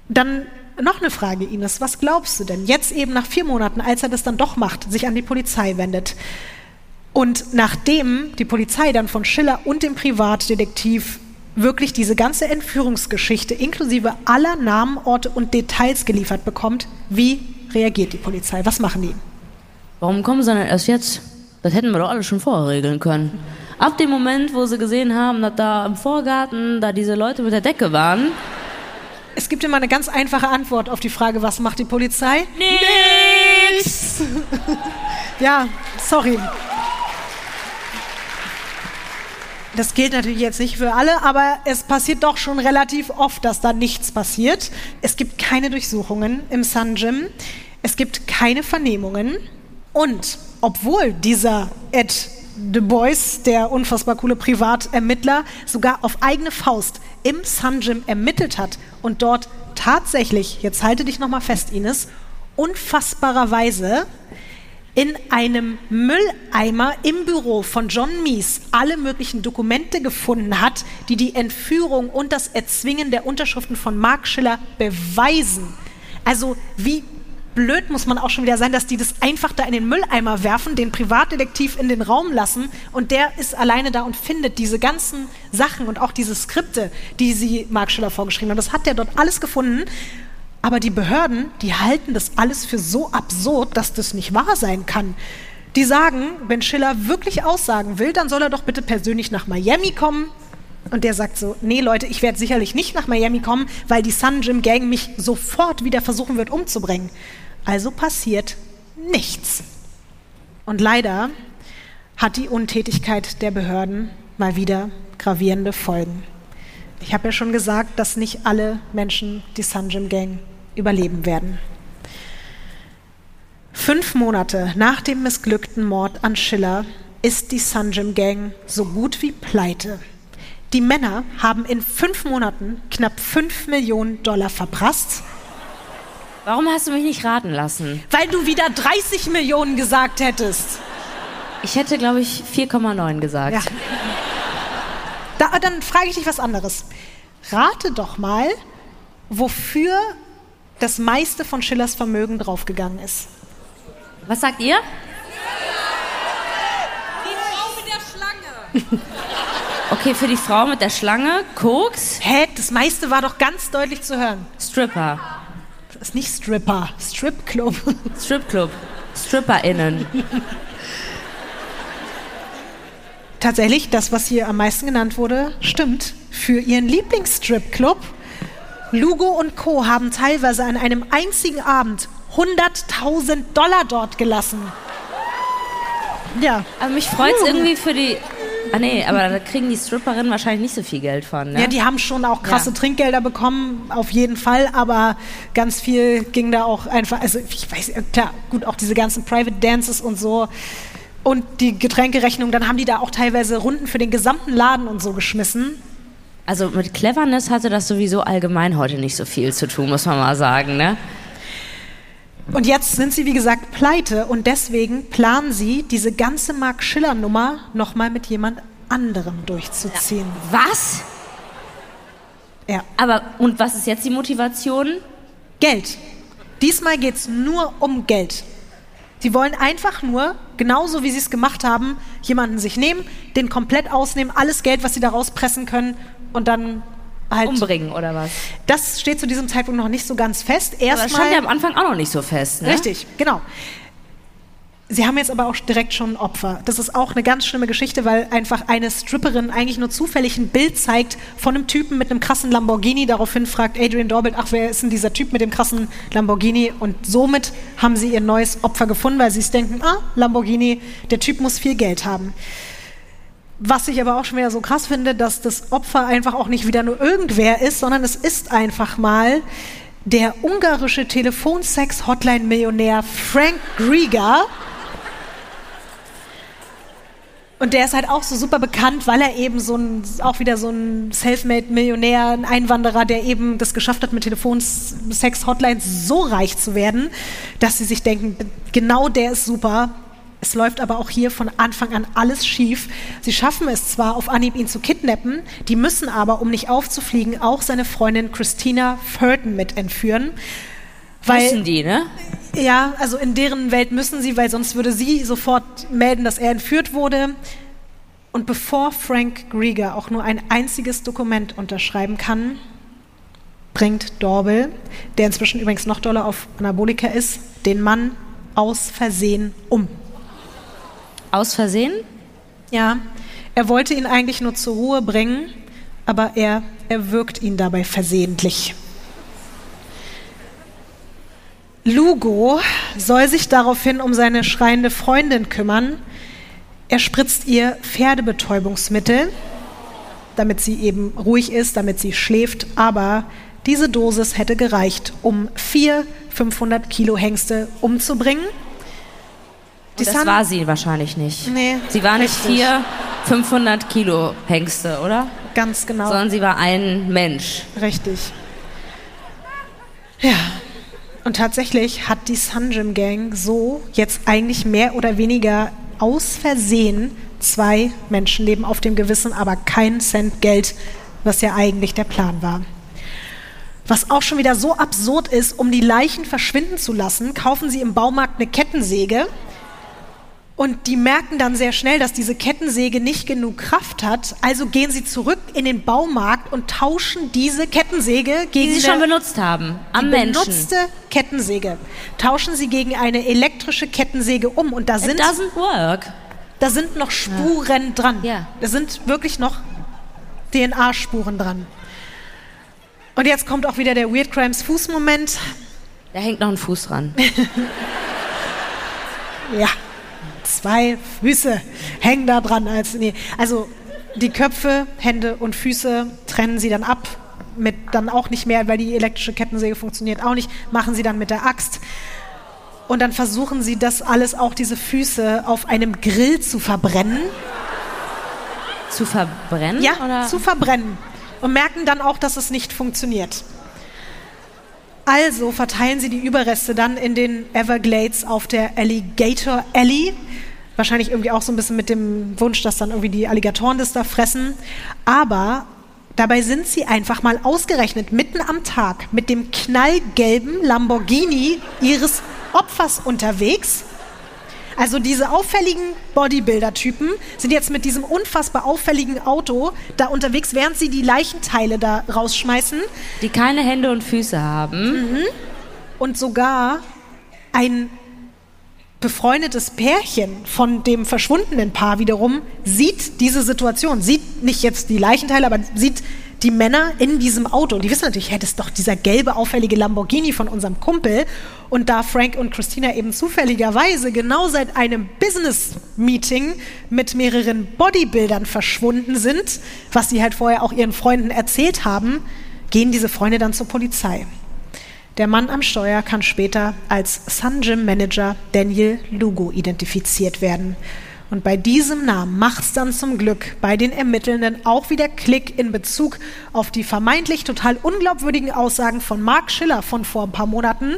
B: Dann noch eine Frage, Ines. Was glaubst du denn jetzt eben nach vier Monaten, als er das dann doch macht, sich an die Polizei wendet? Und nachdem die Polizei dann von Schiller und dem Privatdetektiv wirklich diese ganze Entführungsgeschichte inklusive aller Namen, Orte und Details geliefert bekommt, wie reagiert die Polizei? Was machen die?
A: Warum kommen sie denn erst jetzt? Das hätten wir doch alles schon vorher regeln können. Ab dem Moment, wo sie gesehen haben, dass da im Vorgarten da diese Leute mit der Decke waren.
B: Es gibt immer eine ganz einfache Antwort auf die Frage, was macht die Polizei?
A: Nix!
B: ja, sorry. Das gilt natürlich jetzt nicht für alle, aber es passiert doch schon relativ oft, dass da nichts passiert. Es gibt keine Durchsuchungen im Sun Gym. Es gibt keine Vernehmungen. Und obwohl dieser Ed Du Bois, der unfassbar coole Privatermittler, sogar auf eigene Faust im Sun Gym ermittelt hat und dort tatsächlich, jetzt halte dich nochmal fest, Ines, unfassbarerweise in einem Mülleimer im Büro von John Mies alle möglichen Dokumente gefunden hat, die die Entführung und das Erzwingen der Unterschriften von Mark Schiller beweisen. Also wie blöd muss man auch schon wieder sein, dass die das einfach da in den Mülleimer werfen, den Privatdetektiv in den Raum lassen und der ist alleine da und findet diese ganzen Sachen und auch diese Skripte, die sie Mark Schiller vorgeschrieben haben. Das hat der dort alles gefunden aber die Behörden, die halten das alles für so absurd, dass das nicht wahr sein kann. Die sagen, wenn Schiller wirklich aussagen will, dann soll er doch bitte persönlich nach Miami kommen. Und der sagt so, nee Leute, ich werde sicherlich nicht nach Miami kommen, weil die Sun Gym Gang mich sofort wieder versuchen wird umzubringen. Also passiert nichts. Und leider hat die Untätigkeit der Behörden mal wieder gravierende Folgen. Ich habe ja schon gesagt, dass nicht alle Menschen die Sun Gym Gang überleben werden. Fünf Monate nach dem missglückten Mord an Schiller ist die Sunjim Gang so gut wie pleite. Die Männer haben in fünf Monaten knapp fünf Millionen Dollar verprasst,
A: Warum hast du mich nicht raten lassen?
B: weil du wieder 30 Millionen gesagt hättest.
A: Ich hätte, glaube ich, 4,9 gesagt.
B: Ja. Da, dann frage ich dich was anderes. Rate doch mal, wofür das meiste von Schillers Vermögen draufgegangen ist.
A: Was sagt ihr? Okay, für die Frau mit der Schlange, Koks,
B: Hä? Das meiste war doch ganz deutlich zu hören.
A: Stripper,
B: Das ist nicht Stripper, Stripclub.
A: Stripclub, StripperInnen.
B: Tatsächlich, das, was hier am meisten genannt wurde, stimmt. Für ihren Lieblingsstripclub. Lugo und Co. haben teilweise an einem einzigen Abend 100.000 Dollar dort gelassen. Ja.
A: Aber mich freut's irgendwie für die. Ah nee, aber da kriegen die Stripperinnen wahrscheinlich nicht so viel Geld von, ne?
B: Ja, die haben schon auch krasse
A: Ja.
B: Trinkgelder bekommen, auf jeden Fall, aber ganz viel ging da auch einfach, also ich weiß, klar, gut, auch diese ganzen Private Dances und so und die Getränkerechnung, dann haben die da auch teilweise Runden für den gesamten Laden und so geschmissen.
A: Also mit Cleverness hatte das sowieso allgemein heute nicht so viel zu tun, muss man mal sagen, ne?
B: Und jetzt sind sie, wie gesagt, pleite und deswegen planen sie, diese ganze Mark Schiller-Nummer nochmal mit jemand anderem durchzuziehen.
A: Was?
B: Ja.
A: Aber und was ist jetzt die Motivation?
B: Geld. Diesmal geht es nur um Geld. Sie wollen einfach nur, genauso wie sie es gemacht haben, jemanden sich nehmen, den komplett ausnehmen, alles Geld, was sie da rauspressen können und dann halt.
A: Umbringen oder was?
B: Das steht zu diesem Zeitpunkt noch nicht so ganz fest.
A: Aber das stand ja am
B: Erstmal.
A: Anfang auch noch nicht so fest, ne?
B: Richtig, genau. Sie haben jetzt aber auch direkt schon ein Opfer. Das ist auch eine ganz schlimme Geschichte, weil einfach eine Stripperin eigentlich nur zufällig ein Bild zeigt von einem Typen mit einem krassen Lamborghini. Daraufhin fragt Adrian Dorbild, ach, wer ist denn dieser Typ mit dem krassen Lamborghini? Und somit haben sie ihr neues Opfer gefunden, weil sie es denken, ah, Lamborghini, der Typ muss viel Geld haben. Was ich aber auch schon wieder so krass finde, dass das Opfer einfach auch nicht wieder nur irgendwer ist, sondern es ist einfach mal der ungarische Telefonsex-Hotline-Millionär Frank Grieger. Und der ist halt auch so super bekannt, weil er eben so ein, auch wieder so ein Selfmade-Millionär, ein Einwanderer, der eben das geschafft hat, mit Telefonsex-Hotlines so reich zu werden, dass sie sich denken, genau der ist super. Es läuft aber auch hier von Anfang an alles schief. Sie schaffen es zwar auf Anhieb, ihn zu kidnappen, die müssen aber, um nicht aufzufliegen, auch seine Freundin Christina Furton mit entführen. Weil,
A: Wissen die, ne?
B: ja, also in deren Welt müssen sie, weil sonst würde sie sofort melden, dass er entführt wurde. Und bevor Frank Grieger auch nur ein einziges Dokument unterschreiben kann, bringt Dorbel, der inzwischen übrigens noch doller auf Anabolika ist, den Mann aus Versehen um.
A: Aus Versehen?
B: Ja, er wollte ihn eigentlich nur zur Ruhe bringen, aber er erwürgt ihn dabei versehentlich. Lugo soll sich daraufhin um seine schreiende Freundin kümmern. Er spritzt ihr Pferdebetäubungsmittel, damit sie eben ruhig ist, damit sie schläft. Aber diese Dosis hätte gereicht, um vier 500 Kilo Hengste umzubringen. Die
A: Das war sie wahrscheinlich nicht.
B: Nee,
A: Sie war nicht
B: richtig.
A: vier 500 Kilo Hengste, oder?
B: Ganz genau.
A: Sondern sie war ein Mensch.
B: Richtig. Ja. Und tatsächlich hat die Sunjim Gang so jetzt eigentlich mehr oder weniger aus Versehen zwei Menschenleben auf dem Gewissen, aber kein Cent Geld, was ja eigentlich der Plan war. Was auch schon wieder so absurd ist, um die Leichen verschwinden zu lassen, kaufen sie im Baumarkt eine Kettensäge. Und die merken dann sehr schnell, dass diese Kettensäge nicht genug Kraft hat. Also gehen sie zurück in den Baumarkt und tauschen diese Kettensäge gegen
A: Die sie
B: eine-
A: schon benutzt haben. Am
B: die
A: Menschen.
B: benutzte Kettensäge. Tauschen sie gegen eine elektrische Kettensäge um. Und da
A: It
B: sind,
A: doesn't work.
B: da sind noch Spuren dran.
A: Ja.
B: Da sind wirklich noch DNA-Spuren dran. Und jetzt kommt auch wieder der Weird Crimes Fußmoment.
A: Da hängt noch ein Fuß dran.
B: Ja, zwei Füße hängen da dran. Als, nee. Also die Köpfe, Hände und Füße trennen sie dann ab. Mit dann auch nicht mehr, weil die elektrische Kettensäge funktioniert auch nicht, machen sie dann mit der Axt. Und dann versuchen sie das alles, auch diese Füße, auf einem Grill zu verbrennen.
A: Zu verbrennen?
B: Ja,
A: oder?
B: zu verbrennen. Und merken dann auch, dass es nicht funktioniert. Also verteilen sie die Überreste dann in den Everglades auf der Alligator Alley. Wahrscheinlich irgendwie auch so ein bisschen mit dem Wunsch, dass dann irgendwie die Alligatoren das da fressen. Aber dabei sind sie einfach mal ausgerechnet mitten am Tag mit dem knallgelben Lamborghini ihres Opfers unterwegs. Also diese auffälligen Bodybuilder-Typen sind jetzt mit diesem unfassbar auffälligen Auto da unterwegs, während sie die Leichenteile da rausschmeißen.
A: Die keine Hände und Füße haben.
B: Und sogar ein befreundetes Pärchen von dem verschwundenen Paar wiederum sieht diese Situation, sieht nicht jetzt die Leichenteile, aber sieht die Männer in diesem Auto. Und die wissen natürlich, hey, das ist doch dieser gelbe, auffällige Lamborghini von unserem Kumpel. Und da Frank und Christina eben zufälligerweise genau seit einem Business-Meeting mit mehreren Bodybuildern verschwunden sind, was sie halt vorher auch ihren Freunden erzählt haben, gehen diese Freunde dann zur Polizei. Der Mann am Steuer kann später als Sun Gym Manager Daniel Lugo identifiziert werden. Und bei diesem Namen macht es dann zum Glück bei den Ermittelnden auch wieder Klick in Bezug auf die vermeintlich total unglaubwürdigen Aussagen von Mark Schiller von vor ein paar Monaten.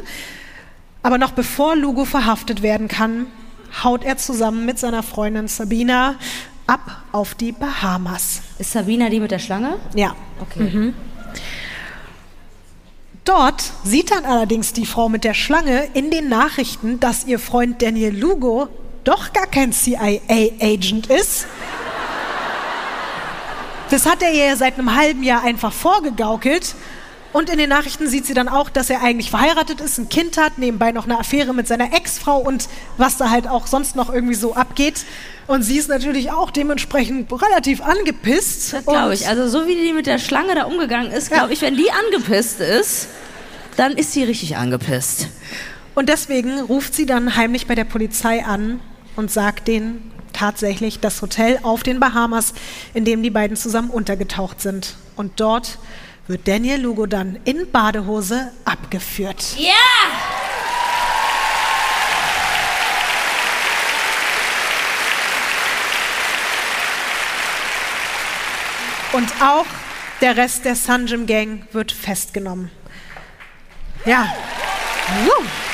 B: Aber noch bevor Lugo verhaftet werden kann, haut er zusammen mit seiner Freundin Sabina ab auf die Bahamas.
A: Ist Sabina die mit der Schlange?
B: Ja,
A: Okay.
B: Dort sieht dann allerdings die Frau mit der Schlange in den Nachrichten, dass ihr Freund Daniel Lugo doch gar kein CIA-Agent ist. Das hat er ihr ja seit einem halben Jahr einfach vorgegaukelt. Und in den Nachrichten sieht sie dann auch, dass er eigentlich verheiratet ist, ein Kind hat, nebenbei noch eine Affäre mit seiner Ex-Frau und was da halt auch sonst noch irgendwie so abgeht. Und sie ist natürlich auch dementsprechend relativ angepisst.
A: Das glaube ich. Also so wie die mit der Schlange da umgegangen ist, glaube ich, wenn die angepisst ist, dann ist sie richtig angepisst.
B: Und deswegen ruft sie dann heimlich bei der Polizei an und sagt denen tatsächlich das Hotel auf den Bahamas, in dem die beiden zusammen untergetaucht sind. Und dort wird Daniel Lugo dann in Badehose abgeführt.
A: Ja!
B: Und auch der Rest der Sun Gym Gang wird festgenommen. Ja. Woo.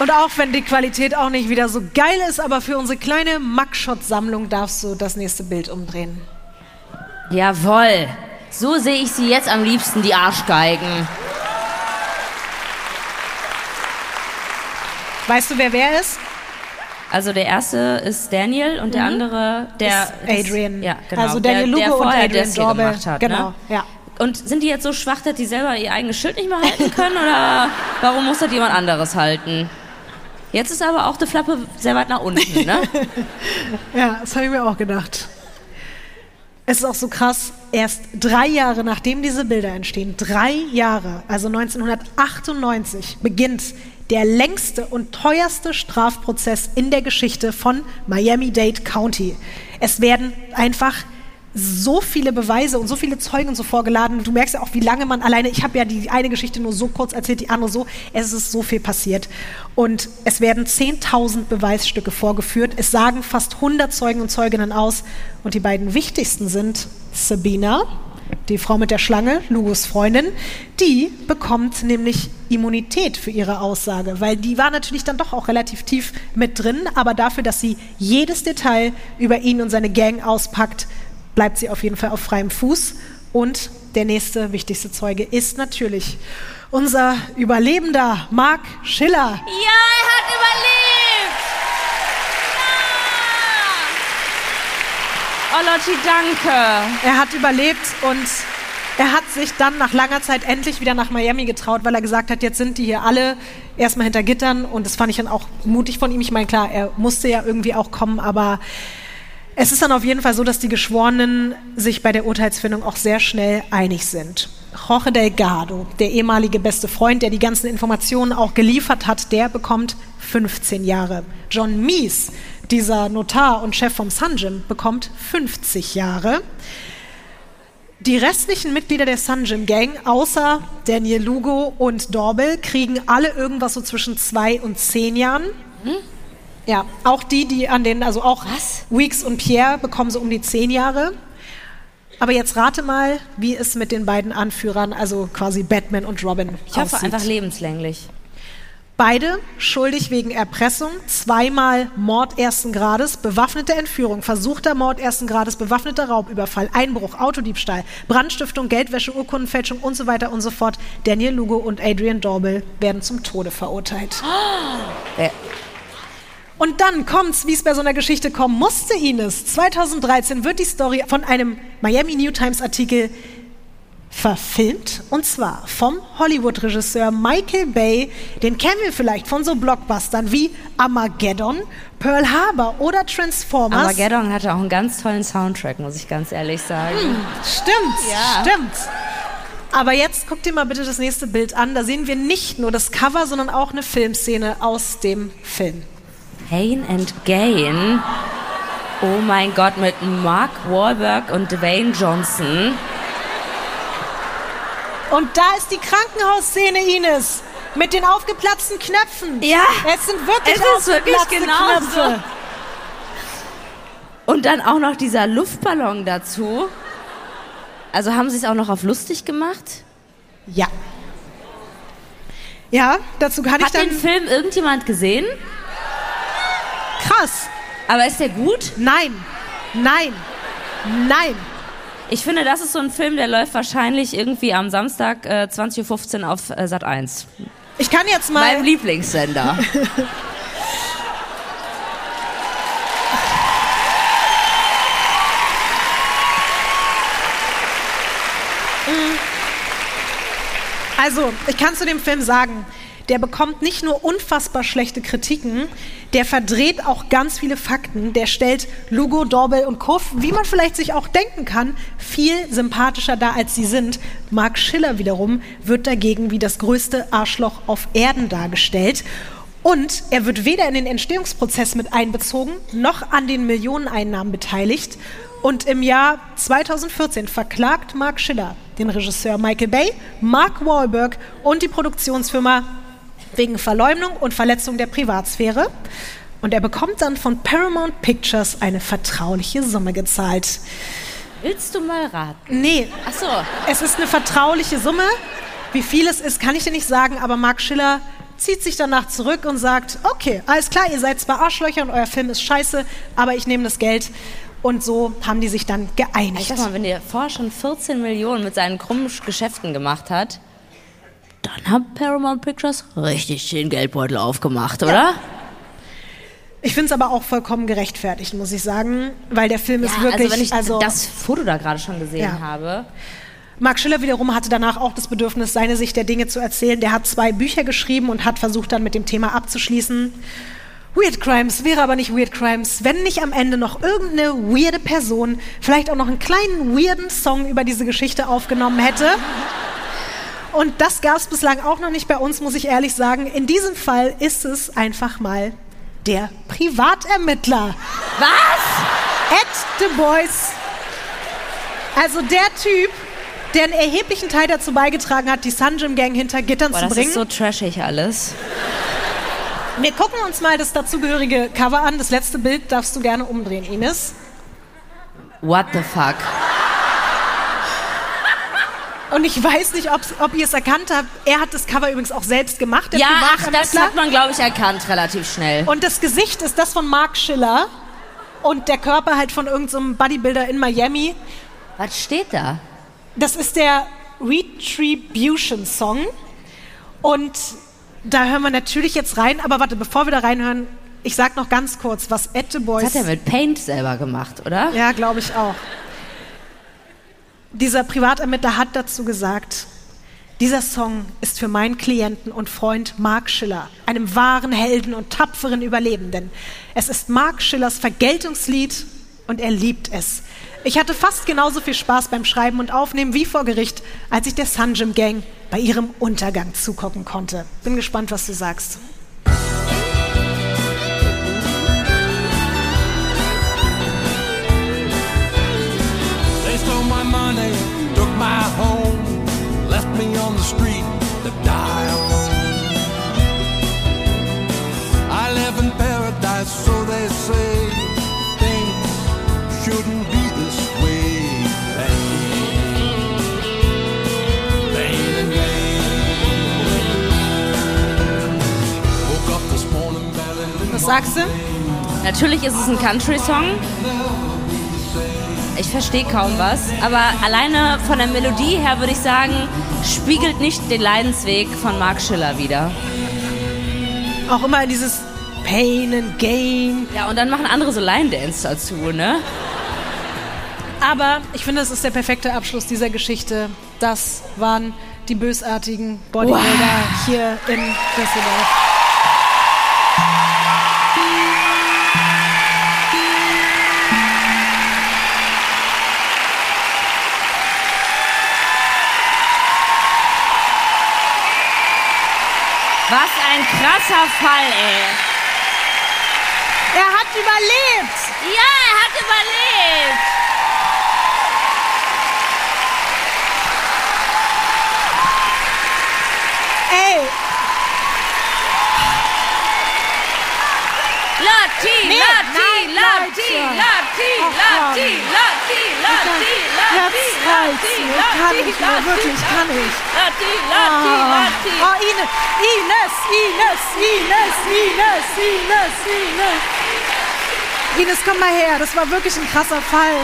B: Und auch wenn die Qualität auch nicht wieder so geil ist, aber für unsere kleine Mugshot-Sammlung darfst du das nächste Bild umdrehen.
A: Jawoll. So sehe ich sie jetzt am liebsten, die Arschgeigen.
B: Weißt du, wer wer ist?
A: Also der erste ist Daniel und der andere, der
B: Mhm. Ist Adrian.
A: ja, genau.
B: Also Daniel
A: der, der
B: Lugo und Adrian Dorbel.
A: gemacht hat.
B: Genau,
A: ne?
B: ja.
A: Und sind die jetzt so schwach, dass die selber ihr eigenes Schild nicht mehr halten können? oder warum muss das jemand anderes halten? Jetzt ist aber auch die Flappe sehr weit nach unten, ne?
B: Ja, das habe ich mir auch gedacht. Es ist auch so krass, erst drei Jahre nachdem diese Bilder entstehen, drei Jahre, also 1998, beginnt der längste und teuerste Strafprozess in der Geschichte von Miami-Dade County. Es werden einfach so viele Beweise und so viele Zeugen so vorgeladen. Du merkst ja auch, wie lange man alleine, ich habe ja die eine Geschichte nur so kurz erzählt, die andere so, es ist so viel passiert. Und es werden 10.000 Beweisstücke vorgeführt. Es sagen fast 100 Zeugen und Zeuginnen aus. Und die beiden wichtigsten sind Sabina, die Frau mit der Schlange, Lugos Freundin, die bekommt nämlich Immunität für ihre Aussage, weil die war natürlich dann doch auch relativ tief mit drin, aber dafür, dass sie jedes Detail über ihn und seine Gang auspackt, bleibt sie auf jeden Fall auf freiem Fuß. Und der nächste wichtigste Zeuge ist natürlich unser Überlebender Mark Schiller.
A: Ja, er hat überlebt! Ja! Oh, Lotti, danke.
B: Er hat überlebt und er hat sich dann nach langer Zeit endlich wieder nach Miami getraut, weil er gesagt hat, jetzt sind die hier alle erstmal hinter Gittern und das fand ich dann auch mutig von ihm. Ich meine, klar, er musste ja irgendwie auch kommen, aber es ist dann auf jeden Fall so, dass die Geschworenen sich bei der Urteilsfindung auch sehr schnell einig sind. Jorge Delgado, der ehemalige beste Freund, der die ganzen Informationen auch geliefert hat, der bekommt 15 Jahre. John Mies, dieser Notar und Chef vom Sun Gym, bekommt 50 Jahre. Die restlichen Mitglieder der Sun Gym Gang, außer Daniel Lugo und Dorbel, kriegen alle irgendwas so zwischen zwei und zehn Jahren. Ja, auch die, die an den, also auch
A: Was?
B: Weeks und Pierre bekommen so um die zehn Jahre. Aber jetzt rate mal, wie es mit den beiden Anführern, also quasi Batman und Robin,
A: Ich hoffe
B: aussieht.
A: einfach lebenslänglich.
B: Beide schuldig wegen Erpressung, zweimal Mord ersten Grades, bewaffnete Entführung, versuchter Mord ersten Grades, bewaffneter Raubüberfall, Einbruch, Autodiebstahl, Brandstiftung, Geldwäsche, Urkundenfälschung und so weiter und so fort. Daniel Lugo und Adrian Dorbel werden zum Tode verurteilt.
A: Äh,
B: Und dann kommt's, wie es bei so einer Geschichte kommen musste, Ines. 2013 wird die Story von einem Miami New Times Artikel verfilmt. Und zwar vom Hollywood-Regisseur Michael Bay. Den kennen wir vielleicht von so Blockbustern wie Armageddon, Pearl Harbor oder Transformers.
A: Armageddon hatte auch einen ganz tollen Soundtrack, muss ich ganz ehrlich sagen.
B: Stimmt,
A: Ja.
B: stimmt. Aber jetzt guck dir mal bitte das nächste Bild an. Da sehen wir nicht nur das Cover, sondern auch eine Filmszene aus dem Film.
A: Pain and Gain. Oh mein Gott, mit Mark Wahlberg und Dwayne Johnson.
B: Und da ist die Krankenhausszene, Ines. Mit den aufgeplatzten Knöpfen.
A: Ja,
B: Es sind wirklich
A: es ist wirklich
B: aufgeplatzte
A: genau
B: Knöpfe.
A: Und dann auch noch dieser Luftballon dazu. Also haben sie es auch noch auf lustig gemacht?
B: Ja. Ja, dazu kann ich
A: Hat
B: dann...
A: den Film irgendjemand gesehen?
B: Krass.
A: Aber ist der gut?
B: Nein. Nein. Nein.
A: Ich finde, das ist so ein Film, der läuft wahrscheinlich irgendwie am Samstag äh, 20.15 Uhr auf äh, Sat 1.
B: Ich kann jetzt mal...
A: Meinem Lieblingssender.
B: Also, ich kann zu dem Film sagen, der bekommt nicht nur unfassbar schlechte Kritiken, der verdreht auch ganz viele Fakten, der stellt Lugo, Dorbel und Kuff, wie man vielleicht sich auch denken kann, viel sympathischer dar, als sie sind. Mark Schiller wiederum wird dagegen wie das größte Arschloch auf Erden dargestellt. Und er wird weder in den Entstehungsprozess mit einbezogen, noch an den Millioneneinnahmen beteiligt. Und im Jahr 2014 verklagt Mark Schiller den Regisseur Michael Bay, Mark Wahlberg und die Produktionsfirma wegen Verleumdung und Verletzung der Privatsphäre. Und er bekommt dann von Paramount Pictures eine vertrauliche Summe gezahlt.
A: Willst du mal raten?
B: Nee,
A: Ach so.
B: es ist eine vertrauliche Summe. Wie viel es ist, kann ich dir nicht sagen, aber Mark Schiller zieht sich danach zurück und sagt, okay, alles klar, ihr seid zwar Arschlöcher und euer Film ist scheiße, aber ich nehme das Geld. Und so haben die sich dann
A: Ich
B: geeinigt.
A: sag mal, wenn der vorher schon 14 Millionen mit seinen krummen Geschäften gemacht hat, dann hat Paramount Pictures richtig den Geldbeutel aufgemacht, oder?
B: Ich finde es aber auch vollkommen gerechtfertigt, muss ich sagen, weil der Film ist wirklich,
A: also wenn ich
B: also
A: das Foto da gerade schon gesehen
B: Ja.
A: habe.
B: Mark Schiller wiederum hatte danach auch das Bedürfnis, seine Sicht der Dinge zu erzählen. Der hat zwei Bücher geschrieben und hat versucht, dann mit dem Thema abzuschließen. Weird Crimes wäre aber nicht Weird Crimes, wenn nicht am Ende noch irgendeine weirde Person vielleicht auch noch einen kleinen weirden Song über diese Geschichte aufgenommen hätte. Und das gab es bislang auch noch nicht bei uns, muss ich ehrlich sagen. In diesem Fall ist es einfach mal der Privatermittler.
A: Was?
B: Ed the Boys. Also der Typ, der einen erheblichen Teil dazu beigetragen hat, die Sunjim Gang hinter Gittern
A: Boah,
B: zu
A: das
B: bringen.
A: ist so trashig alles.
B: Wir gucken uns mal das dazugehörige Cover an. Das letzte Bild darfst du gerne umdrehen, Ines.
A: What the fuck?
B: Und ich weiß nicht, ob ihr es erkannt habt. Er hat das Cover übrigens auch selbst gemacht.
A: Ja, ach, das
B: Privatermittler.
A: hat man, glaube ich, erkannt relativ schnell.
B: Und das Gesicht ist das von Mark Schiller. Und der Körper halt von irgendeinem Bodybuilder in Miami.
A: Was steht da?
B: Das ist der Retribution Song. Und da hören wir natürlich jetzt rein. Aber warte, bevor wir da reinhören, ich sag noch ganz kurz, was Ed the Boys.
A: Das hat er mit Paint selber gemacht, oder?
B: Ja, glaube ich auch. Dieser Privatermittler hat dazu gesagt, dieser Song ist für meinen Klienten und Freund Mark Schiller, einem wahren Helden und tapferen Überlebenden. Es ist Mark Schillers Vergeltungslied und er liebt es. Ich hatte fast genauso viel Spaß beim Schreiben und Aufnehmen wie vor Gericht, als ich der Sunjim Gang bei ihrem Untergang zugucken konnte. Bin gespannt, was du sagst. Sagst du?
A: Natürlich ist es ein Country-Song. Ich verstehe kaum was, aber alleine von der Melodie her würde ich sagen, spiegelt nicht den Leidensweg von Mark Schiller wieder.
B: Auch immer dieses Pain and Gain.
A: Ja, und dann machen andere so Line-Dance dazu, ne?
B: Aber ich finde, es ist der perfekte Abschluss dieser Geschichte. Das waren die bösartigen Bodybuilder
A: Wow.
B: hier in Düsseldorf.
A: Krasser Fall, ey.
B: Er hat überlebt!
A: Ja, er hat überlebt.
B: Ey,
A: Lati,
B: Nee,
A: Lati,
B: nein,
A: Lati. Lati, Lati,
B: Mann. Mir. Kann ich mehr, wirklich, kann ich.
A: Lati.
B: Oh, Ines, Ines, Ines, Ines, Ines, Ines, Ines. Ines, komm mal her, das war wirklich ein krasser Fall.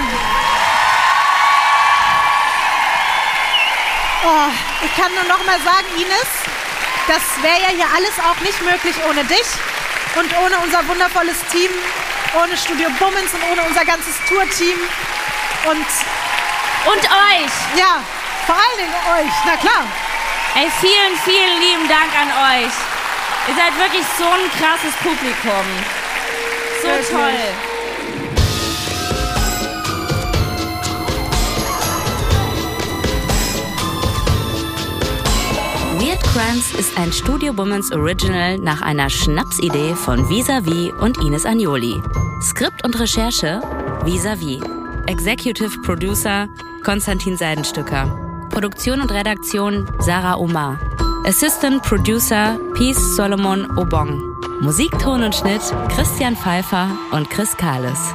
B: Oh, ich kann nur noch mal sagen, Ines, das wäre ja hier alles auch nicht möglich ohne dich und ohne unser wundervolles Team, ohne Studio Bummens und ohne unser ganzes Tourteam und
A: Und euch.
B: ja, vor allen Dingen euch, na klar.
A: Ey, vielen, vielen lieben Dank an euch. Ihr seid wirklich so ein krasses Publikum. So
B: Wirklich.
A: toll. Weird Crimes ist ein Studio Womans Original nach einer Schnapsidee von Visavi und Ines Agnoli. Skript und Recherche Visavi. Executive Producer Konstantin Seidenstücker. Produktion und Redaktion Sarah Omar. Assistant Producer Peace Solomon Obong. Musik, Ton und Schnitt Christian Pfeiffer und Chris Kahles.